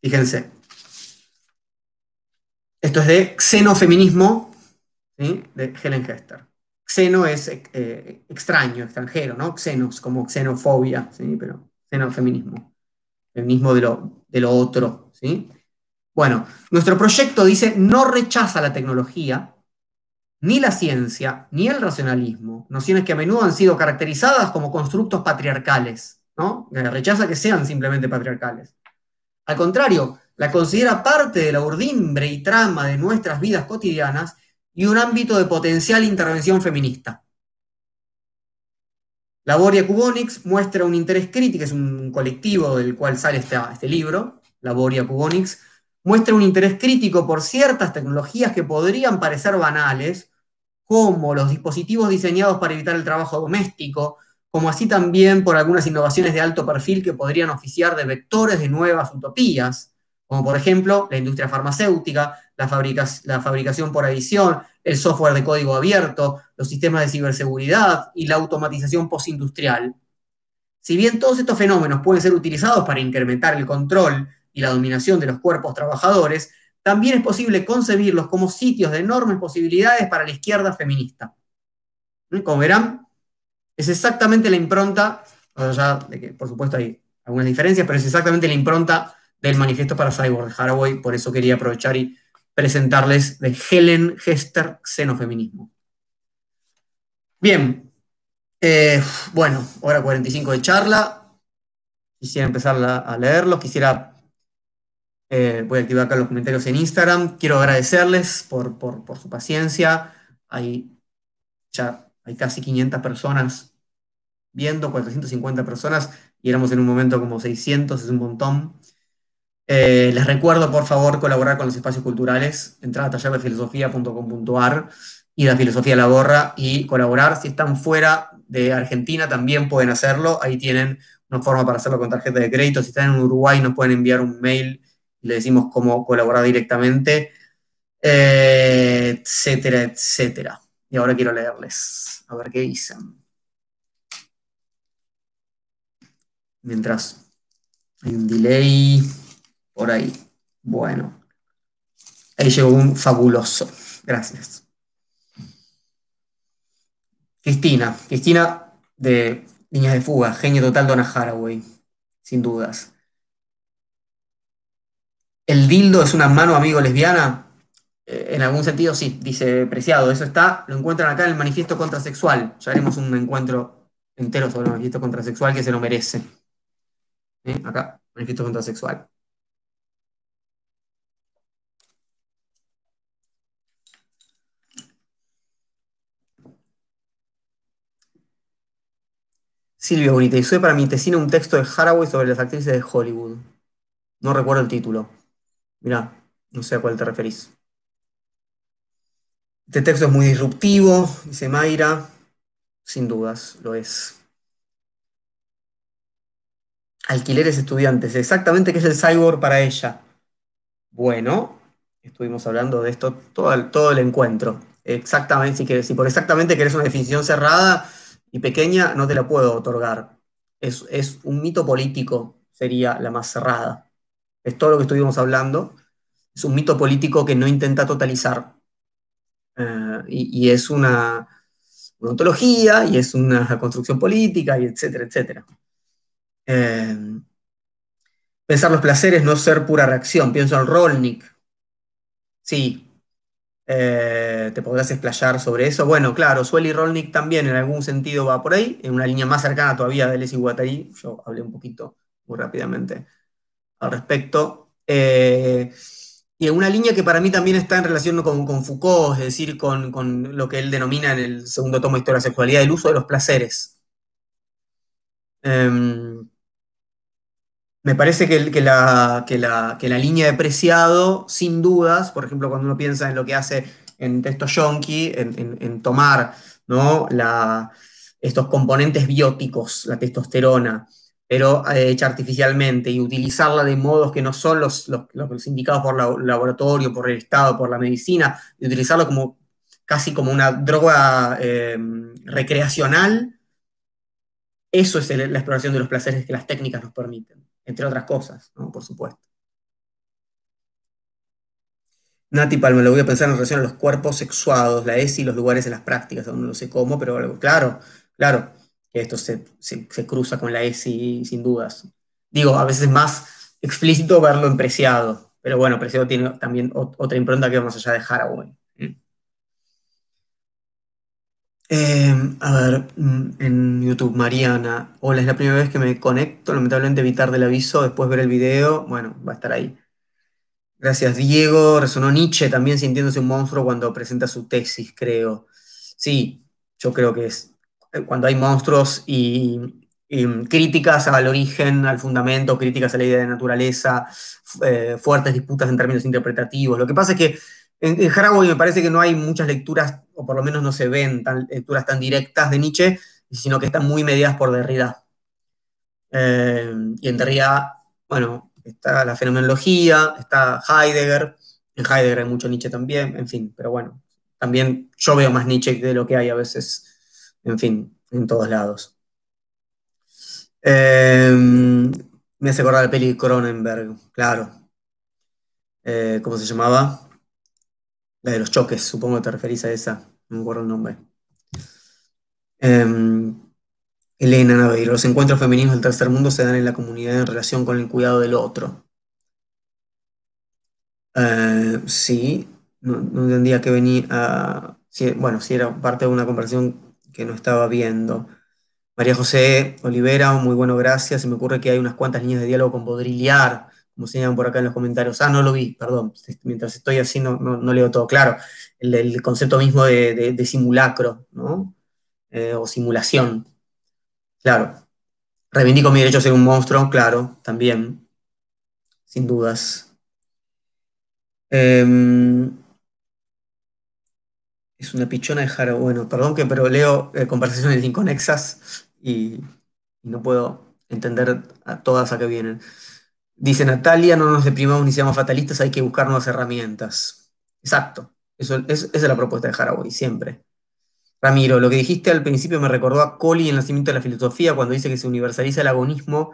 Fíjense. Esto es de xenofeminismo de Helen Hester. Xeno es eh, extraño, extranjero, ¿no? Xenos, como xenofobia, ¿sí? pero xenofeminismo. Feminismo de lo, de lo otro, ¿sí? Bueno, nuestro proyecto dice no rechaza la tecnología, ni la ciencia, ni el racionalismo, nociones que a menudo han sido caracterizadas como constructos patriarcales, ¿no? Rechaza que sean simplemente patriarcales. Al contrario, la considera parte de la urdimbre y trama de nuestras vidas cotidianas y un ámbito de potencial intervención feminista. Laboria Cubonix muestra un interés crítico, es un colectivo del cual sale este, este libro, Laboria Cubonix, muestra un interés crítico por ciertas tecnologías que podrían parecer banales, como los dispositivos diseñados para evitar el trabajo doméstico, como así también por algunas innovaciones de alto perfil que podrían oficiar de vectores de nuevas utopías, como por ejemplo la industria farmacéutica, la, la fabricación por adición, el software de código abierto, los sistemas de ciberseguridad y la automatización postindustrial. Si bien todos estos fenómenos pueden ser utilizados para incrementar el control y la dominación de los cuerpos trabajadores, también es posible concebirlos como sitios de enormes posibilidades para la izquierda feminista. Como verán, Es exactamente la impronta, que por supuesto hay algunas diferencias, pero es exactamente la impronta del manifiesto para Cyborg de Haraway, por eso quería aprovechar y presentarles de Helen Hester, Xenofeminismo. Bien, eh, bueno, hora 45 de charla. Quisiera empezar a leerlo, quisiera, eh, voy a activar acá los comentarios en Instagram. Quiero agradecerles por, por su paciencia. Hay ya hay casi 500 personas viendo, 450 personas, y éramos en un momento como 600, es un montón. Eh, les recuerdo, por favor, colaborar con los espacios culturales, entrar a tallerdefilosofía.com.ar, ir a Filosofía la Gorra y colaborar. Si están fuera de Argentina, también pueden hacerlo. Ahí tienen una forma para hacerlo con tarjeta de crédito. Si están en Uruguay, nos pueden enviar un mail y le decimos cómo colaborar directamente, eh, etcétera, etcétera. Y ahora quiero leerles, a ver qué dicen. Mientras hay un delay por ahí. Bueno. Ahí llegó un fabuloso. Gracias. Cristina. Cristina de Líneas de Fuga. Genio total Donna Haraway. Sin dudas. ¿El dildo es una mano amigo lesbiana? Eh, en algún sentido sí, dice Preciado. Eso está, lo encuentran acá en el manifiesto contrasexual. Ya haremos un encuentro entero sobre el manifiesto contrasexual que se lo merece. ¿Eh? Acá, manifiesto contrasexual. Silvia Bonita, hice para mi tesina un texto de Haraway sobre las actrices de Hollywood. No recuerdo el título. Mirá, no sé a cuál te referís. Este texto es muy disruptivo, dice Mayra. Sin dudas, lo es. Alquileres estudiantes. Exactamente qué es el cyborg para ella. Bueno, estuvimos hablando de esto todo el, todo el encuentro. Exactamente, si, si por exactamente querés una definición cerrada y pequeña, no te la puedo otorgar. Es, es un mito político, sería la más cerrada. Es todo lo que estuvimos hablando. Es un mito político que no intenta totalizar, eh, y, es una, ontología, y es una construcción política, y etcétera, etcétera. Eh, pensar los placeres, no ser pura reacción. Pienso en Rolnik. Sí. Eh, ¿Te podrás explayar sobre eso? Bueno, claro, Sueli Rolnik también en algún sentido va por ahí, en una línea más cercana todavía de Leslie Guattari. Yo hablé un poquito, muy rápidamente, al respecto. Y una línea que para mí también está en relación con, Foucault, es decir, con, lo que él denomina en el segundo tomo de Historia de la Sexualidad, el uso de los placeres. Em, me parece que, la, línea de preciado, sin dudas, por ejemplo, cuando uno piensa en lo que hace en texto yonki, en, tomar estos componentes bióticos, la testosterona, pero eh, hecha artificialmente y utilizarla de modos que no son los, indicados por el laboratorio, por el Estado, por la medicina, y utilizarlo como casi como una droga eh, recreacional, eso es la exploración de los placeres que las técnicas nos permiten, entre otras cosas, por supuesto. Nati Palma, lo voy a pensar en relación a los cuerpos sexuados, la ESI y los lugares en las prácticas, aún no sé cómo, pero claro, claro esto se, cruza con la ESI sin dudas. Digo, a veces es más explícito verlo en Preciado, pero bueno, Preciado tiene también otra impronta que va más allá de Haraway. Em, a ver, mm, en YouTube, Mariana. Hola, es la primera vez que me conecto. Lamentablemente evitar del aviso, después ver el video. Bueno, va a estar ahí. Gracias, Diego. Resonó Nietzsche también sintiéndose un monstruo cuando presenta su tesis, creo. Sí, yo creo que es cuando hay monstruos y, críticas al origen, al fundamento, críticas a la idea de naturaleza, eh, fuertes disputas en términos interpretativos. Lo que pasa es que en, en me parece que no hay muchas lecturas, o por lo menos no se ven tan, lecturas tan directas de Nietzsche, sino que están muy mediadas por Derrida. Eh, y en Derrida, bueno, está la fenomenología, está Heidegger, en Heidegger hay mucho Nietzsche también, en fin, pero bueno, también yo veo más Nietzsche de lo que hay a veces en fin, en todos lados. Em, me hace acordar la peli Cronenberg, claro. Eh, ¿Cómo se llamaba? De los choques, supongo que te referís a esa. No me acuerdo el nombre. Em, Elena Naveiro, los encuentros femeninos del tercer mundo se dan en la comunidad en relación con el cuidado del otro. Eh, sí, no, entendía que venía, si- bueno, si era parte de una conversación que no estaba viendo. María José Olivera, muy bueno, gracias. Se me ocurre que hay unas cuantas líneas de diálogo con Baudrillard, como señalan por acá en los comentarios. Ah, no lo vi, perdón. Mientras estoy así no, no- leo todo. Claro, el, concepto mismo de, simulacro, ¿no? Eh, o simulación. Claro. Reivindico mi derecho a ser un monstruo, claro, también, sin dudas. Em, es una pichona de Jara. Bueno, perdón que, pero leo eh, conversaciones inconexas y, y no puedo entender a todas a qué vienen. Dice Natalia, no nos deprimamos ni seamos fatalistas, hay que buscar nuevas herramientas. Exacto, eso, es- esa es la propuesta de Haraway, siempre. Ramiro, lo que dijiste al principio me recordó a Colli en el nacimiento de la filosofía, cuando dice que se universaliza el agonismo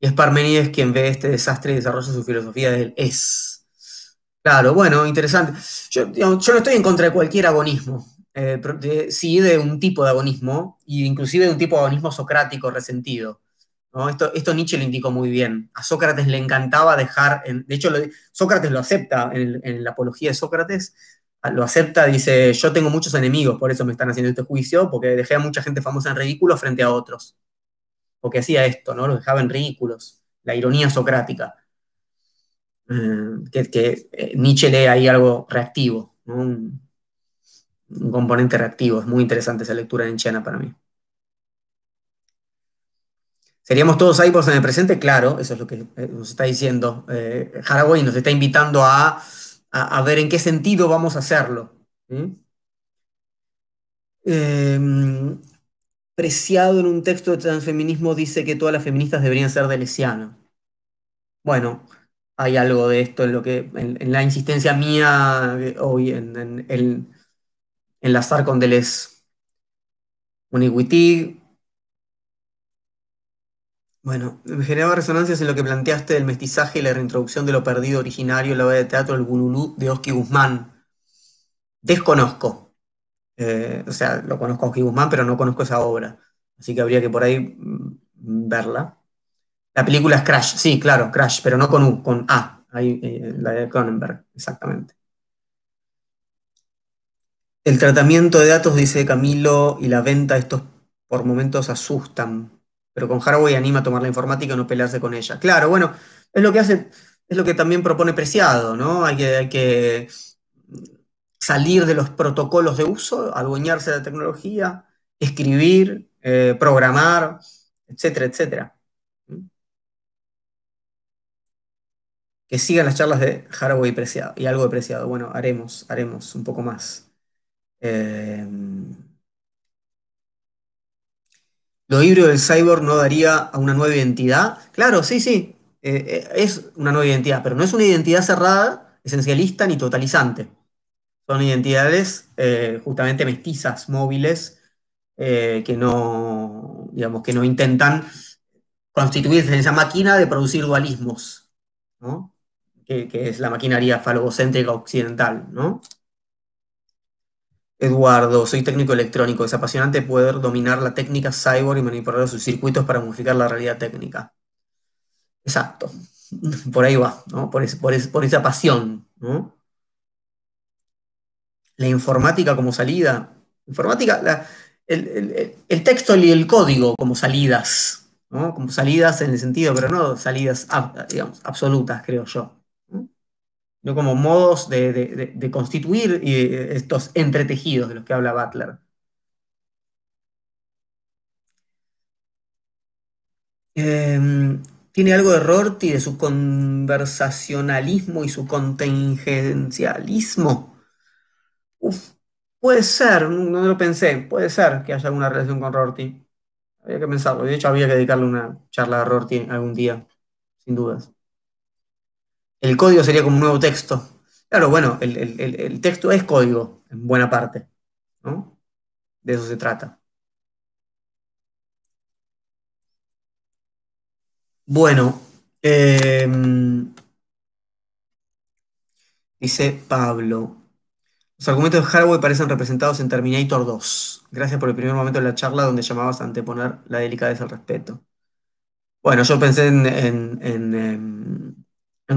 y es Parménides quien ve este desastre y desarrolla su filosofía desde el es. Claro, bueno, interesante. Yo, yo no estoy en contra de cualquier agonismo, eh, de- sí de un tipo de agonismo, e inclusive de un tipo de agonismo socrático resentido. Esto, Nietzsche lo indicó muy bien. A Sócrates le encantaba dejar, en- de hecho Sócrates lo acepta en, la apología de Sócrates, lo acepta, dice, yo tengo muchos enemigos, por eso me están haciendo este juicio, porque dejé a mucha gente famosa en ridículo frente a otros. Porque hacía esto, ¿no? Los dejaba en ridículos. La ironía socrática. Eh, que, eh, Nietzsche lee ahí algo reactivo, un componente reactivo. Es muy interesante esa lectura nietzscheana para mí. ¿Seríamos todos cyborgs en el presente? Claro, eso es lo que eh, nos está diciendo eh, Haraway, nos está invitando a, a, ver en qué sentido vamos a hacerlo. Eh, Preciado en un texto de transfeminismo dice que todas las feministas deberían ser de Lesiano. Bueno, hay algo de esto en lo que en, la insistencia mía hoy en, en, en enlazar con Deleuze. Uniquity. Bueno, me generaba resonancias en lo que planteaste del mestizaje y la reintroducción de lo perdido originario en la obra de teatro El Bululú de Oski Guzmán. Desconozco. Eh, o sea, lo conozco a Oski Guzmán, pero no conozco esa obra. Así que habría que por ahí mm, verla. La película es Crash, sí, claro, Crash, pero no con U, con A. Ahí, eh, la de Cronenberg, exactamente. El tratamiento de datos, dice Camilo, y la venta, estos por momentos asustan, pero con Haraway anima a tomar la informática y no pelearse con ella. Claro, bueno, es lo que hace, es lo que también propone Preciado, ¿no? Hay que, salir de los protocolos de uso, adueñarse de la tecnología, escribir, eh, programar, etcétera, etcétera. Que sigan las charlas de Haraway y Preciado, y algo de Preciado. Bueno, haremos, haremos un poco más. Eh, ¿Lo híbrido del cyborg no daría a una nueva identidad? Claro, sí, sí. Eh, es una nueva identidad, pero no es una identidad cerrada, esencialista ni totalizante. Son identidades eh, justamente mestizas, móviles, eh, que no, digamos, que no intentan constituirse en esa máquina de producir dualismos, que, es la maquinaria falogocéntrica occidental, ¿no? Eduardo, soy técnico electrónico. Es apasionante poder dominar la técnica cyborg y manipular sus circuitos para modificar la realidad técnica. Exacto. [LAUGHS] Por ahí va, ¿no? Por, por, por esa pasión, ¿no? La informática como salida. Informática, el, el, texto y el código como salidas, ¿no? Como salidas en el sentido, pero no salidas, digamos, absolutas, creo yo. ¿No? como modos de, constituir estos entretejidos de los que habla Butler. Eh, tiene algo de Rorty, de su conversacionalismo y su contingencialismo. Puede ser, no lo pensé, puede ser que haya alguna relación con Rorty. Había que pensarlo, de hecho había que dedicarle una charla a Rorty algún día, sin dudas. El código sería como un nuevo texto. Claro, bueno, el, texto es código, en buena parte, ¿no? De eso se trata. Bueno, eh, dice Pablo, Los argumentos de Haraway parecen representados en Terminator 2. Gracias por el primer momento de la charla donde llamabas a anteponer la delicadeza al respeto. Bueno, yo pensé en, em, en,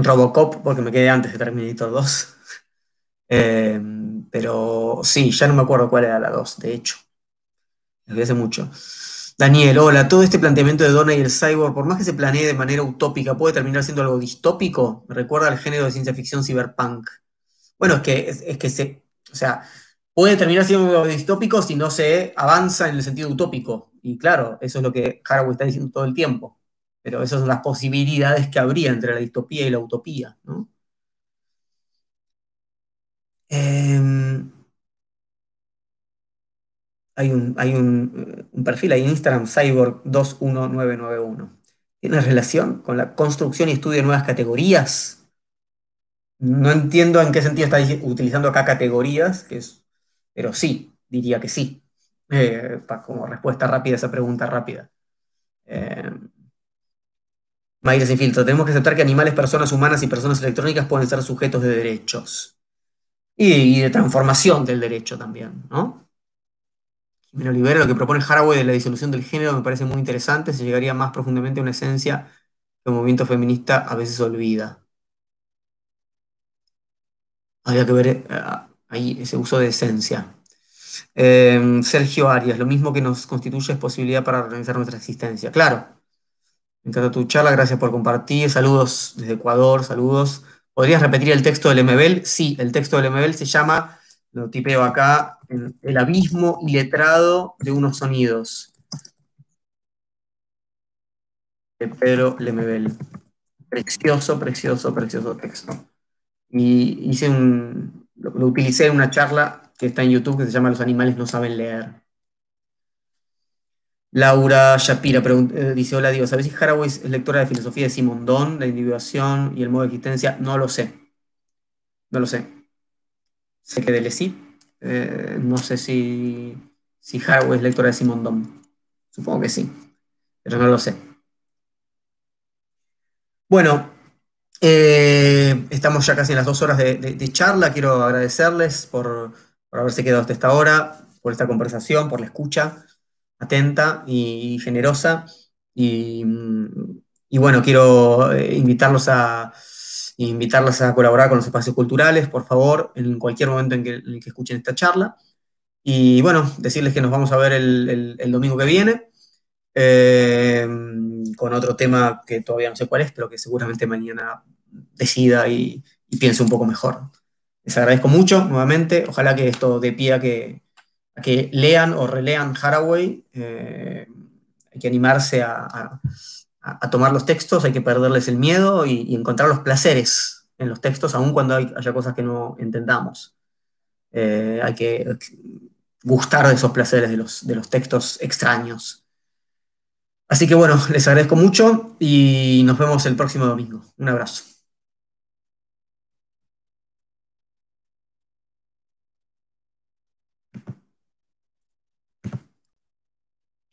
Robocop porque me quedé antes de Terminator 2. [LAUGHS] Em, pero sí, ya no me acuerdo cuál era la 2, de hecho. Desde hace mucho. Daniel, hola, todo este planteamiento de Donna y el cyborg, por más que se planee de manera utópica, puede terminar siendo algo distópico. Me recuerda al género de ciencia ficción cyberpunk. Bueno, es que, es, que se, o sea, puede terminar siendo algo distópico si no se avanza en el sentido utópico. Y claro, eso es lo que Haraway está diciendo todo el tiempo. Pero esas son las posibilidades que habría entre la distopía y la utopía, ¿no? Em, hay un, hay un, perfil ahí en Instagram, Cyborg21991. ¿Tiene relación con la construcción y estudio de nuevas categorías? No entiendo en qué sentido está utilizando acá categorías, que es, pero sí, diría que sí, eh, como respuesta rápida a esa pregunta rápida. Eh, sin filtro, tenemos que aceptar que animales, personas humanas y personas electrónicas pueden ser sujetos de derechos. Y, de transformación del derecho también, ¿no? Jimena Olivera, lo que propone Haraway de la disolución del género me parece muy interesante, se llegaría más profundamente a una esencia que el movimiento feminista a veces olvida. Habría que ver eh, ahí ese uso de esencia. Em, Sergio Arias, lo mismo que nos constituye es posibilidad para organizar nuestra existencia. Claro, encanta tu charla, gracias por compartir. Saludos desde Ecuador, saludos. ¿Podrías repetir el texto del MBL? Sí, el texto del MBL se llama, lo tipeo acá, El abismo iletrado de unos sonidos. De Pedro Lemebel. Precioso, precioso, precioso texto. Y hice un, lo, utilicé en una charla que está en YouTube que se llama Los animales no saben leer. Laura Shapira eh, dice, hola Dios, ¿sabes si Haraway es lectora de filosofía de Simondón, la individuación y el modo de existencia? No lo sé. No lo sé. Sé que de sí. Eh, no sé si, si Haraway es lectora de Simondón. Supongo que sí, pero no lo sé. Bueno, eh, estamos ya casi en las dos horas de, charla. Quiero agradecerles por, haberse quedado hasta esta hora, por esta conversación, por la escucha atenta y, generosa. Y, bueno, quiero eh, invitarlos a, invitarlos a colaborar con los espacios culturales, por favor, en cualquier momento en que, escuchen esta charla. Y bueno, decirles que nos vamos a ver el, domingo que viene. Eh, con otro tema que todavía no sé cuál es, pero que seguramente mañana decida y, piense un poco mejor. Les agradezco mucho nuevamente. Ojalá que esto dé pie a que, que lean o relean Haraway. Eh, hay que animarse a, tomar los textos, hay que perderles el miedo y, encontrar los placeres en los textos, aun cuando haya cosas que no entendamos. Eh, hay que gustar de esos placeres de los, de los textos extraños. Así que bueno, les agradezco mucho y nos vemos el próximo domingo. Un abrazo.